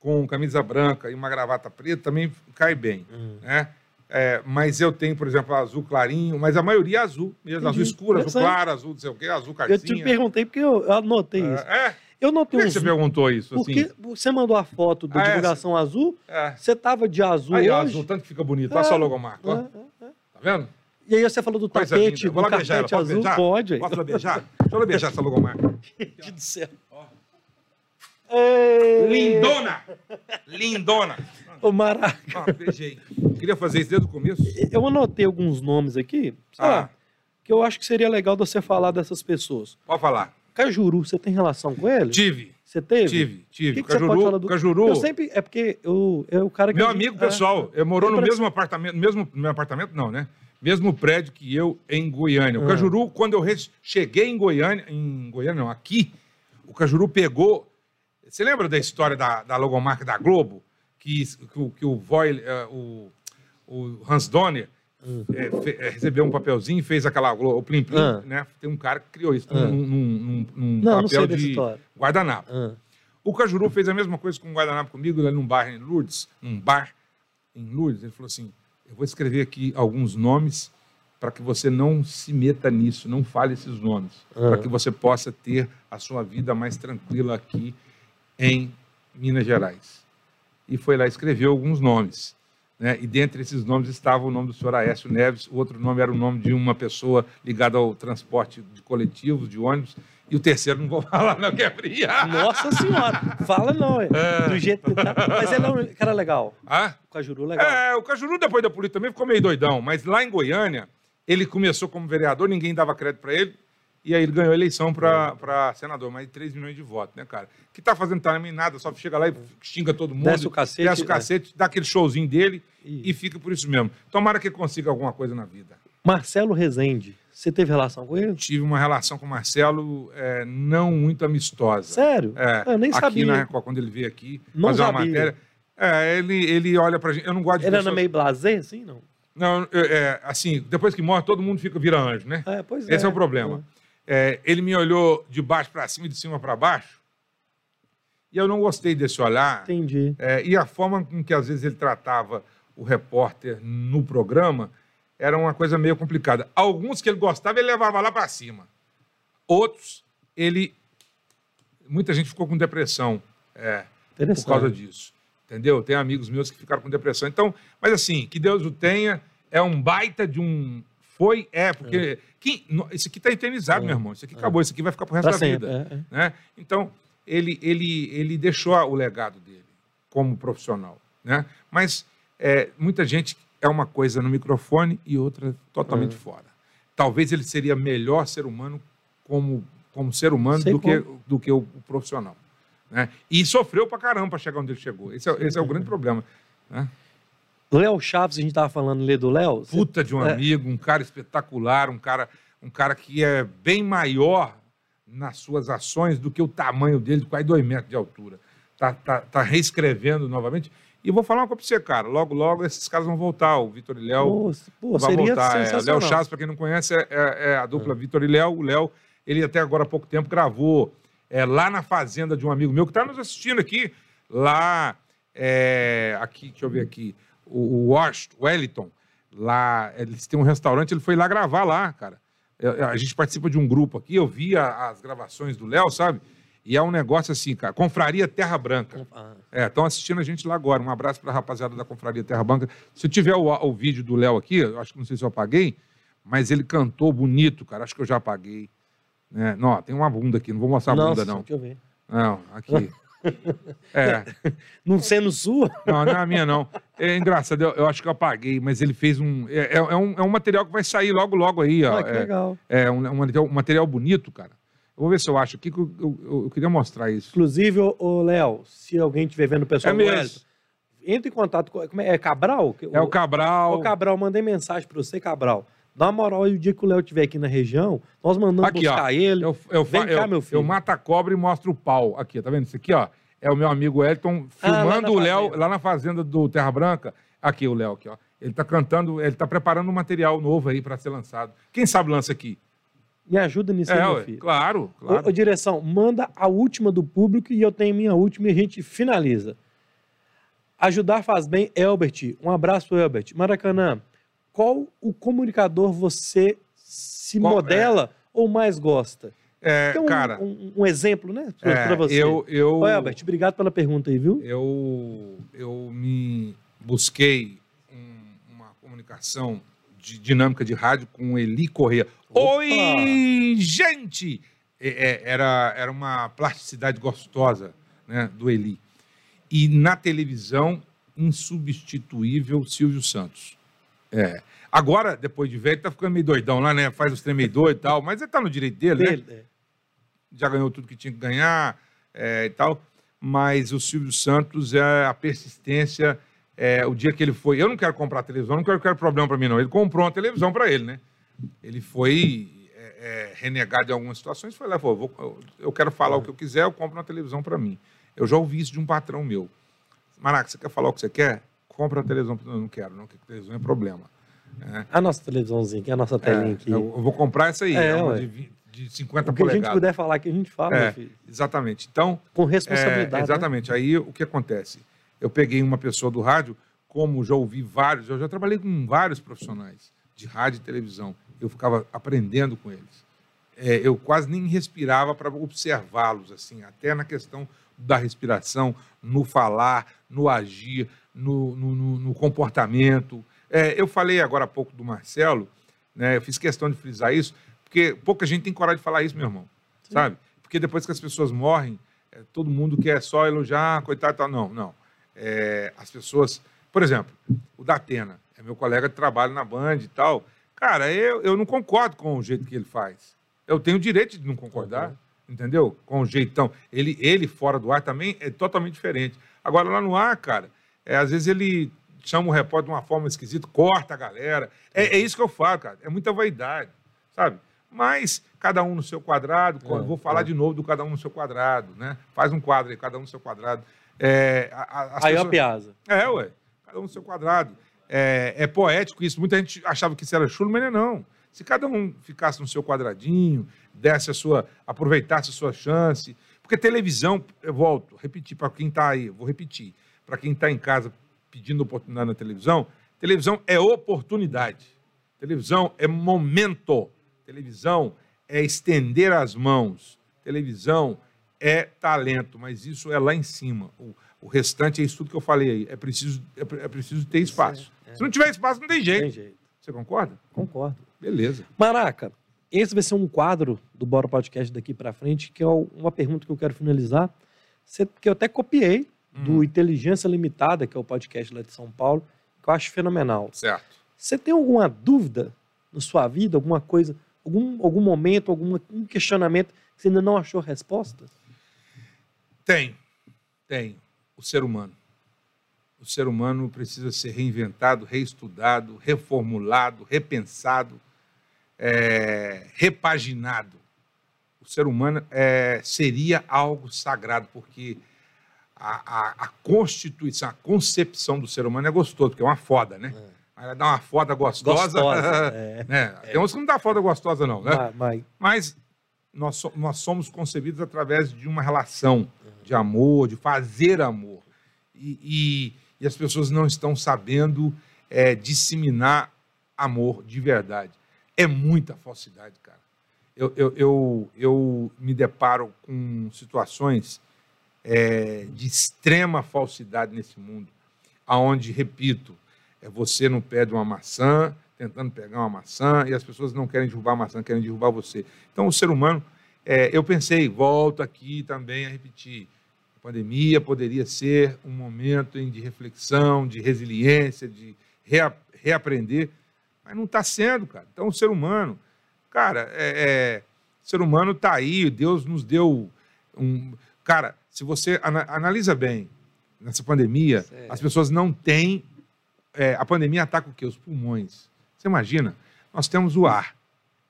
com camisa branca e uma gravata preta também cai bem, Hum. né? É, mas eu tenho, por exemplo, azul clarinho, mas a maioria é azul, mesmo, azul escuro, azul Eu claro, azul não sei o quê, azul Eu carcinha. te perguntei porque eu, eu anotei isso. É, é. Eu Por notei que uns... você perguntou isso? Porque Assim? você mandou a foto da Ah, é, divulgação azul, É. você tava de azul Aí, ó, hoje. azul, tanto que fica bonito. É. Olha só o logomarca, ó. É, é, é. Tá vendo? E aí você falou do Coisa tapete, linda. Do beijar carpete Posso azul. beijar? Pode. Posso beijar? Deixa eu beijar essa logomarca. Deus do céu. Ei. Lindona! Lindona! Ô, Maraca, Ó, beijei. Queria fazer isso desde o começo. eu anotei alguns nomes aqui, Ah. que eu acho que seria legal você falar dessas pessoas. Pode falar. Cajuru, você tem relação com ele? Tive, Você teve? tive, O tive. que, que Cajuru, do... Cajuru. Eu sempre... É porque eu, é o cara que... Meu eu- amigo é. pessoal, eu morou no Lembra- mesmo apartamento, mesmo no meu apartamento não, né? Mesmo prédio que eu em Goiânia. O Ah. Cajuru, quando eu res- cheguei em Goiânia, em Goiânia não, aqui, o Cajuru pegou. Você lembra da história da, da logomarca da Globo? Que, que, o- que o, Voil, eh, o, o Hans Donner eh, fe- eh, recebeu um papelzinho e fez aquela o Plim Plim, Ah. né? Tem um cara que criou isso Ah. num, num- num- Não, não papel dessa de guardanapo. Ah, O Cajuru fez a mesma coisa com o guardanapo comigo, lá num bar em Lourdes, num bar em Lourdes. Ele falou assim: Eu vou escrever aqui alguns nomes para que você não se meta nisso, não fale esses nomes, para que você possa ter a sua vida mais tranquila aqui em Minas Gerais. E foi lá e escreveu alguns nomes. Né? E dentre esses nomes estava o nome do senhor Aécio Neves, o outro nome era o nome de uma pessoa ligada ao transporte de coletivos, de ônibus, e o terceiro não vou (laughs) falar, não, que é fria. Nossa senhora! Fala não, é. É. Do jeito que tá. Mas ele é um cara legal. Ah? O Cajuru legal. É, o Cajuru, depois da política, também ficou meio doidão, mas lá em Goiânia, ele começou como vereador, ninguém dava crédito para ele, E aí ele ganhou a eleição para senador, mais de 3 milhões de votos, né, cara? Que tá fazendo também nada, só chega lá e xinga todo mundo. Desce o cacete, Desce o é. cacete, dá aquele showzinho dele E- e fica por isso mesmo. Tomara que ele consiga alguma coisa na vida. Marcelo Rezende, você teve relação com ele? Tive uma relação com o Marcelo é, não muito amistosa. Sério? É, Eu nem aqui sabia. na Record, quando ele veio aqui Não fazer uma sabia. matéria. É, ele, ele olha pra gente. Eu não gosto de Ele era pessoas- meio blasé, assim, não? Não, é, é, assim, depois que morre, todo mundo fica vira anjo, né? É, pois é. Esse é o problema. É, ele me olhou de baixo para cima e de cima para baixo. E eu não gostei desse olhar. Entendi. É, e a forma com que às vezes ele tratava o repórter no programa era uma coisa meio complicada. Alguns que ele gostava, ele levava lá para cima. Outros, ele. Muita gente ficou com depressão é, por causa disso. Entendeu? Tem amigos meus que ficaram com depressão. Então, mas assim, que Deus o tenha, é um baita de um. Foi, é, porque. Quem, no- isso aqui está eternizado, É. meu irmão. Isso aqui acabou, isso aqui vai ficar pro resto Pra da sempre. vida é, é. né? Então, ele, ele, ele deixou o legado dele como profissional. Né? Mas é, muita gente é uma coisa no microfone e outra totalmente É. fora. Talvez ele seria melhor ser humano como, como ser humano Sei do que, do que o, o profissional. Né? E sofreu pra caramba para chegar onde ele chegou. Esse é, esse é o grande problema. Né? Léo Chaves, a gente tava falando ali do Léo. Puta de um É. amigo, um cara espetacular, um cara, um cara que é bem maior nas suas ações do que o tamanho dele, de quase dois metros de altura. Tá, tá, tá reescrevendo novamente. E vou falar uma coisa pra você, cara. Logo, logo, esses caras vão voltar. O Vitor e Léo Pô, vai voltar. É. Léo Chaves, para quem não conhece, é, é- é a dupla Vitor e Léo. O Léo, ele até agora há pouco tempo gravou é, lá na fazenda de um amigo meu que está nos assistindo aqui. Lá, é, aqui, deixa eu ver aqui, o, o Washington, Wellington. Lá, eles têm um restaurante, ele foi lá gravar lá, cara. A gente participa de um grupo aqui, eu vi a- as gravações do Léo, sabe? E é um negócio assim, cara. Confraria Terra Branca. Ah, É, estão assistindo a gente lá agora. Um abraço para a rapaziada da Confraria Terra Branca. Se tiver o, o vídeo do Léo aqui, eu acho que não sei se eu apaguei, mas ele cantou bonito, cara. Acho que eu já apaguei. Né? Não, tem uma bunda aqui, não vou mostrar a Nossa, bunda, não. deixa eu ver. Não, aqui. (laughs) É, (laughs) Não sendo sua? não, não é a minha, não. É engraçado, eu, eu acho que eu apaguei, mas ele fez um. É, é- é um. é um material que vai sair logo, logo aí, ó. Ah, que é, legal. é um, um material, um material bonito, cara. Eu vou ver se eu acho aqui, que eu, eu- eu- queria mostrar isso. Inclusive, ô, Léo, se alguém estiver vendo o pessoal É. Wellington, entra em contato com. É, é Cabral? É o Cabral. Ô, Cabral, mandei mensagem pra você, Cabral. Dá uma moral e o dia que o Léo estiver aqui na região, nós mandamos Aqui, ó. buscar ele. Eu, eu, Vem fa- cá, eu- meu filho. eu mato a cobra e mostro o pau. Aqui, tá vendo? Isso aqui, ó. É o meu amigo Elton Ah, filmando na o Léo lá na fazenda do Terra Branca. Aqui, o Léo, aqui, ó. Ele tá cantando, ele tá preparando um material novo aí para ser lançado. Quem sabe lança aqui? Me ajuda nisso aí, é, meu ué, filho. claro, claro. ô, direção, manda a última do público e eu tenho minha última e a gente finaliza. Ajudar faz bem, Elbert. Um abraço, Elbert. Maracanã, qual o comunicador você se Qual- modela ou mais gosta? É, um, cara, um, um exemplo, né? Pra, é, pra você. eu, eu, Ô, Elbert, obrigado pela pergunta aí, viu? eu, eu me busquei um- uma comunicação de dinâmica de rádio com Eli Corrêa. Opa! Oi, gente! É, é, era, era uma plasticidade gostosa né, do Eli. E na televisão, insubstituível Silvio Santos. É. Agora, depois de velho, ele tá ficando meio doidão lá, né? Faz os trem doido e tal, mas ele tá no direito dele, né? Dele, é. já ganhou tudo que tinha que ganhar é, e tal. Mas o Silvio Santos é a persistência. é, o dia que ele foi. Eu não quero comprar televisão, não quero, quero problema para mim, não. Ele comprou uma televisão para ele, né? Ele foi é, é, renegado em algumas situações, foi lá falou: "Vou- eu, eu quero falar o que eu quiser, eu compro uma televisão para mim. Eu já ouvi isso de um patrão meu. Maraca, você quer falar o que você quer? Compra a televisão. Eu não quero, não, porque televisão é problema. A nossa televisãozinha aqui, a nossa telinha É, aqui. eu, vou comprar essa aí, É, é, uma de, 20 de 50 o que a gente polegadas. puder falar aqui, a gente fala, É, meu filho. exatamente. Então, Com responsabilidade. é, né? exatamente. Aí o que acontece? Eu peguei uma pessoa do rádio, como já ouvi vários, eu já trabalhei com vários profissionais de rádio e televisão. Eu ficava aprendendo com eles. É, eu quase nem respirava para observá-los, assim, até na questão da respiração, no falar, no agir, no, no- no- comportamento. É, eu falei agora há pouco do Marcelo, né, eu fiz questão de frisar isso, porque pouca gente tem coragem de falar isso, meu irmão, sabe? Porque depois que as pessoas morrem, é, todo mundo quer só elogiar, coitado tal. Não, não. É, as pessoas. Por exemplo, o Datena, é meu colega de trabalho na Band e tal. Cara, eu, eu não concordo com o jeito que ele faz. Eu tenho o direito de não concordar, Uhum. entendeu? Com o jeitão. Ele, ele fora do ar também é totalmente diferente. Agora, lá no ar, cara, é, às vezes ele chama o repórter de uma forma esquisita, corta a galera. É, é isso que eu falo, cara. É muita vaidade, sabe? Mas cada um no seu quadrado, É, vou falar é. de novo do cada um no seu quadrado, né? Faz um quadro aí, cada um no seu quadrado. É, a- a- Aí, pessoas- Piazza. é, ué. Cada um no seu quadrado. É, é poético isso. Muita gente achava que isso era chulo, mas não é não. Se cada um ficasse no seu quadradinho, desse a sua, aproveitasse a sua chance. Porque televisão, eu volto, repetir para quem está aí, vou repetir. Para quem está em casa pedindo oportunidade na televisão, televisão é oportunidade. Televisão é momento. Televisão é estender as mãos. Televisão é talento, mas isso é lá em cima. O, o restante é isso tudo que eu falei aí. É preciso, é, é preciso ter espaço. Se não tiver espaço, não tem jeito. Tem jeito. Você concorda? Concordo. Beleza. Maraca, esse vai ser um quadro do Bora Podcast daqui pra frente, que é uma pergunta que eu quero finalizar, que eu até copiei do Inteligência Limitada, que é o podcast lá de São Paulo, que eu acho fenomenal. Certo. Você tem alguma dúvida na sua vida, alguma coisa, algum, algum momento, algum um questionamento que você ainda não achou resposta? Tem. Tem. O ser humano. O ser humano precisa ser reinventado, reestudado, reformulado, repensado, é, repaginado. O ser humano é, seria algo sagrado, porque a, a- a constituição, a concepção do ser humano é gostoso, porque é uma foda, né? Mas ela dá uma foda gostosa. Gostosa, (laughs) é. né? Tem uns que não dá foda gostosa, não, né? Mas, mas- Mas nós, nós somos concebidos através de uma relação de amor, de fazer amor. E, e- e as pessoas não estão sabendo é, disseminar amor de verdade. É muita falsidade, cara. Eu, eu, eu, eu me deparo com situações é, de extrema falsidade nesse mundo, aonde, repito, é você no pé de uma maçã, tentando pegar uma maçã, e as pessoas não querem derrubar a maçã, querem derrubar você. Então, o ser humano, é, eu pensei, volto aqui também a repetir, a pandemia poderia ser um momento de reflexão, de resiliência, de rea- reaprender, mas não está sendo, cara. Então, o ser humano, cara, é, é, o ser humano está aí, Deus nos deu um. Cara, se você ana- analisa bem nessa pandemia, as pessoas não têm. é, a pandemia ataca o quê? Os pulmões. Você imagina? Nós temos o ar,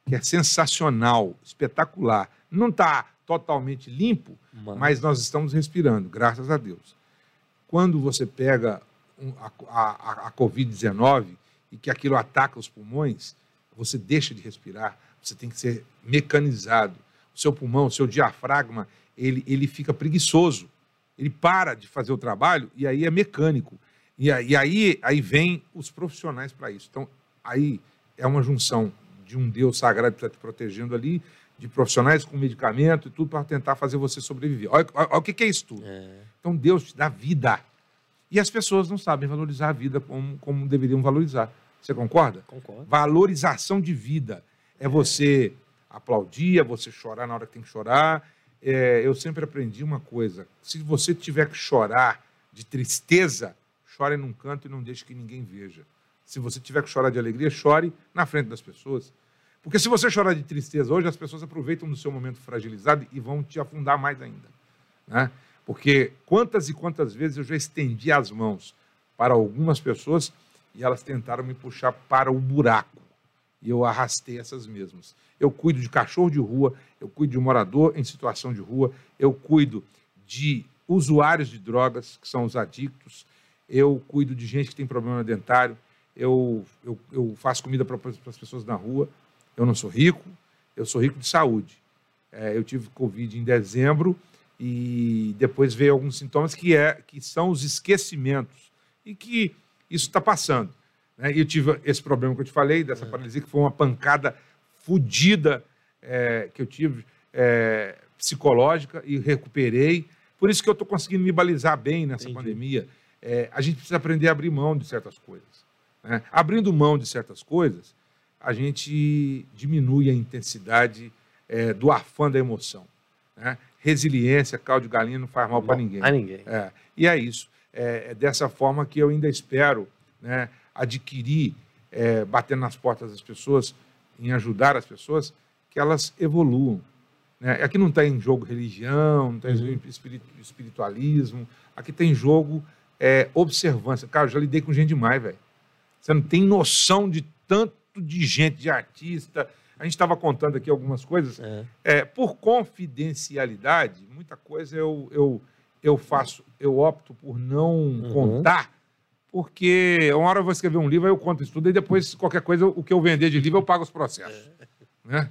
que é sensacional, espetacular. Não está totalmente limpo, mas- mas nós estamos respirando, graças a Deus. Quando você pega a, a- a Covid-19 e que aquilo ataca os pulmões, você deixa de respirar, você tem que ser mecanizado. O seu pulmão, o seu diafragma, ele, ele fica preguiçoso. Ele para de fazer o trabalho e aí é mecânico. E aí, e aí, aí vem os profissionais para isso. Então, aí é uma junção de um Deus sagrado que está te protegendo ali, de profissionais com medicamento e tudo para tentar fazer você sobreviver. Olha, olha- olha o que que é isso tudo. Então Deus te dá vida. E as pessoas não sabem valorizar a vida como, como deveriam valorizar. Você concorda? Concordo. Valorização de vida. É você aplaudir, é você chorar na hora que tem que chorar. É, eu sempre aprendi uma coisa: se você tiver que chorar de tristeza, chore num canto e não deixe que ninguém veja. Se você tiver que chorar de alegria, chore na frente das pessoas. Porque se você chorar de tristeza hoje, as pessoas aproveitam do seu momento fragilizado e vão te afundar mais ainda. Né? Porque quantas e quantas vezes eu já estendi as mãos para algumas pessoas e elas tentaram me puxar para o buraco. E eu arrastei essas mesmas. Eu cuido de cachorro de rua, eu cuido de morador em situação de rua, eu cuido de usuários de drogas, que são os adictos, eu cuido de gente que tem problema dentário, eu, eu, eu faço comida para as pessoas na rua. Eu não sou rico, eu sou rico de saúde. É, eu tive Covid em dezembro e depois veio alguns sintomas que, é, que são os esquecimentos e que isso está passando. Né? Eu tive esse problema que eu te falei, dessa paralisia, que foi uma pancada fodida é, que eu tive, é, psicológica, e recuperei. Por isso que eu estou conseguindo me balizar bem nessa Entendi. pandemia. É, a gente precisa aprender a abrir mão de certas coisas. né? Abrindo mão de certas coisas, a gente diminui a intensidade é, do afã da emoção. né? Resiliência, caldo de galinha não faz mal para ninguém. A ninguém. É, e é isso. É, é dessa forma que eu ainda espero né, adquirir, é, batendo nas portas das pessoas, em ajudar as pessoas, que elas evoluam. Né? Aqui não tem jogo religião, não tem Uhum. jogo espiri- espiritualismo, aqui tem jogo é, observância. Cara, eu já lidei com gente demais, velho. Você não tem noção de tanto de gente, de artista. A gente estava contando aqui algumas coisas. É. É, por confidencialidade, muita coisa eu, eu, eu faço, eu opto por não Uhum. contar, porque uma hora eu vou escrever um livro, aí eu conto isso tudo, e depois, qualquer coisa, o que eu vender de livro, eu pago os processos. Né?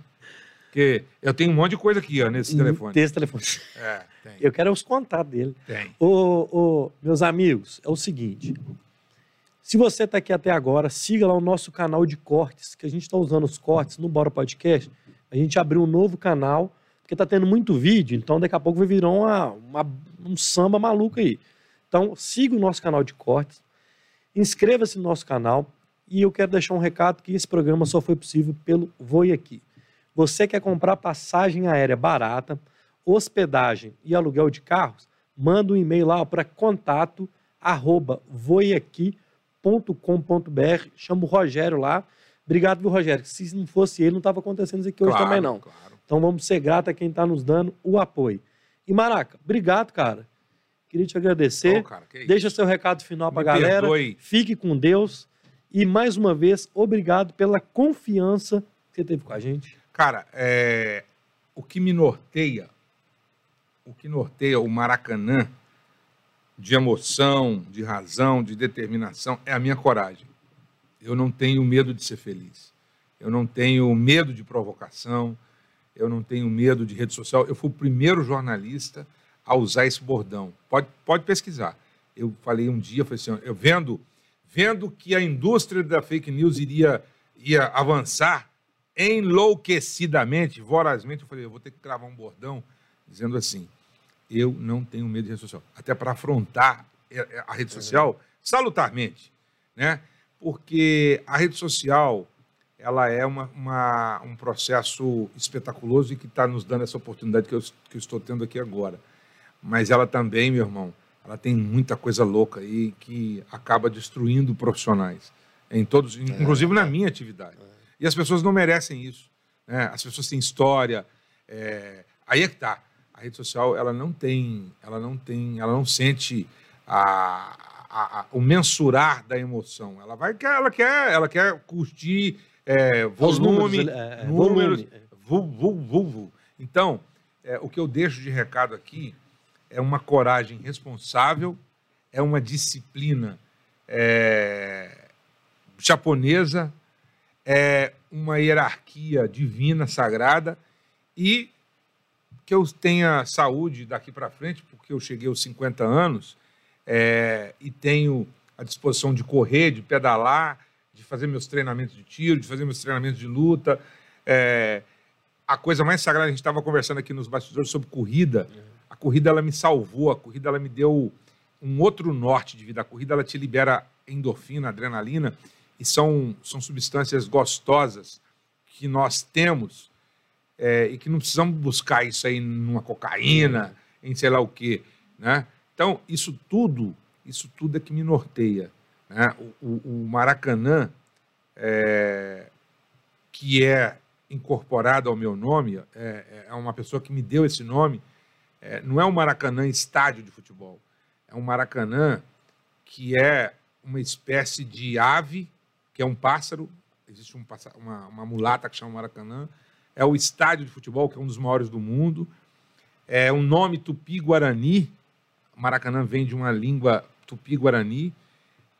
Porque eu tenho um monte de coisa aqui, ó, nesse telefone. Desse telefone. É, tem, Eu quero os contatos dele. tem. Ô, ô, meus amigos, é o seguinte. Se você está aqui até agora, siga lá o nosso canal de cortes, que a gente está usando os cortes no Bora Podcast. A gente abriu um novo canal, porque está tendo muito vídeo, então daqui a pouco vai virar uma, uma- um samba maluco aí. Então, siga o nosso canal de cortes, inscreva-se no nosso canal e eu quero deixar um recado que esse programa só foi possível pelo Voi Aqui. Você quer comprar passagem aérea barata, hospedagem e aluguel de carros? Manda um e-mail lá para contato arroba voiaqui.com.br. Chama o Rogério lá. Obrigado, viu, Rogério? Se não fosse ele, não estava acontecendo isso aqui hoje Claro, também, não. Claro. Então vamos ser grato a quem está nos dando o apoio. E Maraca, obrigado, cara. Queria te agradecer. Ô, cara. Deixa seu recado final para a galera. perdoe. Fique com Deus. E mais uma vez, obrigado pela confiança que você teve com a gente. Cara, é, o que me norteia, o que norteia o Maracanã de emoção, de razão, de determinação, é a minha coragem. Eu não tenho medo de ser feliz. Eu não tenho medo de provocação. Eu não tenho medo de rede social. Eu fui o primeiro jornalista a usar esse bordão. Pode, pode pesquisar. Eu falei um dia, falei assim, eu vendo, vendo que a indústria da fake news iria, ia avançar enlouquecidamente, vorazmente, eu falei, eu vou ter que gravar um bordão dizendo assim, eu não tenho medo de rede social. Até para afrontar é, é, a rede social salutarmente, né? Porque a rede social, ela é uma, uma- um processo espetaculoso e que está nos dando essa oportunidade que eu, que eu estou tendo aqui agora. Mas ela também, meu irmão, ela tem muita coisa louca aí que acaba destruindo profissionais, em todos, inclusive na minha atividade. E as pessoas não merecem isso. Né? As pessoas têm história. é, Aí é que tá. A rede social ela não tem, ela não tem, ela não sente a, a- a- o mensurar da emoção. Ela vai, quer- ela quer, ela quer curtir é, números, volume, é, é, números, volume. vu, vu, vu. Então, é, o que eu deixo de recado aqui é uma coragem responsável, é uma disciplina é, japonesa, é uma hierarquia divina, sagrada, e que eu tenha saúde daqui para frente, porque eu cheguei aos 50 anos é, e tenho a disposição de correr, de pedalar, de fazer meus treinamentos de tiro, de fazer meus treinamentos de luta. É, a coisa mais sagrada, a gente estava conversando aqui nos bastidores sobre corrida. A corrida ela me salvou, a corrida ela me deu um outro norte de vida. A corrida ela te libera endorfina, adrenalina, e são, são substâncias gostosas que nós temos é, e que não precisamos buscar isso aí numa cocaína, em sei lá o quê, né? Então, isso tudo, isso tudo é que me norteia. Né? O, o- o Maracanã, é, que é incorporado ao meu nome, é, é uma pessoa que me deu esse nome, é, não é um Maracanã estádio de futebol, é um Maracanã que é uma espécie de ave, que é um pássaro, existe um uma, uma mulata que chama Maracanã, é o estádio de futebol, que é um dos maiores do mundo, é um nome tupi-guarani, Maracanã vem de uma língua tupi-guarani,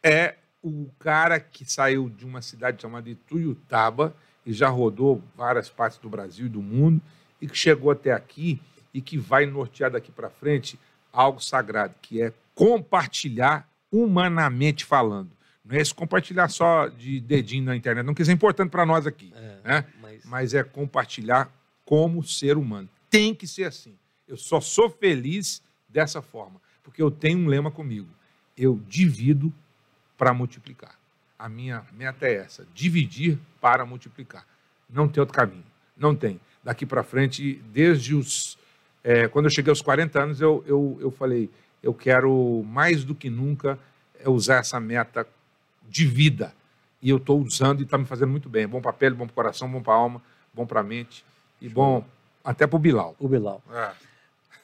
é o cara que saiu de uma cidade chamada Ituiutaba e já rodou várias partes do Brasil e do mundo e que chegou até aqui e que vai nortear daqui para frente algo sagrado, que é compartilhar humanamente falando. Não é esse compartilhar só de dedinho na internet, não que isso é importante para nós aqui, né? mas... mas é compartilhar como ser humano. Tem que ser assim. Eu só sou feliz dessa forma, porque eu tenho um lema comigo. Eu divido para multiplicar. A minha meta é essa: dividir para multiplicar. Não tem outro caminho. Não tem. Daqui para frente, desde os. É, quando eu cheguei aos 40 anos, eu, eu, eu falei: eu quero mais do que nunca é usar essa meta de vida. E eu estou usando e está me fazendo muito bem. É bom para a pele, bom para o coração, bom para a alma, bom para a mente. E bom, até pro Bilal. O Bilal. É.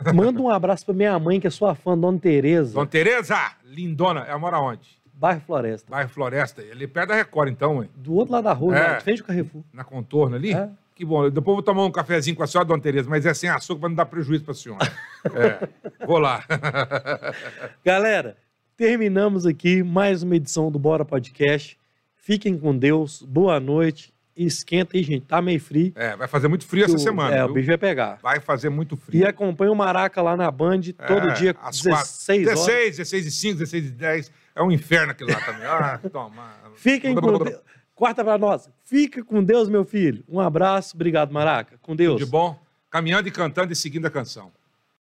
(laughs) Manda um abraço pra minha mãe, que é sua fã, Dona Tereza, Dona Tereza, lindona, ela mora onde? bairro Floresta. Bairro Floresta. Ele é perto da Record, então, hein? Do outro lado da rua, É. de frente ao Carrefour. Na contorno ali. É. Que bom. Depois vou tomar um cafezinho com a senhora, Dona Tereza, mas é sem açúcar pra não dar prejuízo pra senhora. É. Vou lá. (laughs) Galera, terminamos aqui mais uma edição do Bora Podcast. Fiquem com Deus, boa noite. Esquenta aí, gente. Tá meio frio. É, vai fazer muito frio essa O- semana. É, viu? o bicho vai pegar. Vai fazer muito E frio. acompanha o Maraca lá na Band todo É, dia, às 16 quatro. horas. 16, 16 e 5, 16 e 10. É um inferno aquilo lá também. Ah, toma. Fiquem com Deus. Quarta pra nós. Fica com Deus, meu filho. Um abraço. Obrigado, Maraca. Com Deus. De bom. Caminhando e cantando e seguindo a canção.